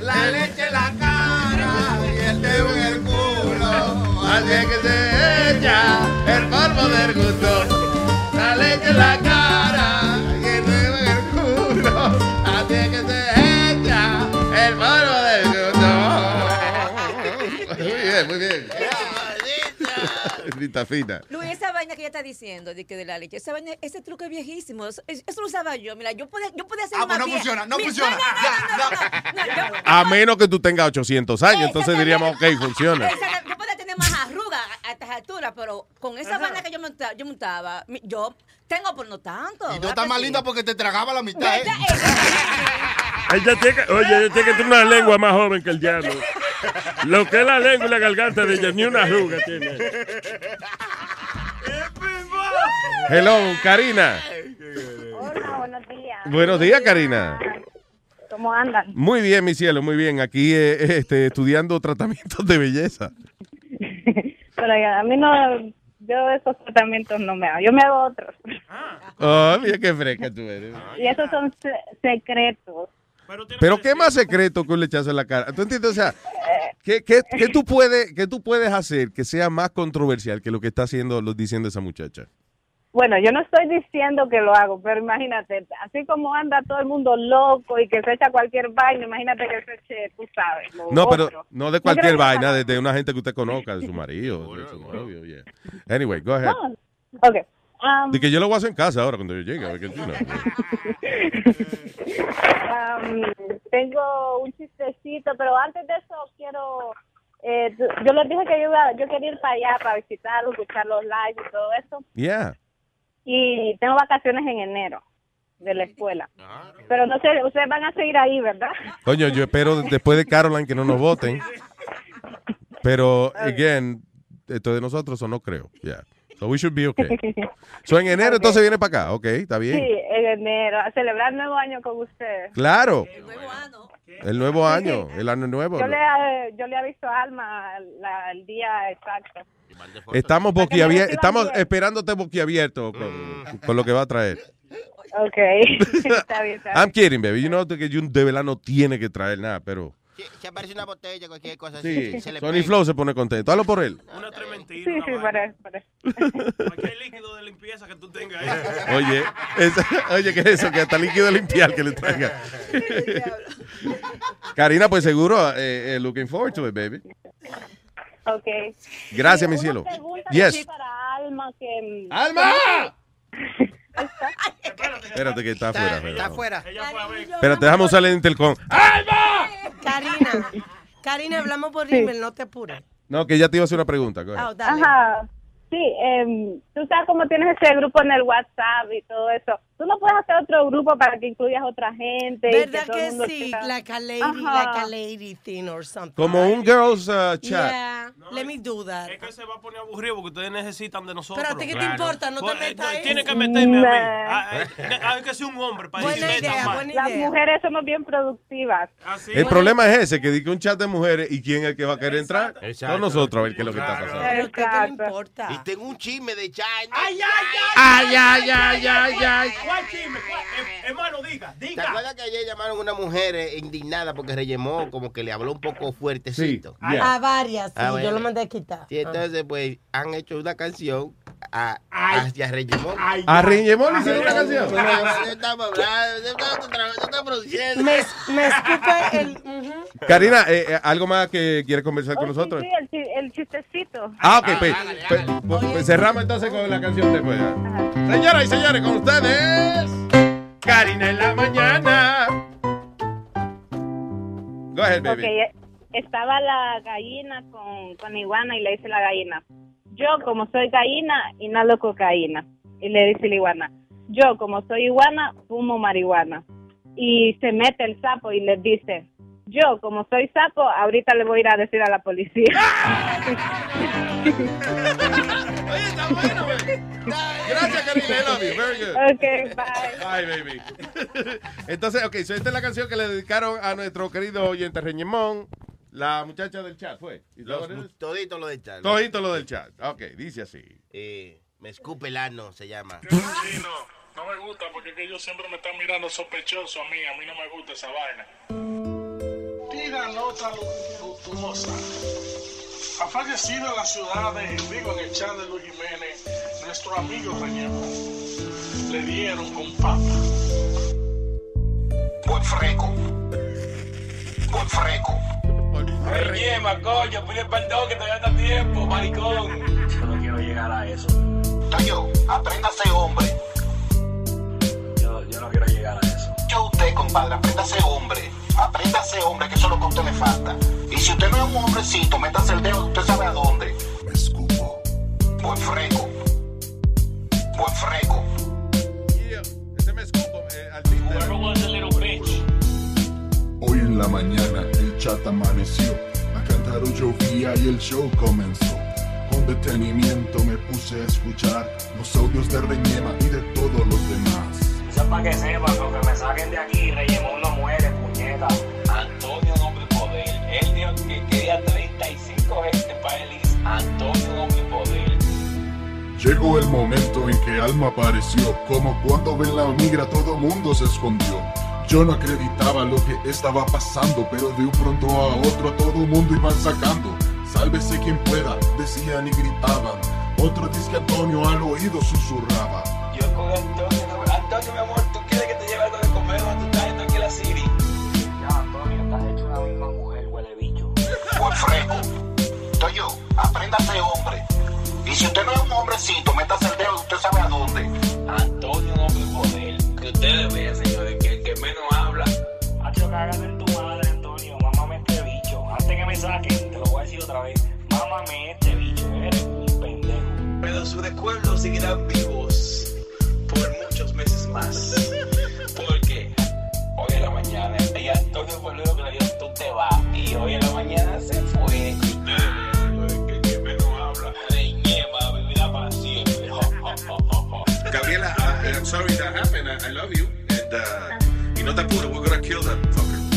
La leche en la cara y el dedo en el culo. Así es que se echa el polvo del gusto. La leche en la cara Rita fina. Luis, esa vaina que ella está diciendo de que de la leche, esa vaina, ese truco es viejísimo. Eso, eso lo usaba yo. Mira, yo podía, yo podía hacer Ah, pues no funciona, no funciona. A menos que tú tengas 800 años, entonces diríamos, ok, funciona. Yo podía tener más a estas alturas, pero con esa vaina que yo montaba, yo, montaba, mi- yo tengo por no tanto. Y tú estás más linda porque te tragaba la mitad, ¿eh? <laughs> Ella tiene que, oye, ella tiene que tener una lengua más joven que el diablo. Lo que es la lengua y la garganta de ella, ni una arruga tiene. Hello, Karina. Hola, buenos días. Buenos días, Karina. ¿Cómo andan? Muy bien, mi cielo, muy bien. Aquí eh, este, estudiando tratamientos de belleza. Pero a mí no, yo esos tratamientos no me hago, yo me hago otros. Oh, mira qué fresca tú eres. Y esos son se- secretos. Pero qué más secreto que un lechazo en la cara. ¿Tú entiendes? O sea, ¿qué, qué, qué tú puedes, qué tú puedes hacer que sea más controversial que lo que está haciendo, lo diciendo esa muchacha? Bueno, yo no estoy diciendo que lo hago, pero imagínate, así como anda todo el mundo loco y que se echa cualquier vaina, imagínate que se eche, tú sabes. lo No, pero no de cualquier vaina, de, de una gente que usted conozca, de su <laughs> marido, de su novio, yeah. Anyway, go ahead. No, ok. um, De que yo lo voy a hacer en casa ahora cuando yo llegue. a ver qué tú, no. <laughs> um, tengo un chistecito, pero antes de eso quiero... eh, yo les dije que yo, iba, yo quería ir para allá para visitarlos, escuchar los lives y todo eso. Yeah. Y tengo vacaciones en enero de la escuela. Pero no sé, ustedes van a seguir ahí, ¿verdad? Coño, yo espero <laughs> después de Caroline que no nos voten. Pero, again, esto de nosotros o no creo. Yeah. So we should be okay. So en enero entonces viene para acá. Ok, está Sí, bien. en enero, a celebrar el nuevo año con ustedes. Claro. El nuevo año, el año nuevo. Yo le, yo le aviso a Alma la- el día exacto. Estamos Para boquiabiertos, estamos bien. esperándote boquiabierto con, con lo que va a traer. Ok, <laughs> está bien, está I'm kidding, baby. You know que Jun de verdad no tiene que traer nada, pero Se aparece una botella, cualquier cosa sí, así. Se le Sony pega. Flow se pone contento. Hazlo por él. Una trementina. Sí, sí, por eso. Cualquier líquido de limpieza que tú tengas ahí. Oye, esa- oye, ¿qué es eso? Que hasta líquido limpiar que le traiga. Karina, pues seguro, eh, eh, looking forward to it, baby. Ok. Gracias, mi cielo. pregunta Yes. para Alma que... ¡Alma! Espérate que está afuera. Está afuera. Espérate, déjame usar el intercom. Karina, Karina, hablamos por email, no te apures. No, que ya te iba a hacer una pregunta. Oh, Ajá. Sí, em, tú sabes cómo tienes ese grupo en el WhatsApp y todo eso. Tú no puedes hacer otro grupo para que incluyas otra gente. y ¿Verdad que mundo sí? sepa- Like a lady, Ajá. like a lady thing or something. Como un girls uh, chat. Yeah, let me do that. Es que se va a poner aburrido porque ustedes necesitan de nosotros. Pero a ti qué te importa, no te Pues, metas eh, ahí. Tiene que meterme a mí. Ah, eh, Hay que ser un hombre para Buena decir idea, buena Las mujeres somos bien productivas. El problema es ese, que di que un chat de mujeres y quién es el que va a querer entrar. Son nosotros a ver qué es lo que está pasando. Pero ¿qué te importa? Y tengo un chisme de China. ¡Ay, ay, Ay, ay, ay, ay, ay. ¿Cuál chisme? ¿Cuál? Hermano, diga, ¿Te diga. acuerdas que ayer llamaron a una mujer eh, indignada porque rellemó, como que le habló un poco fuertecito? A varias, sí, Ah, yo lo mandé a quitar. Y entonces, pues, han hecho una canción a, hacia Rellemón. ¿A Rellemón le hicieron una canción? Me, me escupe el... ujú. Karina, eh, eh, ¿algo más que quieres conversar con Oh, sí, nosotros? Sí, el, chi- el chistecito. Ah, ok, pues, pues, pues, pues cerramos entonces con la canción después. ¿eh? Señoras y señores, con ustedes, Karina en la mañana. Estaba la gallina con, con iguana y le dice la gallina, yo como soy gallina, inhalo cocaína. Y le dice la iguana, yo como soy iguana, fumo marihuana. Y se mete el sapo y le dice, yo como soy sapo, ahorita le voy a ir a decir a la policía. <laughs> Gracias, Karina. I love you. Very good. Ok, bye. Bye, baby. Entonces, ok, so esta es la canción que le dedicaron a nuestro querido oyente Reñemón, la muchacha del chat, ¿fue? ¿Y Los- todo- todito lo del chat. Todito lo del chat. Ok, dice así. Eh, me escupe el ano, se llama. No, no me gusta porque es que ellos siempre me están mirando sospechoso a mí. A mí no me gusta esa vaina. Nota luctuosa. Ha fallecido en la ciudad de, digo, en el chat de Luis Jiménez, nuestro amigo Reñemo. Le dieron con papa. Buen freco. Buen freco. Reñema, coño, pide perdón que todavía está tiempo, maricón. Yo no quiero llegar a eso. Toyo, apréndase hombre. Usted, compadre, apréndase hombre. Apréndase hombre, que eso es lo que a usted le falta. Y si usted no es un hombrecito, métase el dedo, usted sabe a dónde. Me escupo. Buen freco. Buen freco. Ese me escupo, eh. Hoy en la mañana el chat amaneció, a cantar llovía y el show comenzó. Con detenimiento me puse a escuchar los audios de Reñema y de todos los demás. Eso es para que sepan, aunque me saquen de aquí, Reyemón no muere, puñeta. Antonio, de poder. Él dijo que quería 35 gente para él. Antonio, de poder. Llegó el momento en que Alma apareció, como cuando ven la migra todo mundo se escondió. Yo no acreditaba lo que estaba pasando, pero de un pronto a otro a todo mundo iban sacando. Sálvese quien pueda, decían y gritaban. Otro dice que Antonio al oído susurraba. Yo con Antonio, no- Antonio, mi amor, ¿tú quieres que te lleve algo de comer o tú estás en City? Ya, Antonio, estás hecho una misma mujer, huele bicho. Buen freco. Toyo, apréndase hombre. Y si usted no es un hombrecito, métase el dedo, usted sabe a dónde. Antonio, hombre de poder. Que ustedes vean, señores, que el que menos habla. Hacho, cágate en tu madre, Antonio. Mámame este bicho. Antes que me saquen, te lo voy a decir otra vez. Mámame este bicho. Eres un pendejo. Pero sus recuerdos seguirán vivos por muchos meses más. Porque hoy en la mañana, y Antonio fue luego que le dijo, tú te vas. Y hoy en la mañana se fue. Que el. Gabriela, uh, I'm sorry that happened. I, I love you. And, uh, y no te apures, we're gonna kill that fucker.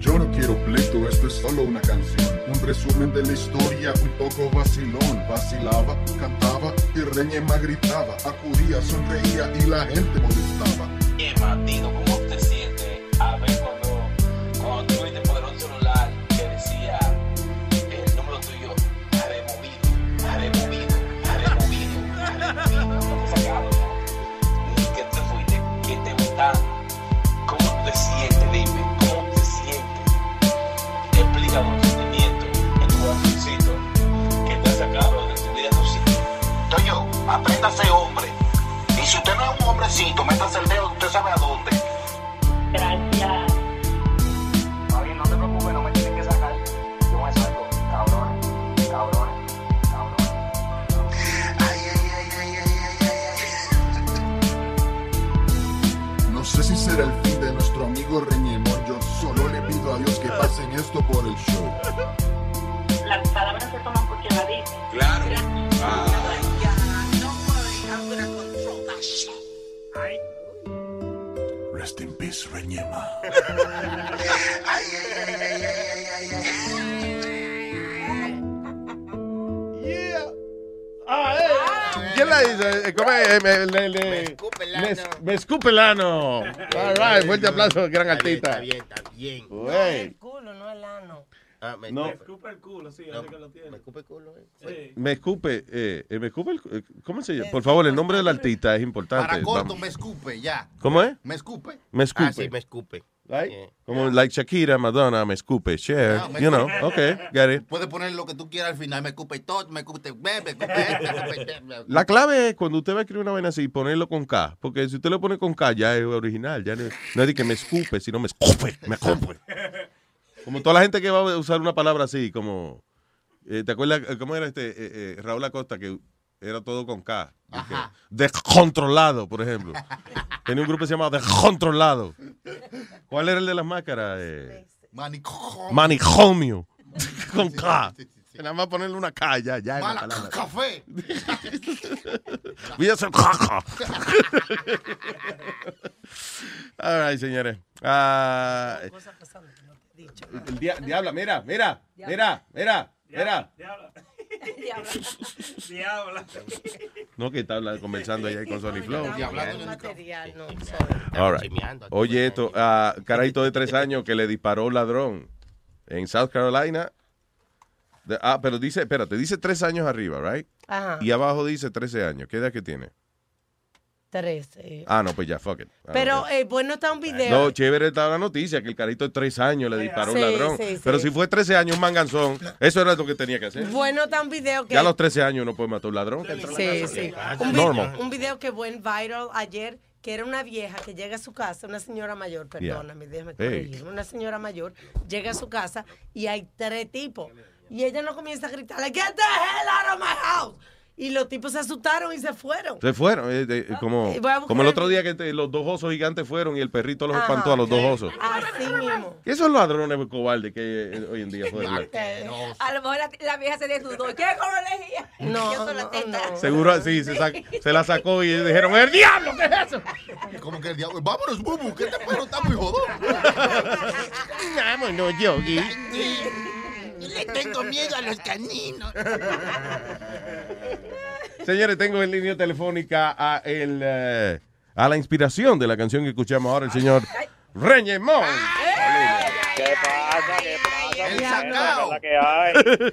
Yo no quiero pleito, esto es solo una canción. Un resumen de la historia, un poco vacilón. Vacilaba, cantaba y Reñema gritaba. Acudía, sonreía y la gente molestaba. ¿cómo apréndase hombre. Y si usted no es un hombrecito, métase el dedo, usted sabe a dónde. Gracias. Está bien, no te preocupes, no me tienes que sacar. Yo me salgo, cabrones, cabrones, cabrones. No sé si será el fin de nuestro amigo Reñemón. Yo solo le pido a Dios que pasen esto por el show. Las palabras se toman porque la dicen. Claro. Rest in peace, Reñema. ¿Quién la hizo? Eh, ¿Cómo es? Eh, me, le- le- me escupe Me, escupe el ano. All right, fuerte aplauso, gran artista. Está bien, está bien. Güey. culo, no el ano. Ah, me, No. me escupe el culo, sí, No, así que lo tiene. me escupe el culo, eh. Me escupe, eh, eh, me escupe el, eh, ¿cómo se llama? Por favor, el nombre del artista es importante. Para corto, Vamos. me escupe, ya. ¿Cómo es? Me escupe. Me escupe. Ah, sí, me escupe. Right? Como like Shakira, Madonna, me escupe, Cher, me you know, okay, get it. Puedes poner lo que tú quieras al final. Me escupe todo, me escupe, me, me escupe escupe esto. La clave es cuando usted va a escribir una vaina así, ponerlo con K, porque si usted lo pone con K ya es original, ya no, no es de que me escupe, sino me escupe, me escupe. <laughs> Como toda la gente que va a usar una palabra así, como. eh, ¿Te acuerdas eh, cómo era este eh, eh, Raúl Acosta que era todo con K? Descontrolado, por ejemplo. Tenía un grupo que se llamaba Descontrolado. ¿Cuál era el de las máscaras? Eh, Manicomio. Manicomio. con K. Nada más ponerle una K ya, ya. en la Mala café. <laughs> Voy a hacer caca. <laughs> All right, señores. Ah, el dia- diablo, mira, mira, mira, mira, mira. Diabla. No, que está hablando, conversando allá con Sony Flow. material, no, All right. Oye, esto, a carajito de tres años que le disparó un ladrón en South Carolina. De- ah, pero dice, espérate, dice tres años arriba, right? Ajá. Y abajo dice 13 años. ¿Qué edad que tiene? Trece. Ah, no, pues ya, fuck it. Ah, Pero ok. eh, bueno está un video. No, chévere está la noticia que el carito de tres años le disparó a un Sí, ladrón. sí, sí. Pero si fue 13 años un manganzón, eso era lo que tenía que hacer. Bueno está un video que Ya a los 13 años uno puede matar a un ladrón. que entra a la Sí, casa. sí. Un, vi- Normal. un video que fue viral ayer, que era una vieja que llega a su casa, una señora mayor, Yeah. perdóname, déjame Hey. corregirme, una señora mayor, llega a su casa y hay tres tipos. Y ella no comienza a gritarle, get the hell out of my house. Y los tipos se asustaron y se fueron. Se fueron, eh, como, Eh, buscar como el otro día que te- los dos osos gigantes fueron y el perrito los Ajá. espantó a los dos osos. Así mismo. ¿Qué son los ladrones cobardes que eh, hoy en día fueron? <laughs> A lo mejor la, la vieja se desnudó. ¿Qué color elegía? No, Yo solo teta. Seguro sí, se, sac- se la sacó y dijeron, ¡el diablo! ¿Qué es eso? Como que el diablo. Vámonos, bubu, que este perro está muy jodón. Vámonos, Yogi. Le tengo miedo a los caninos. Señores, tengo en línea telefónica a, el, eh, a la inspiración de la canción que escuchamos ahora, el señor Reñemón. ¿Qué pasa? ¿Qué pasa? El sacao.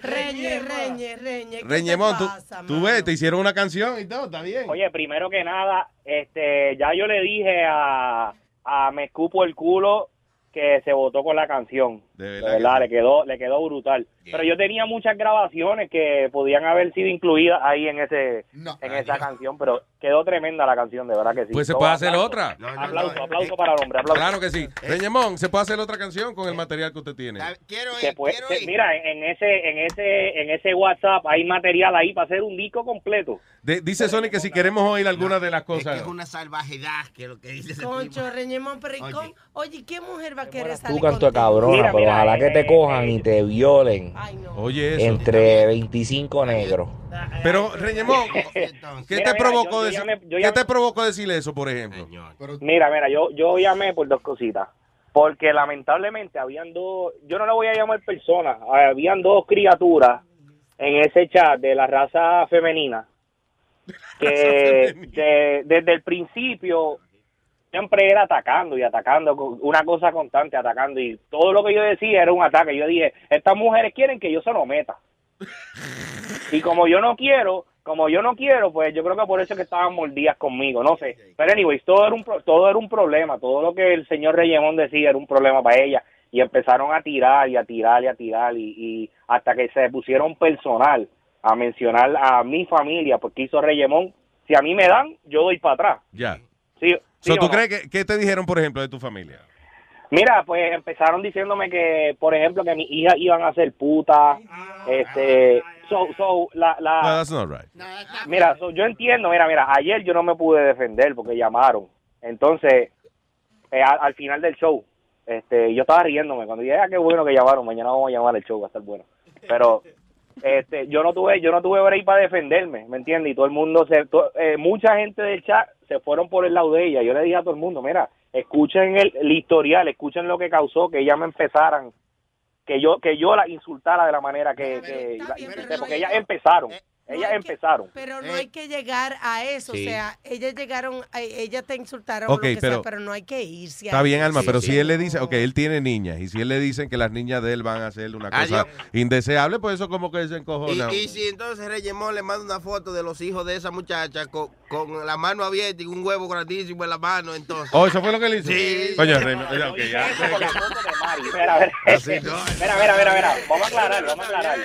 Reñe, reñe, reñe. ¿qué te Reñemón, tú, tú ves, te hicieron una canción y todo, está bien. Oye, primero que nada, este, ya yo le dije a, a Me Escupo el Culo que se votó con la canción. De De verdad le quedó, le quedó brutal. Pero yo tenía muchas grabaciones que podían haber sido incluidas ahí en ese, en esa canción, pero quedó tremenda la canción, de verdad que sí. Pues se Todo puede hacer aplauso. otra. aplauso, aplauso para el hombre, aplauso. Claro que sí. Reñemón, se puede hacer otra canción con el material que usted tiene. Se puede- se- mira, en ese, en ese, en ese WhatsApp hay material ahí para hacer un disco completo. De- dice Sony que si queremos oír alguna de las cosas. una salvajedad que lo que dice Concho, Reñemón, pero ¿y con- Oye, ¿qué mujer va a querer salir Tú canto cabrona, pero ojalá que te cojan y te violen. Oye, eso. Entre 25 negros. Pero, Reñemón, ¿qué Mira, te mira, provocó yo- yo decir, llamé- yo ¿qué llamé- te provocó decirle eso, por ejemplo? Mira, mira, yo, yo llamé por dos cositas. Porque lamentablemente habían dos, yo no le voy a llamar personas, habían dos criaturas en ese chat de la raza femenina <laughs> que de- desde el principio siempre era atacando y atacando, una cosa constante, atacando. Y todo lo que yo decía era un ataque. Yo dije, estas mujeres quieren que yo se lo meta. <laughs> Y como yo no quiero, como yo no quiero, pues yo creo que por eso es que estaban mordidas conmigo, no sé. Pero anyways, todo era un, pro- todo era un problema, todo lo que el señor Reyemón decía era un problema para ella. Y empezaron a tirar y a tirar y a tirar y, y hasta que se pusieron personal a mencionar a mi familia, porque hizo Reyemón. Si a mí me dan, yo doy para atrás. Ya. Sí, sí So, ¿Tú no? crees que, qué te dijeron, por ejemplo, de tu familia? Mira, pues empezaron diciéndome que, por ejemplo, que mis hijas iban a ser putas. Este, so, so, la, la, Well, that's not right. Mira, so, yo entiendo, mira, mira, ayer yo no me pude defender porque llamaron. Entonces, eh, al, al final del show, este, yo estaba riéndome cuando dije, ah, qué bueno que llamaron, mañana vamos a llamar el show, va a estar bueno. Pero <laughs> este, yo no tuve, yo no tuve break para defenderme, ¿me entiendes? Y todo el mundo, se, to- eh, mucha gente del chat se fueron por el lado de ella. Yo le dije a todo el mundo, mira, escuchen el, el historial, escuchen lo que causó que ellas me empezaran, que yo, que yo la insultara de la manera que, que la insulté, porque ellas empezaron, ellas empezaron. Pero no hay que llegar a eso. Sí. O sea, ellas llegaron, eh, ellas te insultaron, Ok, o lo que pero- sea, pero no hay que irse. Está a bien. Alma, pero si él le dice, ok, él tiene niñas, y si él le dicen que las niñas de él van a hacer una cosa Adiós. indeseable, pues eso como que se encojona. Y, y si entonces Reyemón le manda una foto de los hijos de esa muchacha con, con la mano abierta y un huevo grandísimo en la mano, entonces. Oh, ¿eso fue lo que le hizo? Sí. Coño, Rey, ya, ok, ya. Mira, a ver. No. Mira, mira, mira, mira. Vamos a aclarar, vamos a aclarar.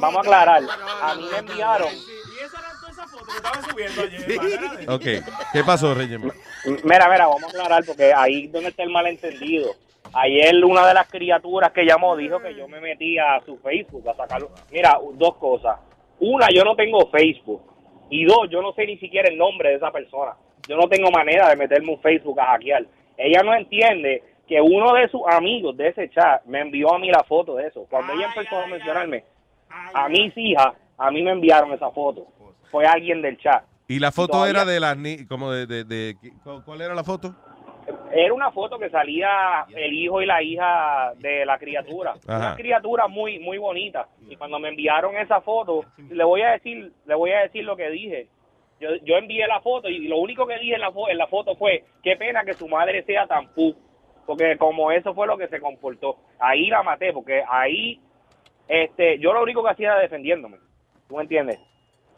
Vamos a aclarar. A mí me enviaron. Y esa era toda esa foto que estaban subiendo ayer. Ok, ¿qué pasó, Reyes? Mira, mira, vamos a aclarar porque ahí es donde está el malentendido. ayer una de las criaturas que llamó dijo que yo me metía a su Facebook a sacarlo. Mira, dos cosas. Una, yo no tengo Facebook. Y dos, yo no sé ni siquiera el nombre de esa persona. Yo no tengo manera de meterme un Facebook a hackear. Ella no entiende que uno de sus amigos de ese chat me envió a mí la foto de eso. Cuando ella empezó a mencionarme a mis hijas, a mí me enviaron esa foto. Fue alguien del chat. Y la foto Todavía- era de las ni como de, de, de- ¿cu- ¿cuál era la foto? Era una foto que salía el hijo y la hija de la criatura. Ajá. Una criatura muy muy bonita. Y cuando me enviaron esa foto, le voy a decir, le voy a decir lo que dije. Yo, yo envié la foto y lo único que dije en la, fo- en la foto fue, qué pena que su madre sea tan pu. Porque como eso fue lo que se comportó. Ahí la maté, porque ahí, este, yo lo único que hacía era defendiéndome. ¿Tú me entiendes?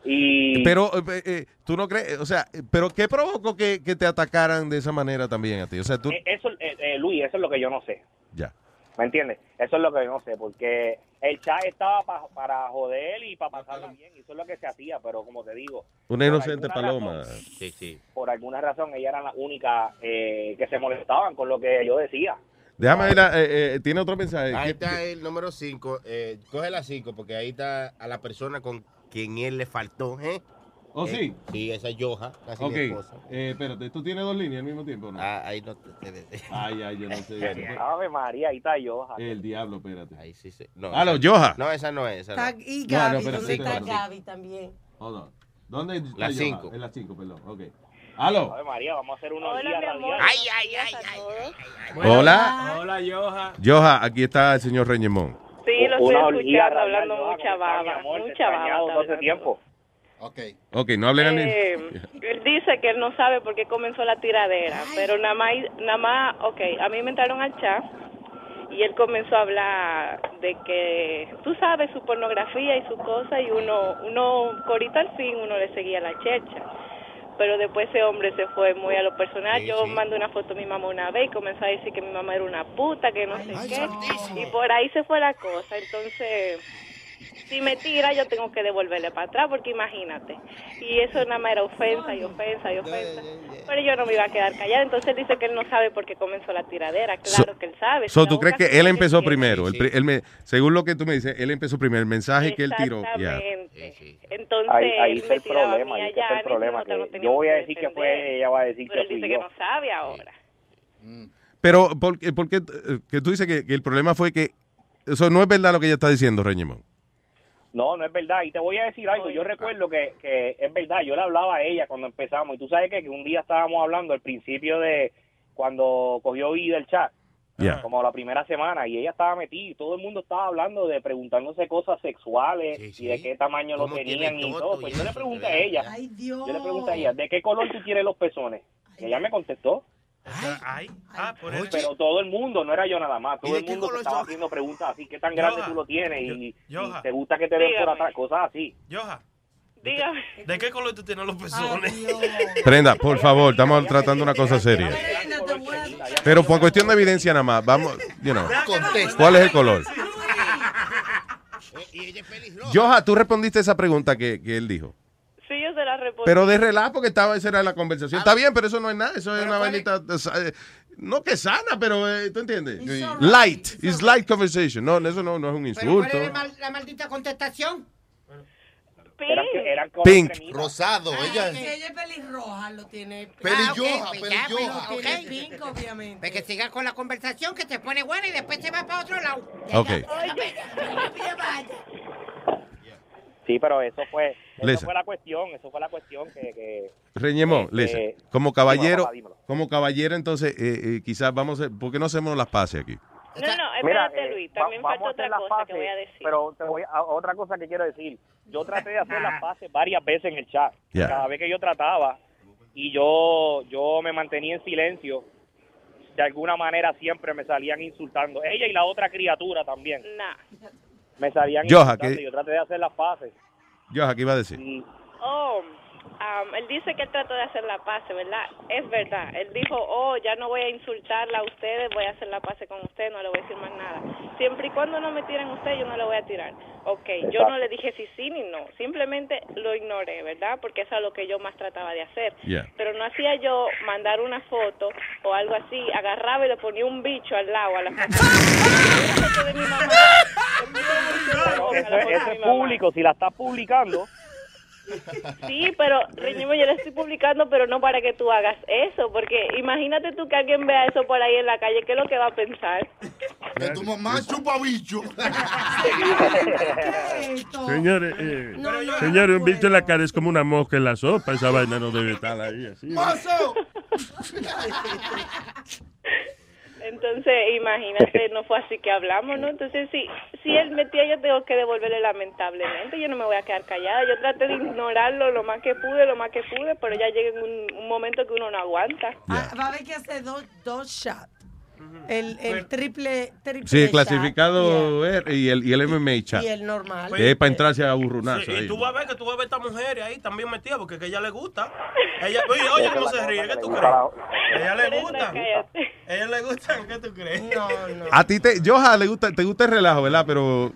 Y Pero eh, eh, tú no crees, o sea, eh, pero ¿qué provocó que, que te atacaran de esa manera también a ti? O sea, tú eh, eso, eh, eh, Luis, eso es lo que yo no sé. ya. ¿Me entiendes? Eso es lo que yo no sé, porque el chat estaba pa- para joder y para pasarlo bien, y eso es lo que se hacía, pero como te digo, Una inocente paloma. razón- Sí, sí. por alguna razón ella era la única eh, que se molestaban con lo que yo decía. Déjame ver, la- eh, eh, tiene otro mensaje. Ahí ¿Qué- está el número 5. coge la 5 porque ahí está a la persona con quien él le faltó. ¿eh? ¿Oh, Eh, sí? Sí, esa es Joja, casi Ok, mi esposa. eh, espérate, ¿tú tienes dos líneas al mismo tiempo o no? Ah, ahí no te... te- Ay, ay, yo no sé. <laughs> Ave María, ahí está yo. El diablo, espérate. Ahí sí, sí. No, Aló, esa- Joja. No, esa no es. Esa Está- no. y No, no, Gaby, espérate, ¿dónde está espérate. Gaby también? Hold on. ¿Dónde está Las Joha? cinco. En las 5, perdón. Ok. Aló. María, vamos a hacer unos Hola, días. Ay, ay, ay, ay. Hola. Hola, Joja. Joja, aquí está el señor Reñemón. Sí, lo estoy escuchando, hablando mucha ¿cómo está, mi baba, mucha baba. hablando. tiempo. Ok, no hablen. Eh, él dice que él no sabe por qué comenzó la tiradera, pero nada más, nada más, ok, a mí me entraron al chat y él comenzó a hablar de que, tú sabes, su pornografía y su cosa y uno, uno, corita al fin, uno le seguía la checha. Pero después ese hombre se fue muy a lo personal. Sí, Yo sí. mandé una foto a mi mamá una vez y comenzó a decir que mi mamá era una puta, que no sé qué. Y por ahí se fue la cosa. Entonces, si me tira, yo tengo que devolverle para atrás, porque imagínate. Y eso nada más era ofensa y ofensa y ofensa. Pero yo no me iba a quedar callada. Entonces él dice que él no sabe por qué comenzó la tiradera. Claro que él sabe. So, ¿Tú crees que él empezó primero? Él me- según lo que tú me dices, él empezó primero. El mensaje que él tiró. Exactamente. Entonces, Ahí, ahí él está me el tiraba a problema, ahí está el problema. no Que yo voy a que decir que fue, ella va a decir Pero que él dice fui que yo. no sabe ahora. Pero, ¿por, qué- por qué, eh, que tú dices que, que el problema fue que eso no es verdad lo que ella está diciendo, Reñemón? No, no es verdad. Y te voy a decir algo. Yo recuerdo que, que es verdad. Yo le hablaba a ella cuando empezamos. Y tú sabes que, que un día estábamos hablando al principio de cuando cogió vida el chat. Como la primera semana. Y ella estaba metida. Y todo el mundo estaba hablando de preguntándose cosas sexuales. Y de qué tamaño lo ¿Cómo tiene tenían y todo. y Pues yo le pregunté a ella. Ay, Dios. Yo le pregunté a ella, ¿de qué color tú quieres los pezones? Y ella me contestó. Ay, ah, por eso. Pero todo el mundo, no era yo nada más, todo el mundo te estaba haciendo preguntas así, ¿qué tan grande Yoja, tú lo tienes? Y, y Yoja. te gusta que te den por atrás, cosas así. Joja, Dígame. ¿de qué color tú tienes los pezones? Prenda, <laughs> por favor, estamos tratando una cosa seria. Pero por cuestión de evidencia nada más, vamos, you know, ¿cuál es el color? Joja, tú respondiste esa pregunta que, que él dijo. Respondí. Pero de relajo porque estaba, esa era la conversación. Está bien, pero eso no es nada, eso es una vainita, eh, no que sana, pero eh, ¿tú entiendes? Light, it's light conversation. No, eso no, no es un ¿Pero cuál insulto. es la, mal- la maldita contestación? Eran color Pink. cremita. Rosado, ella. Si ella es pelirroja, lo tiene. Pelirroja, Ah, ok, pues ya, pelirroja. pues, Tiene ok. pink, obviamente. Pues que siga con la conversación que se pone buena y después se va para otro lado. Ok. Sí, pero eso fue, eso fue la cuestión, eso fue la cuestión que... que Reñemón, Este, como caballero, dímelo, papá, dímelo. como caballero, entonces, eh, eh, quizás vamos a, ¿por qué no hacemos las paces aquí? No, no, Mira, espérate, eh, Luis. También falta otra cosa que paces, voy a decir. Pero te voy a, otra cosa que quiero decir. Yo traté de hacer las <laughs> paces varias veces en el chat. Cada vez que yo trataba y yo yo me mantenía en silencio, de alguna manera siempre me salían insultando. Ella y la otra criatura también. Nah. Me salían insultando. que- y Yo traté de hacer las paces. Yo aquí iba a decir. Y Oh, am, él dice que él trató de hacer la paz, ¿verdad? Es verdad. Él dijo, oh, ya no voy a insultarla a ustedes, voy a hacer la paz con usted, no le voy a decir más nada. Siempre y cuando no me tiren usted, yo no le voy a tirar. Ok, yo no le dije si sí ni no, simplemente lo ignoré, ¿verdad? Porque eso es lo que yo más trataba de hacer. Yeah. Pero no hacía yo mandar una foto o algo así, agarraba y le ponía un bicho al lado a la foto. <laughs> De mi mamá. Eso, eso es público, si la estás publicando. Sí, pero Reñimo, yo le estoy publicando, pero no para que tú hagas eso, porque imagínate tú que alguien vea eso por ahí en la calle, ¿qué es lo que va a pensar? Que tu mamá chupa bicho. <laughs> Señores, eh, señores, un bicho en la cara es como una mosca en la sopa. Esa vaina no debe estar ahí así. ¡Mozo! <laughs> Entonces, imagínate, no fue así que hablamos, ¿no? Entonces, si, si él metía, yo tengo que devolverle lamentablemente. Yo no me voy a quedar callada. Yo traté de ignorarlo lo más que pude, lo más que pude, pero ya llega un, un momento que uno no aguanta. Ah, va a haber que hacer dos, dos shots. El, el triple, triple Sí, shot clasificado R y el, y el MMA chat. y el normal. Que es para entrarse a burrunazo Sí, y ahí. tú vas a ver que tú vas a ver a esta mujer ahí también metida porque que ella le gusta. Ella, oye, oye cómo se ríe, ¿qué tú crees? Ella le gusta. A ella le gusta, ¿qué tú crees? No, <laughs> no. A ti, te, Joja, le gusta, te gusta el relajo, ¿verdad? Pero,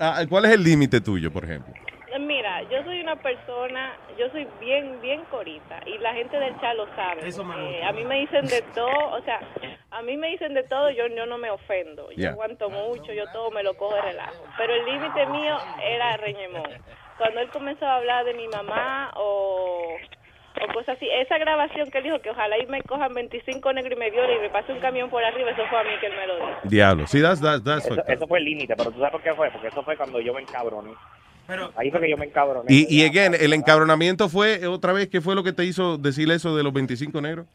ah, ¿cuál es el límite tuyo, por ejemplo? Mira, yo soy una persona, yo soy bien, bien corita y la gente del chat lo sabe. Eso me a mí me dicen de todo, o sea, a mí me dicen de todo, yo, yo no me ofendo. Yo Ya. aguanto mucho, yo todo me lo cojo de relajo. Pero el límite mío era Reñemón. Cuando él comenzó a hablar de mi mamá o, o cosas así, esa grabación que él dijo que ojalá y me cojan 25 negros y me violen y me pase un camión por arriba, eso fue a mí que él me lo dijo. Diablo. Sí, that's, that's, that's Eso, eso fue el límite, pero tú sabes por qué fue, porque eso fue cuando yo me encabroné. Pero, Ahí fue que yo me encabroné. Y, y again, el encabronamiento fue otra vez, ¿qué fue lo que te hizo decir eso de los 25 negros?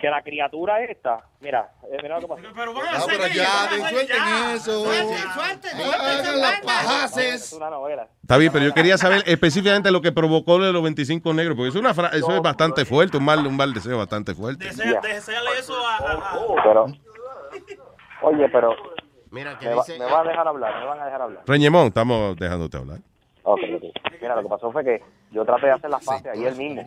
Que la criatura esta, mira, eh, mira lo que pasó. Pero van Ah, pero ya, de- suelten eso. Hagan las pajaces. Es una novela. Está bien, pero yo quería saber específicamente lo que provocó lo de los 25 negros, porque es una fra- eso es bastante fuerte, un mal, un mal deseo bastante fuerte. Desea, deseale eso a, a- a- Pero, oye, pero Mira, que me, va, dice... me va a dejar hablar, me van a dejar hablar. Reñemón, estamos dejándote hablar. Ok, ok. Mira, lo que pasó fue que yo traté de hacer las paces ayer mismo.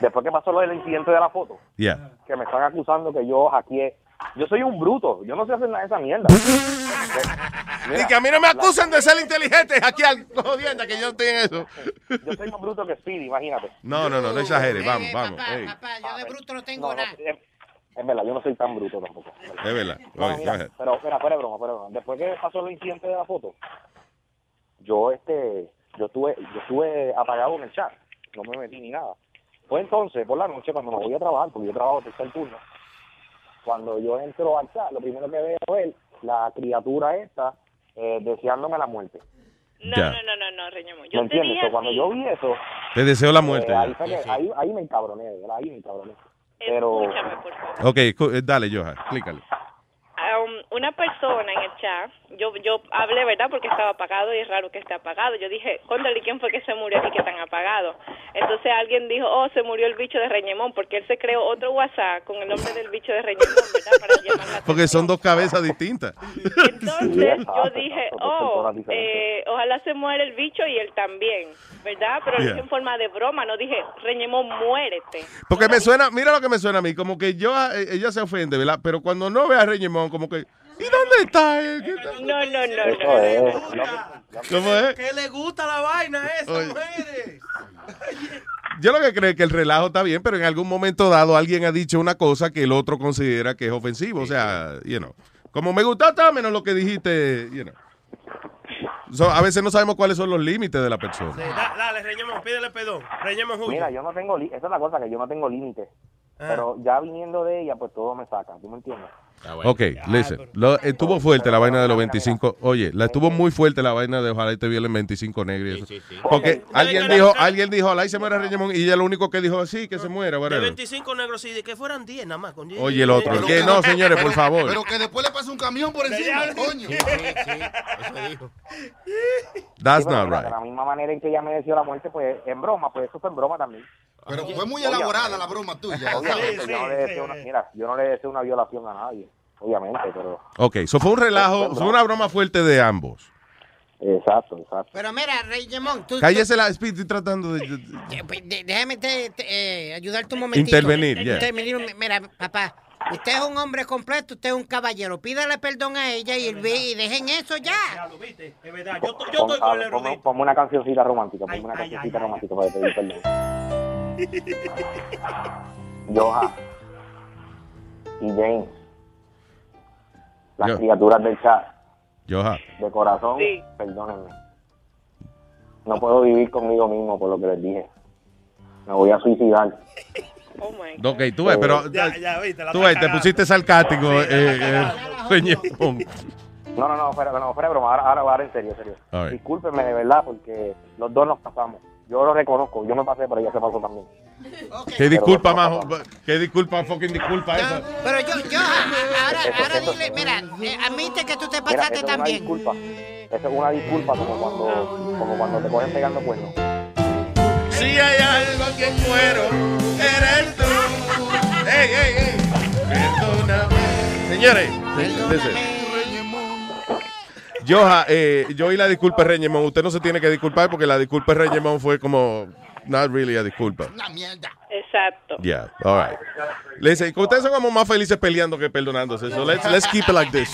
Después que pasó lo del incidente de la foto, Ya. que me están acusando que yo hackeé. Yo soy un bruto, yo no sé hacer nada de esa mierda. <laughs> Y que a mí no me acusen de ser inteligente, aquí al jodienda, que yo no estoy en eso. <laughs> Yo soy más bruto que Speedy, imagínate. No, no, no, no exageres, vamos, vamos. ey, yo de bruto no tengo No, no, nada. es, es verdad, yo no soy tan bruto tampoco. Es verdad. No, Oye, mira, pero mira, fuera broma, fuera broma. Después que pasó el incidente de la foto, yo este, yo estuve, yo estuve apagado en el chat, no me metí ni nada. Fue entonces, por la noche, cuando me voy a trabajar, porque yo trabajo tercer turno, cuando yo entro al chat, lo primero que veo es la criatura esta eh, deseándome la muerte. No, Ya. no, no, no, no, Reñemón. ¿Me Yo te entiendes? dije cuando yo vi eso, Te deseo la muerte. eh, ahí, fue que- ahí, ahí me encabroné, ahí me encabroné. Pero Escúchame, por favor. Ok, eh, dale, Joja, explícale. Um, una persona en el chat, yo yo hablé, ¿verdad? Porque estaba apagado y es raro que esté apagado. Yo dije, ¿y quién fue que se murió aquí que están apagado? Entonces alguien dijo, oh, se murió el bicho de Reñemón, porque él se creó otro WhatsApp con el nombre del bicho de Reñemón, ¿verdad? Para llamar la <laughs> Porque son dos cabezas distintas. Entonces yo dije, oh, eh, ojalá se muera el bicho y él también, ¿verdad? Pero Yeah. en forma de broma, no dije, Reñemón, muérete. Porque me suena, mira lo que me suena a mí, como que yo, eh, ella se ofende, ¿verdad? Pero cuando no ve a Reñemón, como que, ¿y dónde está él? No, no, no, no. es. ¿Cómo es? que le gusta la vaina a esas Oye. mujeres. Yo lo que creo es que el relajo está bien, pero en algún momento dado alguien ha dicho una cosa que el otro considera que es ofensivo. O sea, you know, como me gusta menos lo que dijiste, you know. So, a veces no sabemos cuáles son los límites de la persona. Sí, da- dale, Reñemón, pídele perdón. Reñemón Julio. Mira, yo no tengo, esa es la cosa, que yo no tengo límite. Pero ya viniendo de ella, pues todo me saca, ¿tú me entiendes? Ok, listen. Lo, estuvo fuerte la vaina de los 25. Oye, la estuvo muy fuerte la vaina de ojalá y te violen 25 negros. y eso. Porque alguien dijo, alguien dijo, ojalá y se muera Reñemón. Y ella lo único que dijo, sí, que se muera. De whatever. 25 negros, sí, de que fueran 10 nada más. Con 10. Oye, el otro. Que no, señores, por favor. Pero que después le pase un camión por encima, coño. That's Sí, pero not mira, right. De la misma manera en que ella me deseó la muerte, pues en broma, pues eso fue en broma también. Pero fue muy elaborada la broma tuya. Obviamente, yo, no le deseo una, mira, yo no le deseo una violación a nadie, obviamente, pero Ok, eso fue un relajo, fue una broma fuerte de ambos. Exacto, exacto. Pero mira, Rey Gemón, tú... Cállese la Speed, estoy tratando de... <laughs> tú- de- déjame te- te, eh, ayudarte un momentito. Intervenir, ya. Intervenir. Mira, papá, usted es un hombre completo, usted es un caballero. Pídale perdón a ella y, y dejen eso ya. Es verdad, yo, yo Pon- estoy a con el ponme, erudito. ponme una cancioncita romántica, ponme una cancioncita romántica para pedir perdón. <laughs> Joja y James, las Yo- criaturas del chat, Joja. de corazón, perdónenme. No puedo vivir conmigo mismo por lo que les dije. Me voy a suicidar. Ok, tú ves, pero... Ya, ya, viste, la Tú ves, te pusiste sarcástico, eh, eh, Reñemón. <laughs> No, no, no, fuera, no, fuera broma, ahora, ahora, ahora en serio, en serio. Right. Discúlpenme de verdad porque los dos nos pasamos. Yo lo reconozco, yo me pasé, pero ella se pasó también. Qué disculpa, majo. Qué disculpa, fucking disculpa esa. Pero yo, yo, ahora, ahora dile, mira, eh, admite que tú te Mira, pasaste eso es una también. disculpa. Eso es una disculpa como cuando, como cuando te cogen pegando cuernos. Si hay algo que muero, eres tú. <laughs> ¡Ey, ey, ey! Perdóname. Señores, listen. Joja, eh, yo oí la disculpa de Reñemón. Usted no se tiene que disculpar porque la disculpa de Reñemón fue como, not really a disculpa. Exacto. Yeah, all right. Listen, ustedes son como más felices peleando que perdonándose. So let's, let's keep it like this.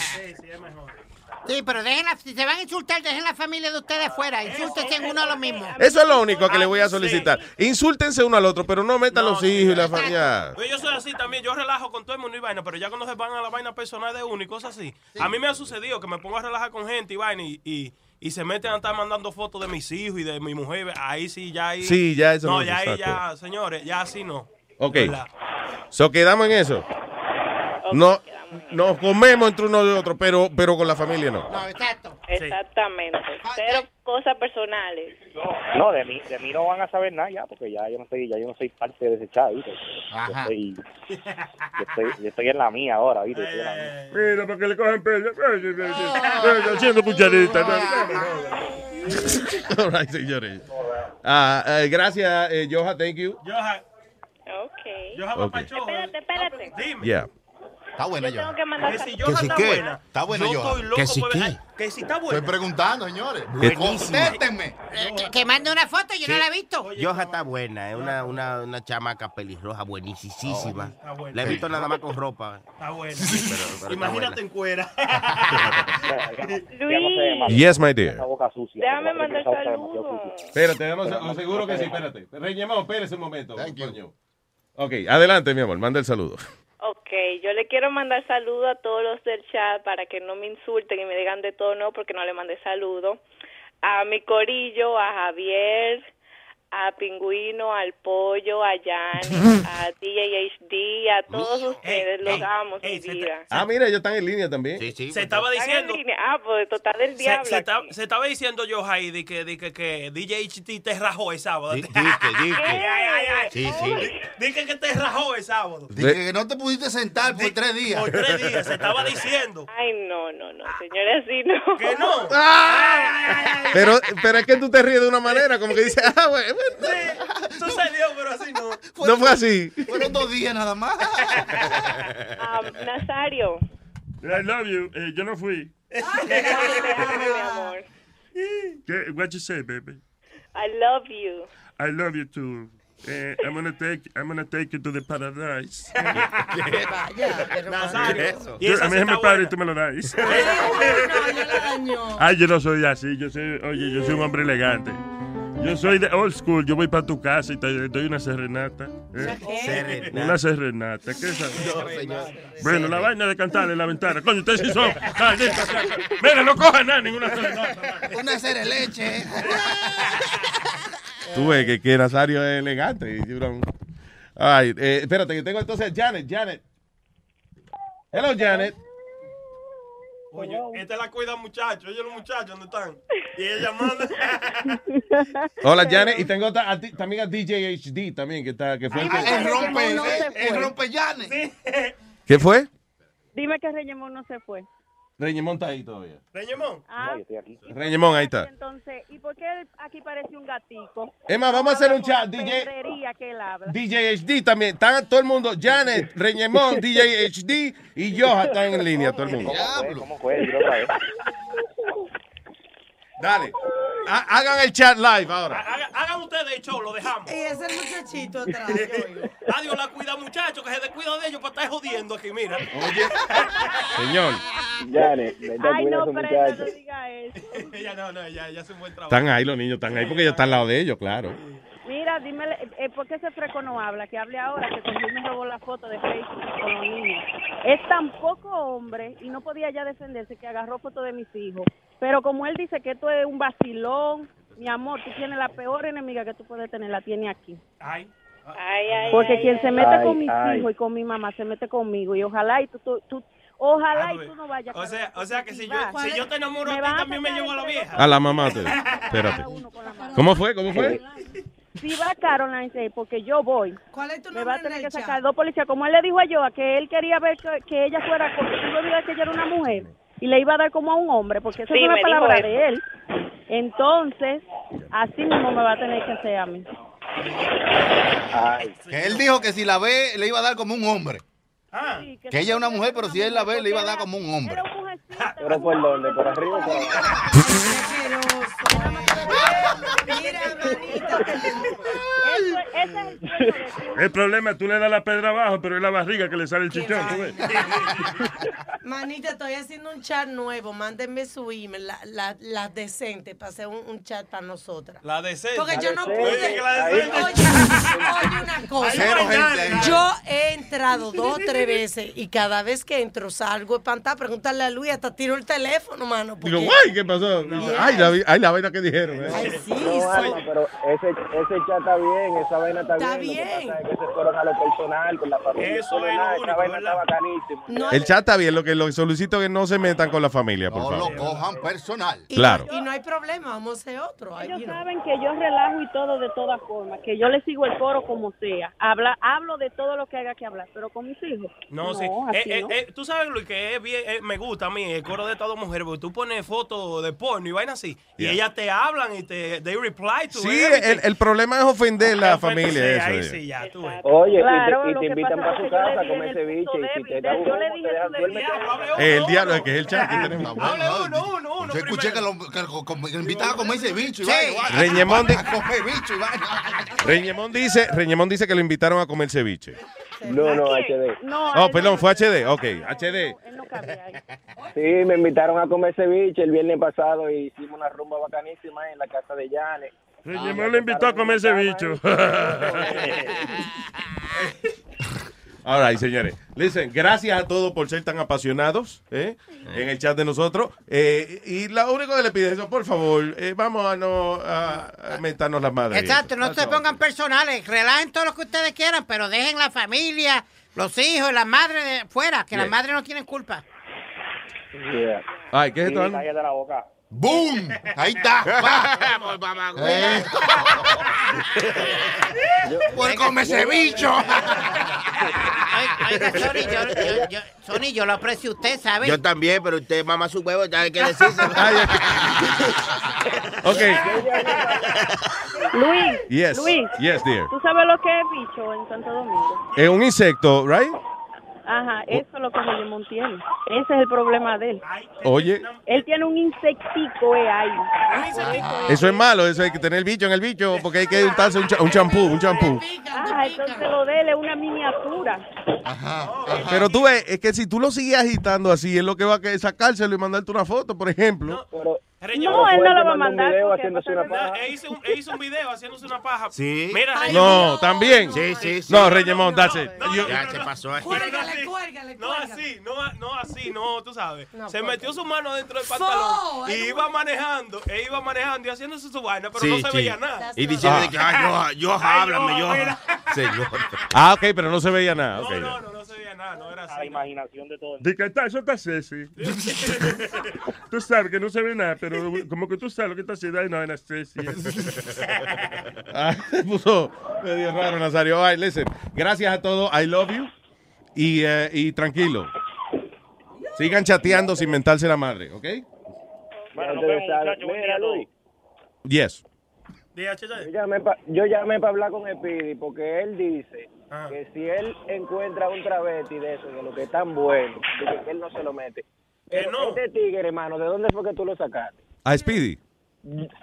Sí, pero dejen la, si se van a insultar, dejen la familia de ustedes fuera. Insúltense en uno a lo mismo. Eso es lo único que le voy a solicitar. Insúltense uno al otro, pero no metan los hijos y la familia. Pues yo soy así también, yo relajo con todo el mundo y vaina, pero ya cuando se van a la vaina personal de uno y cosas así. A mí me ha sucedido que me pongo a relajar con gente y vaina y, y, y se meten a estar mandando fotos de mis hijos y de mi mujer. Ahí sí, ya ahí. Sí, ya eso no. no, ya ahí, ya, señores, ya así no. Ok. ¿Verdad? So quedamos en eso. No, nos comemos entre uno y otro, pero, pero con la familia no. exacto. Exactamente. Cero cosas personales. No, de mí, de mí no van a saber nada ya, porque ya yo no soy, ya yo no soy parte de ese chat, ¿viste? Yo estoy, yo estoy, yo estoy en la mía ahora, ¿viste? Estoy en la mía. Mira, para que le cojan pelo. Haciendo cucharita. <laughs> All right, señores. Ah, eh, gracias, eh, Joja, thank you. Joja. Ok. Joja Ok. Espérate, espérate. Dime. Yeah. Está buena Yo tengo que mandar Que si sal- Joja ¿Que si está buena. Está buena yo estoy loco ¿Que si por qué? Que si está buena. Estoy preguntando, señores. Buenísima. Contéstenme. Eh, Que, que mande una foto, yo no la he visto. Joja está buena, es una, una, una chamaca pelirroja buenísima. La he visto nada más con ropa. Está buena. Imagínate en cuera. <laughs> Yes, my dear. Déjame mandar saludos. Espérate, damos- oh, seguro que sí, espérate. Reñemón, espérese un momento. coño. Ok, adelante, mi amor, manda el saludo. Ok, yo le quiero mandar saludos a todos los del chat para que no me insulten y me digan de todo no porque no le mandé saludo. A mi corillo, a Javier, a Pingüino, al Pollo, a Yanni, <laughs> a DJHD, a todos ustedes, los amo, mi vida. Ah, mira, ellos están en línea también. Se estaba ¿Están en diciendo. línea? Ah, pues total del Se, diablo. se aquí. estaba, se estaba diciendo yo, Jai, de que, de que, que DJ HT te rajó el sábado. Di- di <laughs> que, di que. Ay, ay, ay. Sí, sí. Dije que te rajó el sábado. Dije que no te pudiste sentar por tres días. Por tres días, se estaba <laughs> diciendo. Ay, no, no, no, señores, así no. ¿Que no? Pero, pero es que tú te ríes de una manera, como que dices, ah, bueno, Sucedió, pero así no. no fue así. Fueron dos días nada más. Ah, Nazario. I love you. Eh, yo no fui. amor. ¿Qué? What you say, baby? I love you. I love you too. Eh, I'm gonna take I'm gonna take you to the paradise. <laughs> Nazario. Y Yo- esa a mí se me para y tú me lo das. Ay, yo no soy así. Yo soy, oye, yo soy un hombre elegante. Yo soy de old school. Yo voy para tu casa y te doy una serenata. ¿eh? Serenata. Una serenata. ¿Qué es eso? No, señor. Bueno, la vaina de cantar en la ventana. Coño, ustedes sí son. Mira, no cojan nada, ninguna serenata. Una de leche. Tú ves que, que Nazario es elegante. Ay, eh, espérate, que tengo entonces a Janet. Janet. Hello, Janet. Oye, esta la cuida muchacho. Oye, los muchachos, ¿dónde están? <laughs> Y ella manda. <laughs> Hola, Janet. Y tengo ta- a ti- también a DJ HD también, que, está, que fue el que... El rompe, el, el rompellanes. ¿Qué fue? Dime que Reñemón no se fue. Reñemón está ahí todavía. Reñemón. Ah, Reñemón, ahí está. entonces, ¿y por qué aquí parece un gatico? Emma, vamos a hacer un chat, DJ. que él habla. DJ HD también. Están todo el mundo. Janet, Reñemón, DJ HD y Joja están en línea, todo el mundo. ¿Cómo fue? Otra vez. Dale. Ha- Hagan el chat live ahora. Hagan, hagan ustedes el show, lo dejamos. Y ese muchachito atrás. Adiós la cuida, muchachos, que se descuida de ellos para estar jodiendo aquí, mira. Señor. Janet, vete a Ay, no, pero ella no diga eso. <laughs> Ella no, no, ella, ella hace un buen trabajo. Están ahí los niños, están ahí porque ella está al lado de ellos, claro. Mira, dime, eh, ¿por qué ese freco no habla? Que hable ahora, que conmigo me robó la foto de Facebook con los niños. Es tan poco hombre y no podía ya defenderse que agarró foto de mis hijos. Pero como él dice que esto es un vacilón, mi amor, tú tienes la peor enemiga que tú puedes tener, la tiene aquí. Ay. Ay, ay, Porque quien se mete Ay, con mis ay. hijos y con mi mamá se mete conmigo y ojalá y tú, tú, tú- ojalá Ah, y tú no vayas. O sea, o sea que si yo, si yo te enamoro a Me ti, también me llevo a la vieja. A la mamá. te- Espérate. ¿Cómo fue? ¿Cómo fue? Si va Caroline, sí, porque yo voy. ¿Cuál es tu Me va a tener en que sacar dos policías. Como él le dijo a Joa que él quería ver que, que ella fuera, porque que ella era una mujer y le iba a dar como a un hombre, porque esa Sí, es una palabra eso. de él. Entonces, así mismo me va a tener que hacer a mí. Que él dijo que si la ve le iba a dar como un hombre. Ah. Que ella es una mujer, pero si él la ve le iba a dar como un hombre. ¿Pero por dónde? ¿Por arriba o por abajo? El problema es tú le das la pedra abajo, pero es la barriga que le sale el chichón. ¿tú ves? <laughs> Manita, estoy haciendo un chat nuevo. Mándenme su email, la, la, la decente, para hacer un, un chat para nosotras. La decente. Porque yo no pude. Oye, una cosa. Yo he entrado dos o tres veces y cada vez que entro salgo espantada. Pregúntale a Luis, hasta tiro el teléfono, mano. Digo, porque- guay, ¿qué pasó? Ay, la, ay, la vaina que dijeron. eh. Ay, sí, No, soy- Alma, pero ese, ese chat está bien, esa vaina está, Está bien. Lo que bien. pasa es que se fueron a lo personal con la familia. Eso No, es lo único, Esa vaina está bacanísima. No, El chat está bien, lo que lo solicito es que no se metan con la familia, por No favor. lo cojan personal. y, Claro. y no hay problema, vamos a hacer otro. Ellos saben que yo relajo y todo de todas formas, que yo le sigo el coro como sea. Habla, hablo de todo lo que haya que hablar, pero con mis hijos. No, sí. Eh, eh, no. eh, tú sabes, Luis, que es bien, eh, me gusta a mí el coro de todas mujeres, porque tú pones fotos de porno y vainas así, y ellas te hablan y te they reply to Sí, el, el problema es ofender la familia. Sí, eso ahí es. sí, ya, tú ves. Oye, Claro, y te, y que te invitan para su casa a comer ceviche y si te da yo un le humo, dije te. El diablo, que es el chat que tenemos. Hable uno, uno, uno. Yo escuché que lo, invitan a comer vaina. Reñemón dice, Reñemón dice que lo invitaron a comer ceviche. No, no, HD. No, Oh, perdón, fue HD. Ok, HD. Sí, me invitaron a comer ceviche el viernes pasado y hicimos una rumba bacanísima en la casa de Yane. Reñemón le invitó a comer ese bicho. All right, señores. Listen, gracias a todos por ser tan apasionados ¿eh? en el chat de nosotros. Eh, y lo único que le pido es eso, por favor, eh, vamos a no a, a mentarnos las madres. Exacto, no se pongan personales, relajen todo lo que ustedes quieran, pero dejen la familia, los hijos, la madre de fuera, que Yeah. las madres no tienen culpa. Yeah. Ay, ¿qué es Sí, esto? la boca. ¡Boom! Ahí está. Vamos, mamá, Eh. Por comer ese bicho. Oiga, Sony, yo, yo, yo- Sony, yo lo aprecio a usted, ¿sabe? Yo también, pero usted mama su huevo, ya hay que decirse. Ok. Luis, Yes. Luis, Yes, dear. ¿tú sabes lo que es bicho en Santo Domingo? Es un insecto, right? Ajá, eso es lo que Reymond tiene. Ese es el problema de él. Oye, Él tiene un insectico eh, ahí. eso es malo, eso hay que tener bicho en el bicho, porque hay que untarse un cha- un champú, un champú. Ah, entonces lo de él es una miniatura. Pero tú ves, es que si tú lo sigues agitando así, es lo que va a que sacárselo y mandarte una foto, por ejemplo. No, él no lo va a mandar. porque haciéndose una paja. Él hizo, un, él hizo un video haciéndose una paja. Sí. Mira, No, también. Sí, sí, sí. No, it. Yo- Ya se pasó ahí. Cuélgale, cuélgale, No así, no, no así, no, tú sabes. No, se metió su mano dentro del pantalón y ay, iba manejando, e iba manejando y haciéndose su vaina, pero Sí, no se sí. veía nada. Y diciendo Ah. que, ay, yo, yo, Ay, háblame, yo. <laughs> Señor. <laughs> Ah, ok, pero no se veía nada. No, no, no, no veía nada, no era así. La imaginación de todo. Dice que está, eso está sexy. <laughs> tú sabes que no se ve nada, pero como que tú sabes lo que está haciendo, ay, no, era sexy. <laughs> Ah, se puso medio raro, Nazario. Right, listen. Gracias a todos. I love you. Y, eh, y tranquilo. Sigan chateando sin mentarse la madre, ¿ok? Bueno, nos vemos, muchachos. Luis, Yes. yo llamé pa- yo llamé para hablar con Speedy porque él dice Ah. que si él encuentra un travesti de eso, de lo que es tan bueno, que él no se lo mete. Pero no. este tigre, hermano, ¿de dónde fue que tú lo sacaste? A Speedy.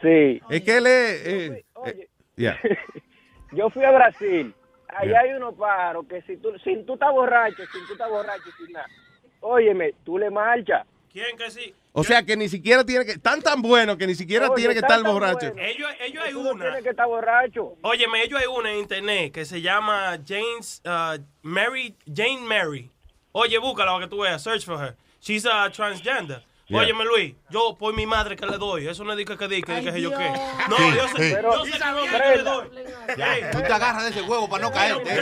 Sí. Es que él es... eh, eh, yeah. <laughs> Yo fui a Brasil. Allá hay unos paros que si tú, si tú estás borracho, si tú estás borracho, sin nada. Óyeme, tú le marchas. ¿Quién que sí? O sea que ni siquiera tiene que... Tan tan bueno que ni siquiera Oye, tiene que estar borracho. bueno. Ellos, ellos hay no una. tienes que estar borracho. Óyeme, ellos hay una en internet que se llama James uh, Mary Jane Mary. Oye, búscala para que tú veas. Search for her. She's a transgender. Yeah. Óyeme, Luis, yo por mi madre que le doy. Eso no es dica que di, que dije yo qué. No, Sí, yo sé, sí. yo sé que que le doy. Ya, tú te agarras de ese huevo para no caerte. <laughs>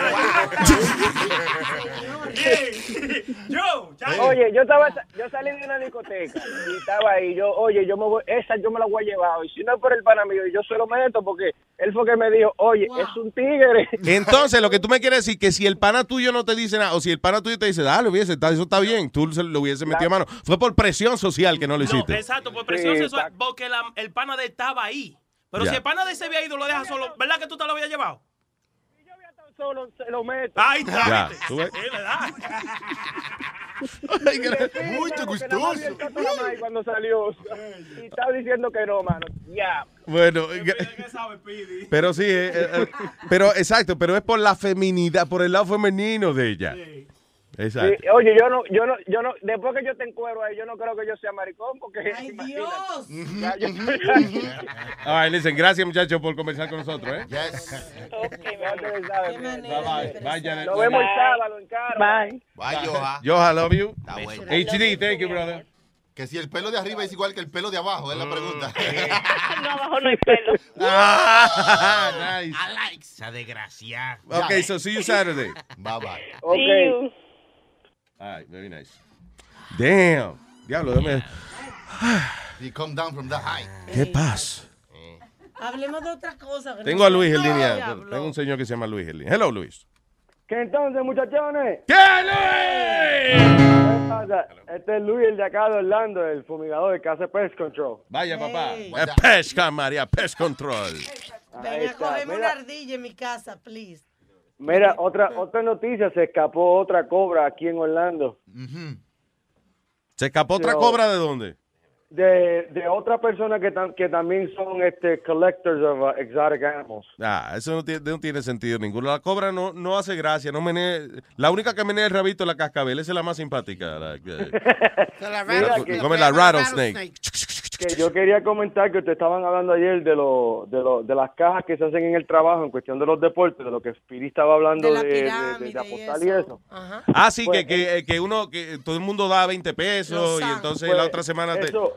Yo, Oye, yo estaba, yo salí de una discoteca y estaba ahí. Yo, oye, yo me voy, esa yo me la voy a llevar. Y si no es por el pana mío, yo se lo meto porque él fue que me dijo, oye, es un tigre. <laughs> Entonces, lo que tú me quieres decir que si el pana tuyo no te dice nada, o si el pana tuyo te dice, dale, hubiese, eso está bien, tú se lo hubiese metido a mano. Fue por presión social que no lo No, hiciste. exacto, por presión Sí, sexual, porque la- el pana de él estaba ahí. Pero Ya. si el pana de ese había ido, lo deja solo, ¿verdad que tú te lo habías llevado? Solo se lo meto. Ahí está. Sí, <laughs> le da. Mucho gustoso. Cuando salió, y estaba diciendo que no, mano. Ya. Bueno, pero sí, eh, eh, eh, pero exacto, pero es por la feminidad, por el lado femenino de ella. Exacto. Sí, oye, yo no, yo no, yo no, después que yo te encuero ahí, yo no creo que yo sea maricón, porque ¡Ay, Dios! <laughs> All right, listen, gracias muchachos por conversar con nosotros, ¿eh? Bye, bye. Bye, Janet. Nos vemos el sábado en Caro. Bye. Bye, Joja. Joha, love you. bueno. HD, thank you, brother. Que si el pelo de arriba es igual que el pelo de abajo, es la pregunta. <laughs> <laughs> No, abajo no hay pelo. Ah, nice. I like esa desgraciada. Okay, so see you Saturday. Bye bye. Okay. All right, very nice. Damn. Diablo, dame. You come down from the high. ¿Qué pasa? Hablemos de otra cosa. que Tengo no a Luis en línea. Diablo. Tengo un señor que se llama Luis en línea. Hello, Luis. ¿Qué entonces, muchachones? ¿Qué, ¿Qué pasa? Este es Luis, el de acá de Orlando, el fumigador que hace Pest Control. Vaya, papá. Eh, Pesca, María, Pest Control. Ven a cogerme una ardilla en mi casa, please. Mira, otra, otra noticia, se escapó otra cobra aquí en Orlando. ¿Se escapó otra Pero- cobra de dónde? De, de otra persona que, tam- que también son este collectors of uh, exotic animals. Ah, eso no tiene, no tiene sentido ninguno. La cobra no, no hace gracia. No menea, la única que menea el rabito es la cascabel. Esa es la más simpática. La, que- <laughs> <laughs> Mira que- come la rattlesnake. Que yo quería comentar que ustedes estaban hablando ayer de, lo, de, lo, de las cajas que se hacen en el trabajo en cuestión de los deportes, de lo que Spiri estaba hablando de, de- de- de apostar y eso. Ah, sí, Pues, que, que, que uno, que todo el mundo da 20 pesos y entonces Pues, la otra semana te... eso,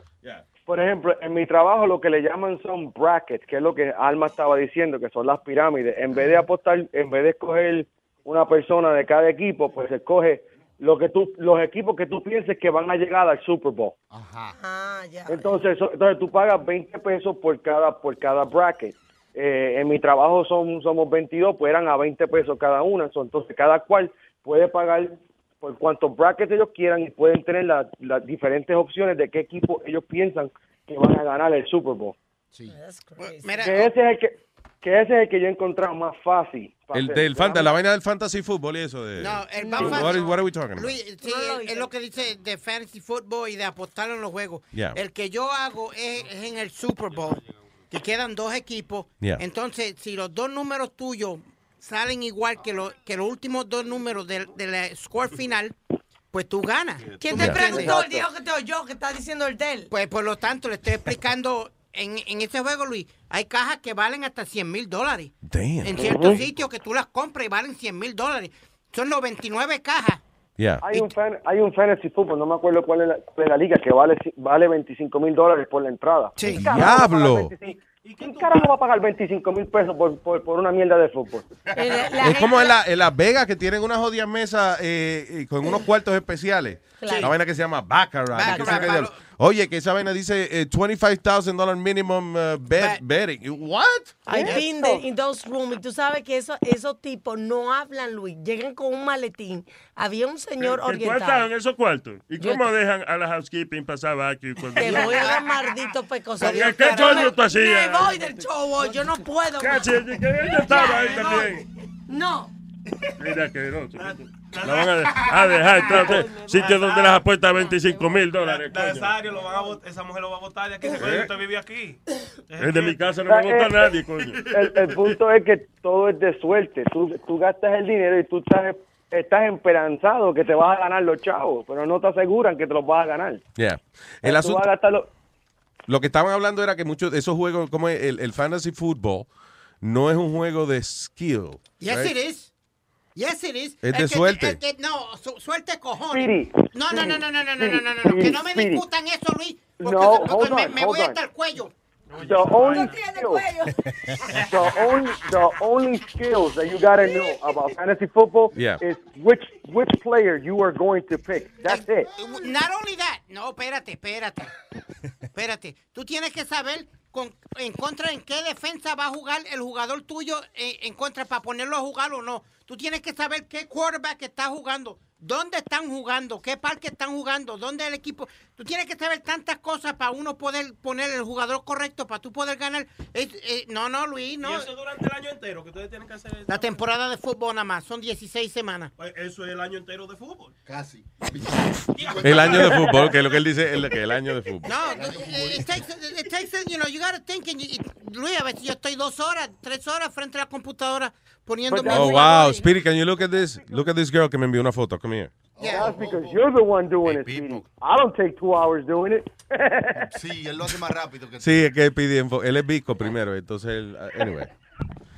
Por ejemplo, en mi trabajo lo que le llaman son brackets, que es lo que Alma estaba diciendo, que son las pirámides. En vez de apostar, en vez de escoger una persona de cada equipo, pues se escoge lo que tú, los equipos que tú pienses que van a llegar al Super Bowl. Ah, ya. Entonces, entonces tú pagas 20 pesos por cada por cada bracket. Eh, en mi trabajo son, somos 22, pues eran a 20 pesos cada una. Entonces, cada cual puede pagar por cuantos brackets ellos quieran y pueden tener la- las diferentes opciones de qué equipo ellos piensan que van a ganar el Super Bowl. Mira, Que ese es el que, que ese es el que yo he encontrado más fácil. El hacer. del fanta, la vaina del fantasy fútbol y eso de... No, el más What, fácil- is- what are we talking about? Luis, sí, es, es lo que dice de fantasy football y de apostar en los juegos. Yeah. El que yo hago es, es en el Super Bowl, que quedan dos equipos. Yeah. Entonces, si los dos números tuyos salen igual que, lo- que los últimos dos números del, del eh, score final, pues tú ganas. ¿Quién ¿Tú te preguntó? Dijo que te oyó, que está diciendo el del. Pues por lo tanto, le estoy explicando, en, en ese juego, Luis, hay cajas que valen hasta 100 mil dólares. Damn. En ciertos sitios que tú las compras y valen 100 mil dólares. Son 99 cajas. Yeah. Hay un, fan- hay un fantasy fútbol, no me acuerdo cuál es la, cuál es la liga, que vale, vale 25 mil dólares por la entrada. Sí. ¿Quién carajo va a pagar Diablo. 25 ¿Quién carajo va a pagar 25 mil pesos por, por, por una mierda de fútbol? <laughs> Es como en, la, en Las Vegas que tienen unas jodidas mesas eh, eh, con unos cuartos especiales. Claro. Una vaina que se llama Baccarat. Qué. Oye, que esa vaina dice eh, $25,000 minimum uh, bet, betting. What? I've been there in those rooms. Y tú sabes que eso, esos tipos no hablan, Luis. Llegan con un maletín. Había un señor ¿Que tú has estado oriental. en esos cuartos? ¿Y Yo cómo dejan a la housekeeping pasar cuando- Te voy a dar maldito pecoso. ¿Qué- qué coño tú hacías? Me voy del show. Yo no puedo. Cachi, que ella estaba ahí también. No. Mira que no. La van a, de- a dejar entonces sitio donde las apuestas 25 mil dólares. Nazario, lo van a esa mujer lo va a votar de aquí. Que usted vive aquí. Es de mi casa, no me gusta nadie, coño. El, el punto es que todo es de suerte. Tú, tú gastas el dinero y tú estás, estás esperanzado que te vas a ganar los chavos, pero no te aseguran que te los vas a ganar. Yeah. El Tú asunto, vas a gastar los- lo que estaban hablando era que muchos de esos juegos, como el, el fantasy football, no es un juego de skill. Yes, right? it is. Yes, it is. Es de suerte. no, su- suerte cojones. Speedy, No, no, no, no, no, no, no, no, no, no, no, que no me Speedy, discutan eso, Luis, porque, No, porque hold me, on, me voy hasta el cuello. The only skills, the only the only skills that you gotta know about fantasy football Yeah. is which which player you are going to pick. That's it. Not only that. No, espérate, espérate. Espérate. Tú tienes que saber en contra en qué defensa va a jugar el jugador tuyo eh, en contra para ponerlo a jugar o no. Tú tienes que saber qué quarterback está jugando, dónde están jugando, qué parque están jugando, dónde el equipo. Tú tienes que saber tantas cosas para uno poder poner el jugador correcto, para tú poder ganar. Es- eh, no, no, Luis, no. Y eso durante el año entero que ustedes tienen que hacer. La temporada de fútbol nada más, son 16 semanas. Pues Eso es el año entero de fútbol. Casi. <laughs> El año de fútbol, que es lo que él dice, el, que el año de fútbol. No, it, it takes, it takes, you know, you gotta think. And you- Luis, a veces yo estoy dos horas, tres horas frente a la computadora poniendo mi Oh, wow. Speedy, can you look at this? Look at this girl que me envió una foto. Come here. That's because you're the one doing it, Speedy. I don't take two hours doing it. <laughs> Sí, él lo hace más rápido que Sí, es que info- Él es Vico primero, entonces él. uh, Anyway.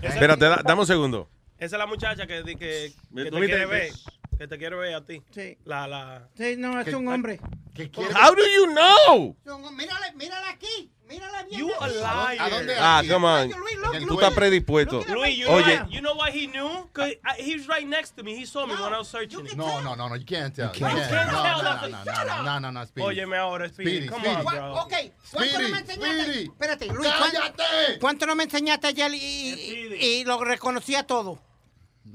Espérate, da- dame un segundo. Esa es la muchacha que, que, que te ¿Tú quiere ver. Que te quiere ver a ti. Sí. La, la... Sí, no, es un hombre. How do you know? Mírala, mírala aquí. Mírala bien. You a liar. ¿A dónde? Ah, come on. el Tú estás predispuesto. Luis, you, Oye, know, you know why he knew? Cause I, he's right next to me. He saw me when I was searching. it. No, no, no, no, you can't tell. You can't tell. No, no, That's no, a- no, no, no, no, no, Speedy. Óyeme ahora, Speedy. Speedy, Come Speedy. on, bro. Ok, ¿cuánto no me Speedy, enseñaste? Speedy. Espérate, Luis, ¿cuán- ¡Cállate! ¿cuánto no me enseñaste ayer y, y, y lo reconocía todo?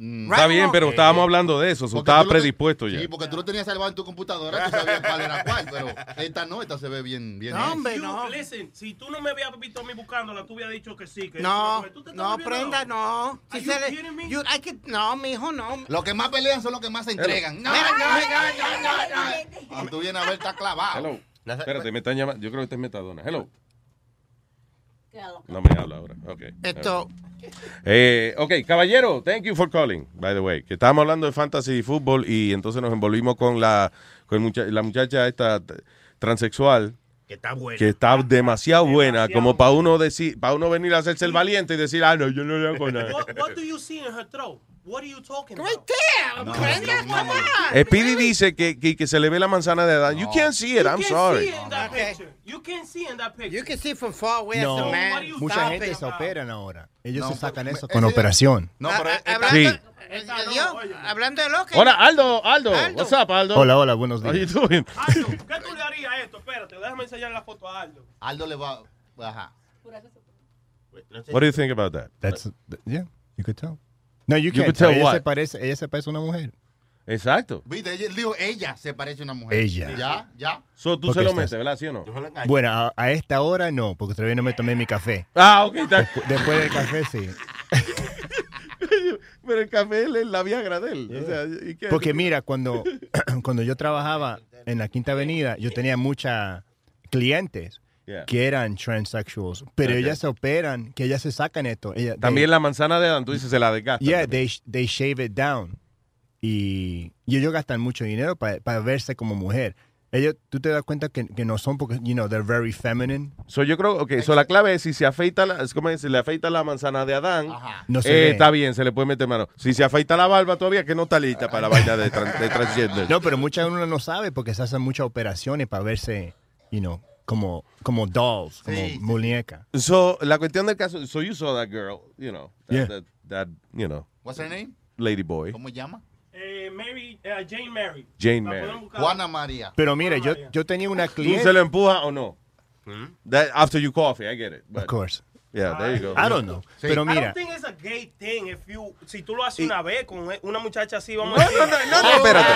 Está bien, pero estábamos hablando de eso. so Porque estaba predispuesto ya. Sí, porque tú lo tenías salvado en tu computadora, tú sabías cuál era cuál, pero esta no, esta se ve bien, bien. No, hombre, You- no. Listen, si tú no me habías visto a mí buscándola, tú hubieras dicho que sí. Que No, ¿Tú te estás no, prenda, no. Si se le- you- hay que, no, mijo, no. Los que más pelean son los que más se entregan. No, Mira, no, no, no, no. Cuando tú vienes a ver, está clavado. Hello. Espérate, me están llamando. Yo creo que esta es Metadona. Hello. No me habla ahora. Ok. Esto, Eh, ok, caballero, thank you for calling, by the way. Que estábamos hablando de fantasy y fútbol y entonces nos envolvimos con la, con mucha- la muchacha esta transexual. Que está buena. Que está demasiado buena, como para uno decir, para uno venir a hacerse el valiente y decir, ah, no, yo no le hago nada. What, what do you see in her throat? What are you talking about? right there, prenda, come on. Speedy dice que, que, que se le ve la manzana de Adán. You can't see it, You I'm can't sorry. see it in that Okay. picture. You can see in that picture. You can see from far away as a No, man. mucha gente it. se operan ahora. Ellos No, se sacan pero- eso con operación. No, pero esta- hablando, Sí. eh, Dios, hablando de lo que... Hola, Aldo, Aldo, Aldo. what's up, Aldo? Hola, hola, buenos How you días. doing? <laughs> Aldo, ¿qué tú le harías a esto? Espérate, déjame enseñar la foto a Aldo. Aldo le va. Ajá. What do you think about that? That's, yeah, you could tell. No, you You can't tell. Ella what? se parece, ella se parece a una mujer. Exacto. Viste, ella- dijo ella se parece a una mujer. Ella. Ya, ya. So, tú Porque se lo estás- metes, ¿verdad? ¿Sí o no? Bueno, a, a esta hora no, porque todavía no me tomé mi café. Ah, ok. está- Despu- Después del café, sí. <laughs> Pero el café es la Viagra de él. O sea, ¿y qué? Porque mira, cuando, <clears throat> cuando yo trabajaba en la Quinta Avenida, yo tenía muchas clientes Yeah. que eran transsexuals, pero Ok. ellas se operan, que ellas se sacan esto. Ella- También they- la manzana de Adán, tú dices, se la desgasta. Yeah, they, they shave it down. Y, y ellos gastan mucho dinero para verse como mujer. Ellos, tú te das cuenta que, que no son porque, you know, they're very feminine. So, yo creo, ok, so la clave es si se afeita la, es como si le afeita la manzana de Adán, No se eh, ve. está bien, se le puede meter mano. Si se afeita la barba todavía, que no está lista para la <laughs> vaina de, tran- de transgender. No, pero mucha uno no sabe porque se hacen muchas operaciones para verse, you know, como, como dolls, como Sí, muñeca. So, la cuestión del caso, so you saw that girl, you know, that, Yeah. that, that, you know, What's her name? lady boy, ¿Cómo llama? Eh, Mary, eh, Jane Mary. Jane Mary. Juana María. Pero mira, yo, yo tenía una ¿Tú cliente. se lo empujas o no? That, after you coffee, I get it. Of course. Yeah, there you go. I don't know. Pero I mira, don't think it's a gay thing if you, si tú lo haces una vez con una muchacha así, vamos No, a decir. no, no, no, espérate.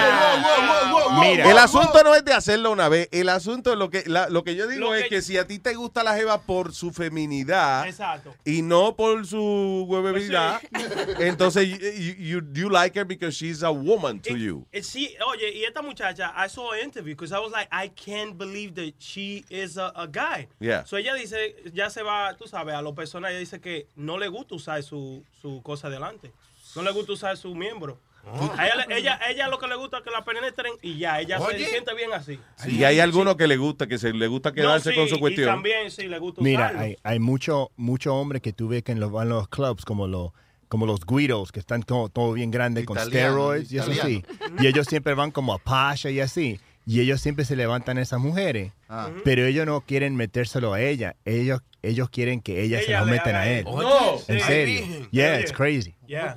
Mira. el asunto no es de hacerlo una vez. El asunto, lo que, la- lo que yo digo Lo es que- que si a ti te gusta la jeva por su feminidad Exacto. y no por su huevebilidad, <laughs> entonces you, you, you- like her because she's a woman to you. Eh, Sí, oye, y esta muchacha, I saw an interview because I was like, I can't believe that she is a, a guy. Yeah. So ella dice, ya se va, tú sabes, a lo personal, ella dice que no le gusta usar su, su cosa delante. No le gusta usar su miembro. A ella, ella, ella lo que le gusta es que la penetren y ya, ella Oye. se siente bien así. Y hay algunos que le gusta, que se le gusta quedarse No, con sí, su cuestión. Y también sí le gusta mira, usarlo. hay, hay mucho, mucho hombre que tú ves que en los, van a los clubs como los como los guidos que están todo, todo bien grandes con Italiano, steroids y eso sí. Y ellos siempre van como a Pasha y así. Y ellos siempre se levantan a esas mujeres. Ah. Pero ellos no quieren metérselo a ella. Ellos, ellos quieren que ellas se Ella lo le metan a él. No, en sí. serio. Yeah, it's crazy. Yeah.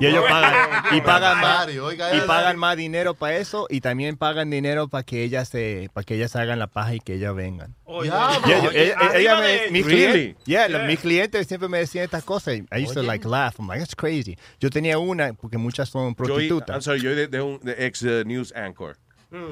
Y ellos pagan, y pagan más, y pagan más dinero para eso y también pagan dinero para que ellas se, para que ellas hagan la paja y que ellas vengan. Oye, ella- ella me- mis clientes, yeah, los- Yeah. mis clientes siempre me decían estas cosas. I used to like laugh. I'm like, that's crazy. Yo tenía una porque muchas son Yo, I'm prostitutas. sorry, yo de, de un de ex uh, news anchor.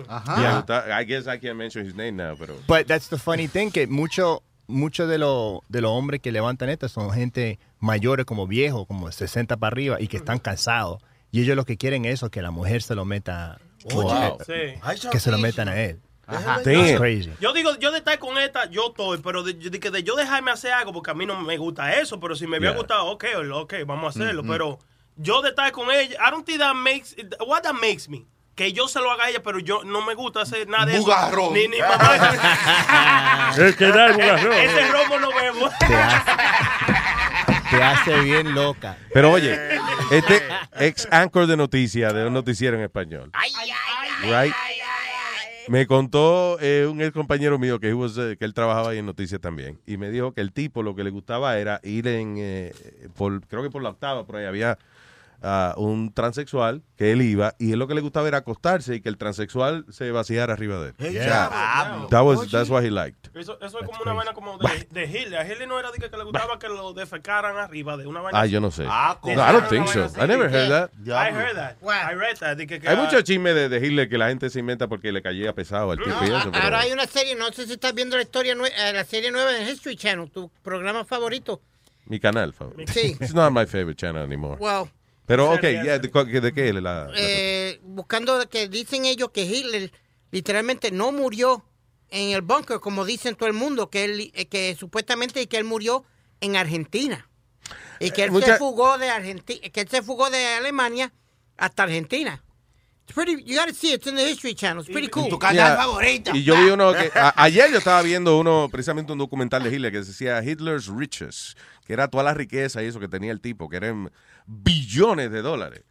Ajá. Yeah. Está- I guess I can't mention his name now, pero... But that's the funny thing que mucho muchos de los de los hombres que levantan estas son gente mayores como viejos, como 60 para arriba y que están cansados. Y ellos lo que quieren es eso, que la mujer se lo meta o, Wow. Sí. que se lo metan a él. Ajá. That's crazy. Yo digo, yo de estar con esta, yo estoy, pero de, de que de yo dejarme hacer algo, porque a mí no me gusta eso, pero si me hubiera Yeah. gustado, ok, ok, vamos a hacerlo, pero yo de estar con ella, I don't think that makes, what that makes me, que yo se lo haga a ella, pero yo no me gusta hacer nada de eso. Bugarrón. Ni, ni mamá. <laughs> Es que da el bugarrón. Ese romo no bebo. Te hace, te hace bien loca. Pero oye, este ex anchor de noticias, de un noticiero en español. Right? Me contó eh, un ex compañero mío que, he was, eh, que él trabajaba ahí en noticias también. Y me dijo que el tipo lo que le gustaba era ir en, eh, por, creo que por la octava, por ahí había ah, un transexual que él iba y él lo que le gustaba era acostarse y que el transexual se vaciara arriba de él. Ey, O sea, diablo. that was, that's what he liked. Eso, eso es como una vaina como de, de Hitler. A Hitler no era de que, que le gustaba que lo defecaran arriba de una vaina. Ah, yo no sé. Ah, No, I don't think so. I never heard that. I heard that. I read that. de que- que- Hay muchos chismes de, de Hitler que la gente se inventa porque le caía pesado al tipo No, a- eso, pero- ahora hay una serie, no sé si estás viendo la historia nue- eh, la serie nueva de History Channel, tu programa favorito. Mi canal favorito. Sí. It's not my favorite channel anymore. Wow. Pero, ok, yeah, ¿de, cu- de qué? La, la- Eh, buscando que dicen ellos que Hitler literalmente no murió en el búnker, como dicen todo el mundo, que él, eh, que supuestamente que él murió en Argentina. Y que Eh, él se mucha- fugó de Argentina, que él se fugó de Alemania hasta Argentina. It's pretty, you gotta see it, it's in the History Channel, it's pretty cool. Yeah. Y yo vi uno que. a- <laughs> ayer yo estaba viendo uno, precisamente un documental de Hitler que decía Hitler's Riches, que era toda la riqueza y eso que tenía el tipo, que eran billones de dólares.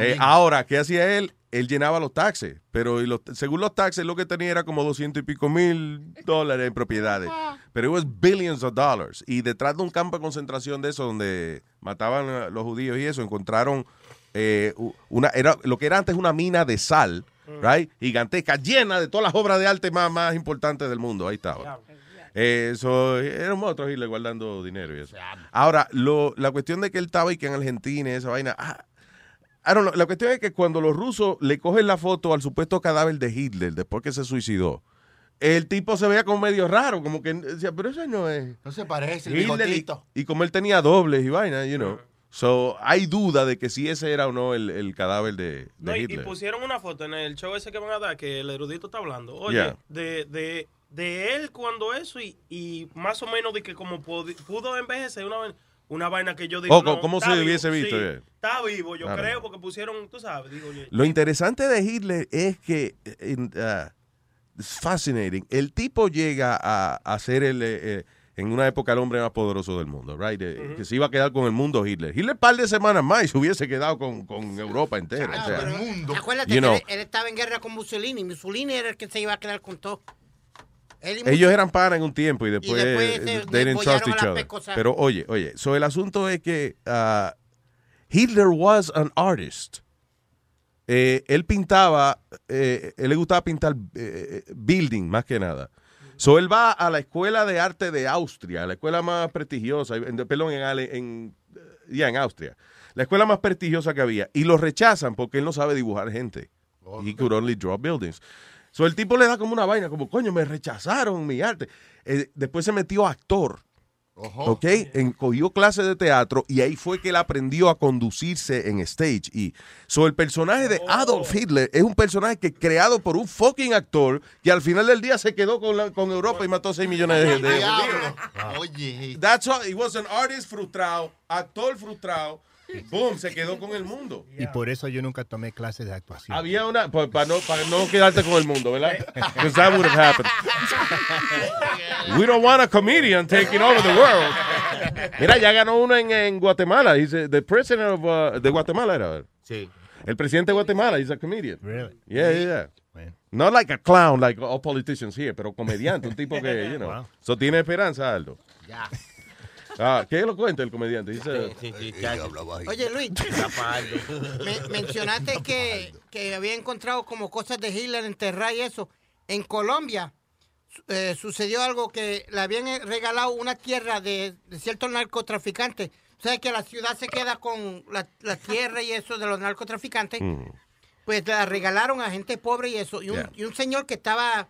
Eh, ahora, ¿qué hacía él? Él llenaba los taxes, pero y los- según los taxes lo que tenía era como 200 y pico mil dólares en propiedades. Pero it was billions of dollars. Y detrás de un campo de concentración de eso, donde mataban a los judíos y eso, encontraron eh, una, era, lo que era antes una mina de sal, right? gigantesca, llena de todas las obras de arte más, más importantes del mundo. Ahí estaba. Eso era un otro Hitler guardando dinero y eso. Ahora, lo, la cuestión de que él estaba y que en Argentina y esa vaina. ah, I don't know, la cuestión es que cuando los rusos le cogen la foto al supuesto cadáver de Hitler después que se suicidó, el tipo se veía como medio raro, como que decía, pero ese no es. No se parece el Hitler", y, y como él tenía dobles y vaina, you know. So, hay duda de que si ese era o no el, el cadáver de, de No, y, y Hitler. pusieron una foto en el show ese que van a dar, que el erudito está hablando. Oye, Yeah. de, de, de él cuando eso y, y más o menos de que como pudo envejecer una, vaina- una vaina que yo digo. Oh, no, ¿cómo se vivo, hubiese visto, sí, está vivo, yo creo, porque pusieron, tú sabes, digo. Lo interesante de Hitler es que, eh, ah, it's fascinating, el tipo llega a, a ser el, eh, eh, en una época el hombre más poderoso del mundo, right? Eh, Que se iba a quedar con el mundo Hitler. Hitler un par de semanas más y se hubiese quedado con, con Europa entera. o sea. Acuérdate You que él, él estaba en guerra con Mussolini. Mussolini era el que se iba a quedar con todo. Él y Ellos eran panas en un tiempo y después, después se eh, they didn't desbollaron trust a each la other. pecosa. Pero oye, oye, so el asunto es que ah, Hitler was an artist. Eh, él pintaba, eh, él le gustaba pintar eh, building más que nada. So él va a la escuela de arte de Austria, la escuela más prestigiosa, en- perdón, en, Ale- en, ya, en Austria, la escuela más prestigiosa que había, y lo rechazan porque él no sabe dibujar gente. He could only draw buildings. So el tipo le da como una vaina, como, coño, me rechazaron mi arte. Eh, después se metió a actor. ¿Ok? En- cogió clases de teatro y ahí fue que él aprendió a conducirse en stage. Y so, el personaje de Adolf Hitler es un personaje que creado por un fucking actor que al final del día se quedó con, la- con Europa y mató 6 millones de, judíos. Oye. That's all. He was an artist frustrado, actor frustrado. <laughs> Boom, se quedó con el mundo. Y por eso yo nunca tomé clases de actuación. Había una, para no, pa no quedarte con el mundo, ¿verdad? Because that would have happened. We don't want a comedian taking over the world. Mira, ya ganó uno en, en Guatemala. Dice, the president of, uh, de Guatemala era. Sí. El presidente de Guatemala, he's a comedian. Really? Yeah, yeah, yeah. Not like a clown, like all politicians here, pero comediante, un tipo que, you know. Wow. So tiene esperanza, Aldo. Ya. Ah, ¿Qué lo cuenta el comediante? Dice, Sí, sí, chacho. Oye, Luis, <laughs> me- mencionaste que, que había encontrado como cosas de Hitler enterradas y eso. En Colombia eh, sucedió algo que le habían eh, regalado una tierra de, de ciertos narcotraficantes. O sea, que la ciudad se queda con la, la tierra y eso de los narcotraficantes. Mm. Pues la regalaron a gente pobre y eso. Y un, Yeah. y un señor que estaba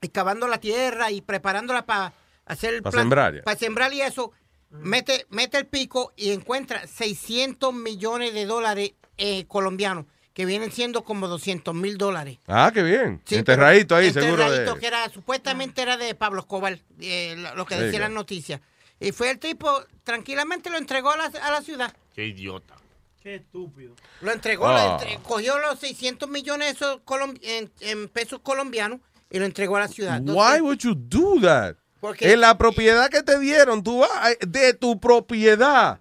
excavando la tierra y preparándola para hacer... Pa' plan- sembrar. Para sembrar y eso. Mete, mete el pico y encuentra 600 millones de dólares eh, colombianos, que vienen siendo como 200 mil dólares. ah, qué bien. Sí, Enterradito ahí, pero seguro enterradito, de... que era, supuestamente era de Pablo Escobar, eh, lo lo que you decían go. las noticias. Y fue el tipo, tranquilamente lo entregó a la, a la ciudad. Qué idiota. Qué estúpido. Lo entregó, Ah. lo entre- cogió los 600 millones esos colom- en, en pesos colombianos y lo entregó a la ciudad. Why would you do that? Porque- en la propiedad que te dieron, tú vas de tu propiedad.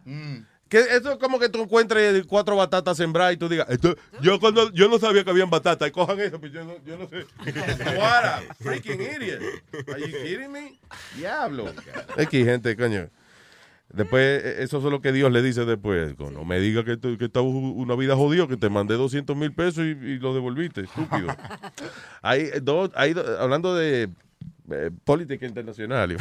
Que eso es como que tú encuentres cuatro batatas sembradas y tú digas, "Esto- yo cuando yo no sabía que habían batatas, y cojan eso, pues yo no, yo no sé. <laughs> What a freaking idiot. Are you kidding me? Diablo. Es que gente, coño. Después, eh, eso es lo que Dios le dice después. No me diga que, que estaba una vida jodida, que te mandé 200 mil pesos y, y lo devolviste, estúpido. <laughs> hay dos, hay do- hablando de eh, política internacional,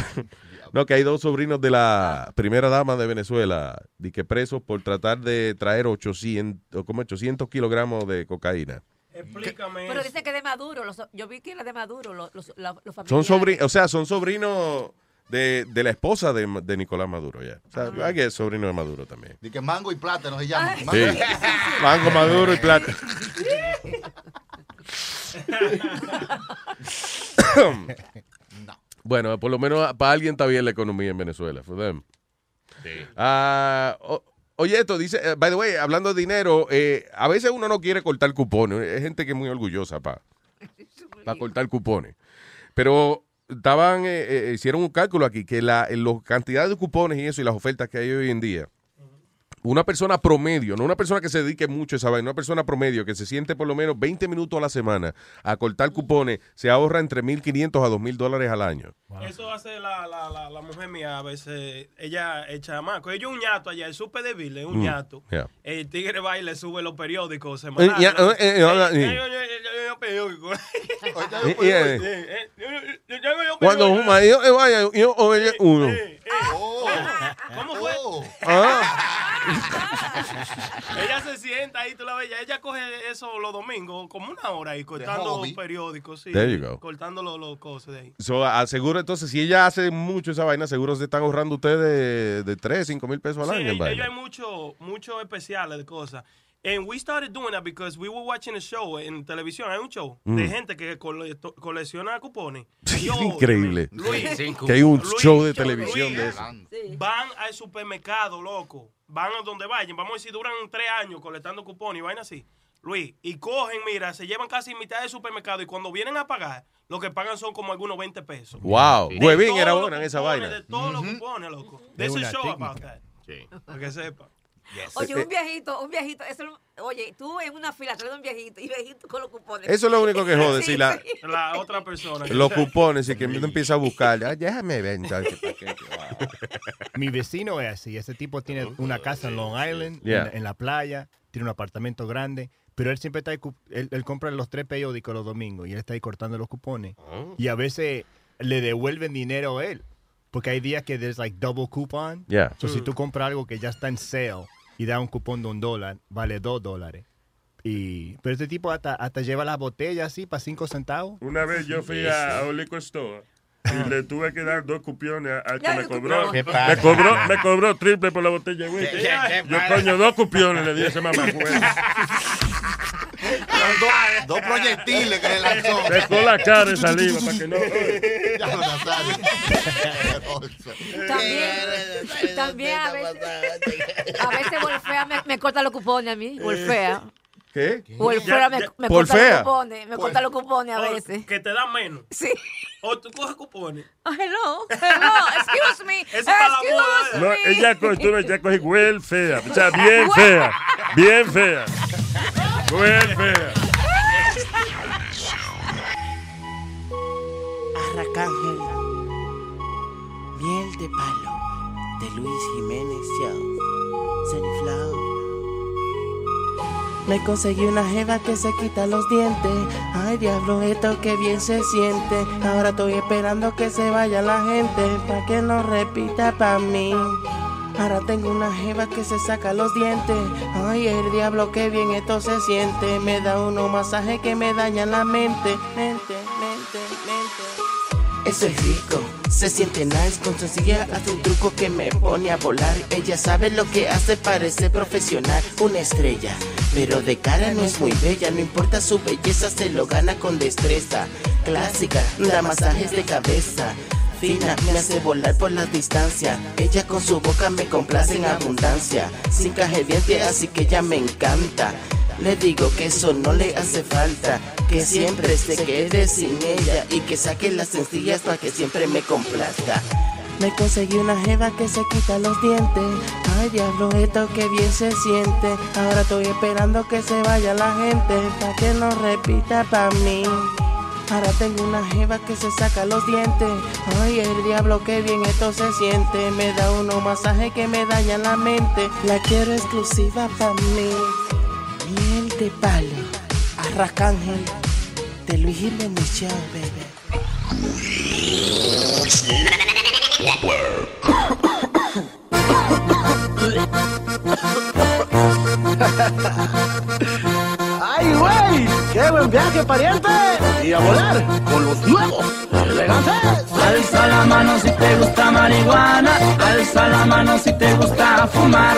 no, que hay dos sobrinos de la primera dama de Venezuela, di que presos por tratar de traer 800, como 800 kilogramos de cocaína. Explícame Pero dice que de Maduro, los- yo vi que era de Maduro, los, los, Son sobrinos, o sea, son sobrinos de, de la esposa de, de Nicolás Maduro, ya. O sea, hay que es sobrino de Maduro también. De que mango y plátano se llama. Sí. Mango- Mango Maduro y plata. Bueno, por lo menos para alguien está bien la economía en Venezuela. For them. Ah, o- oye, esto dice, eh, by the way, hablando de dinero, eh, a veces uno no quiere cortar cupones. Hay gente que es muy orgullosa para cortar cupones. Pero estaban, eh, eh, hicieron un cálculo aquí que la los cantidades de cupones y eso y las ofertas que hay hoy en día, una persona promedio, no una persona que se dedique mucho a esa vaina, una persona promedio que se siente por lo menos 20 minutos a la semana a cortar cupones, se ahorra entre 1.500 a 2.000 dólares al año. Eso hace la, la, la, la mujer mía a veces. Ella echa chamaco. Ella es un ñato allá, el supe de Ville, es un Mm, ñato. yeah. El tigre va y le sube los periódicos semanales. Cuando un marido eh, vaya, yo oye uno. ¿Cómo fue? <laughs> <laughs> Ella se sienta ahí, tú la ves, ella coge eso los domingos, como una hora ahí, cortando hobby. periódicos, sí. There you go. Cortando los, los cosas de ahí. So, aseguro entonces, si ella hace mucho esa vaina, seguro se están ahorrando ustedes de, de 3, 5 mil pesos al Sí, año. en ellos vaina. hay muchos mucho especiales de cosas. And we started doing that because we were watching a show en televisión. Hay un show de Mm. gente que cole- colecciona cupones. <laughs> Sí, Yo, es increíble. Luis, que hay un Luis, show de Luis, televisión de eso. Van al supermercado, loco. Van a donde vayan. Vamos a decir, duran tres años colectando cupones y vaina así. Luis, y cogen, mira, se llevan casi mitad del supermercado y cuando vienen a pagar, lo que pagan son como algunos 20 pesos. Wow, De Huevín todos era los buena en esa cupones, vaina. De todos los cupones, loco. Es There's a una show técnica. about that. Para que sepa. Oye, Eh, un viejito, un viejito, eso, oye, tú en una fila de un viejito y viejito con los cupones. Eso es lo único que jode, si la- <laughs> La otra persona. Los cupones y que uno empieza a buscar. Ah, déjame ver. <laughs> Mi vecino es así. Ese tipo tiene una casa en Long Island, en- Yeah. en, la playa, tiene un apartamento grande, pero él siempre está ahí, él, él compra los tres periódicos los domingos y él está ahí cortando los cupones. Y a veces le devuelven dinero a él. Porque hay días que there's like double coupon. Yeah. So, si tú compras algo que ya está en sale y da un cupón de un dólar, vale dos dólares. Y, pero este tipo hasta, hasta lleva la botella así para cinco centavos. Una vez yo fui a, a un liquor store y le tuve que dar dos cupiones al que me cobró. cupiones. ¿Qué Me cobró, me cobró triple por la botella de whisky. ¿Qué- qué- qué Yo, coño, dos cupiones le di a ese mamá. <laughs> Dos, <laughs> dos proyectiles que le lanzó. Dejó la cara de saliva <laughs> para que no. Ya. <laughs> También, también a veces, a veces Wolfea me, me corta los cupones a mí. Wolfea. ¿Qué? Wolfea me, me ¿Por corta fea? los cupones. Me corta los cupones a veces. Que te dan menos. Sí. O tú coges cupones. Ah, hello, hello, excuse me, Eso está la No, ella tú ella cogí well fea. O sea, bien fea. Bien fea. Fea. Arracángel. Miel de palo. De Luis Jiménez. Sunflower. Me conseguí una jeva que se quita los dientes. Ay, diablo, esto que bien se siente. Ahora estoy esperando que se vaya la gente. Pa' que no repita pa' mí. Ahora tengo una jeva que se saca los dientes. Ay, el diablo, que bien esto se siente. Me da unos masajes que me dañan la mente. Mente, mente, mente. Eso es rico, se siente nice Con sencilla hace un truco que me pone a volar Ella sabe lo que hace, parece profesional Una estrella, pero de cara no es muy bella No importa su belleza, se lo gana con destreza Clásica, da masajes de cabeza Me hace volar por la distancia Ella con su boca me complace en abundancia Sin caje diente, así que ella me encanta le digo que eso no le hace falta, que siempre se quede sin ella y que saque las sencillas para que siempre me complazca. Me conseguí una jeva que se quita los dientes. Ay, diablo, esto que bien se siente. Ahora estoy esperando que se vaya la gente para que no repita pa' mí. Ahora tengo una jeva que se saca los dientes. Ay, el diablo, que bien esto se siente. Me da unos masajes que me dañan la mente. La quiero exclusiva pa' mí. Miel de palo, arracángel, de Luis Jiménez Show, baby. ¡Ay, güey! ¡Qué buen viaje, pariente! Y a volar con los nuevos elegantes. Alza la mano si te gusta marihuana, alza la mano si te gusta fumar,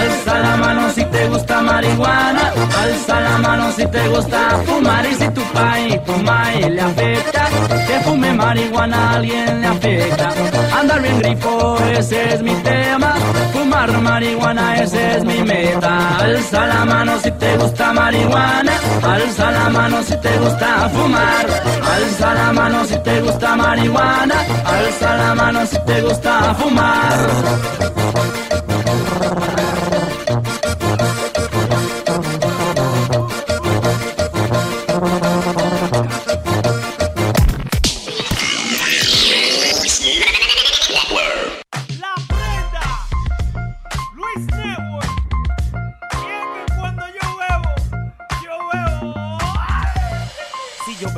alza la mano si te gusta marihuana, alza la mano si te gusta fumar y si tu pai, tu mai le afecta, que fume marihuana a alguien le afecta. Andar bien grifo, ese es mi tema, fumar marihuana, ese es mi meta. Alza la mano si te gusta marihuana, alza la mano si te gusta fumar, alza la mano si te gusta marihuana, alza la mano si te gusta fumar.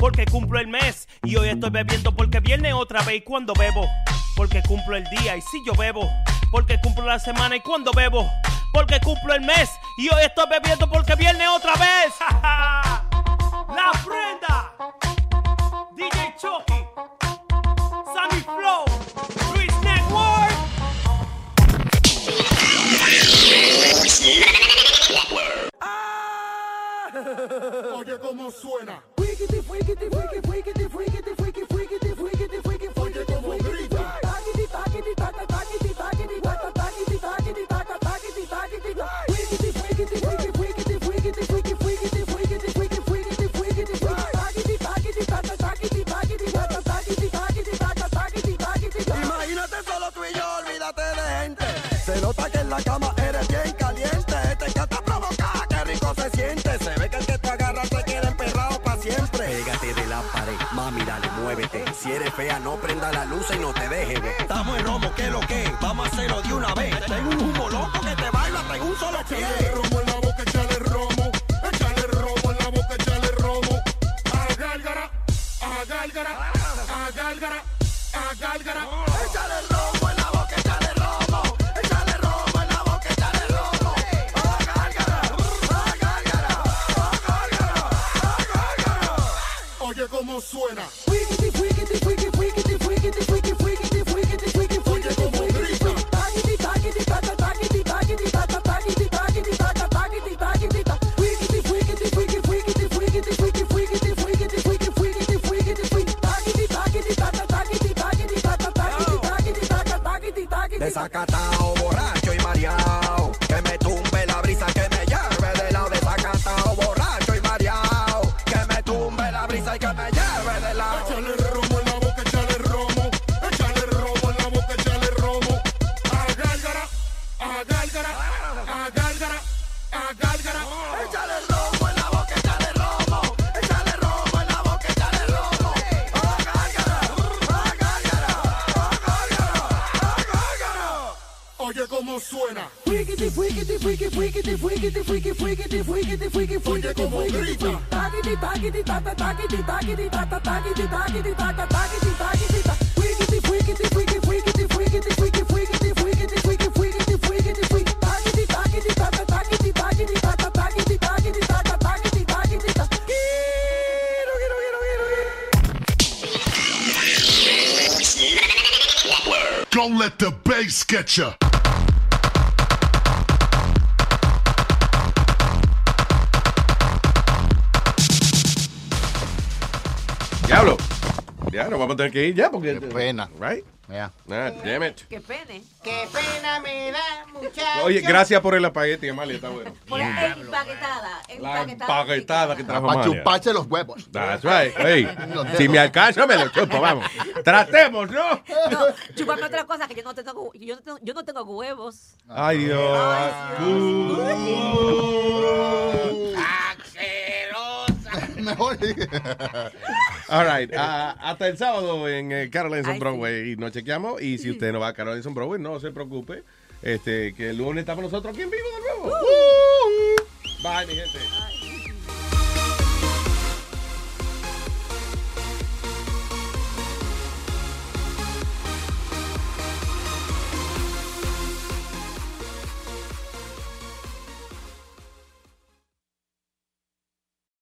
porque cumplo el mes y hoy estoy bebiendo porque viene otra vez y cuando bebo, porque cumplo el día y si yo bebo, porque cumplo la semana y cuando bebo, porque cumplo el mes y hoy estoy bebiendo porque viene otra vez. <laughs> la prenda, DJ Chucky, Sammy Flow, Luis Network. <laughs> Cómo suena. Oye cómo grita. Imagínate solo tú y yo, olvídate de gente. Se nota que en la cama Si eres fea, no prenda la luz y no te dejes. Estamos en romo, ¿qué lo que? Vamos a hacerlo de una vez. Tengo un humo loco que te baila, tengo un solo pie. Échale romo en la boca, échale romo. Échale romo en la boca, échale romo. A gálgara, a gálgara, a gálgara, a gálgara. y'all. Taggity. Don't let the bass get ya. Vamos a tener que ir ya porque. Qué pena. Right? Yeah. Ah, damn it. Qué pene. Qué pena me da, muchacho. Oye, gracias por el espagueti, Amalia, está bueno. Por la empaquetada. La empaquetada que trajo Para chuparse los huevos. That's right. Hey, si me alcanza, me lo chupo, vamos. Tratemos, ¿no? No, chupame otra cosa que yo no tengo, yo no tengo, yo no tengo huevos. Ay, Dios. <laughs> Mejor. <laughs> All right. hasta el sábado en eh, Caroline's on Ay, Broadway y nos chequeamos. Y si usted no va a Caroline's on Broadway, no se preocupe. Este, que el lunes estamos nosotros aquí en vivo de nuevo. Woo. Bye, mi gente.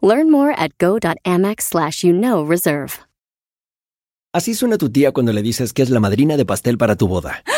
Learn more at go.amex slash you know reserve. Así suena tu tía cuando le dices que es la madrina de pastel para tu boda. <gasps>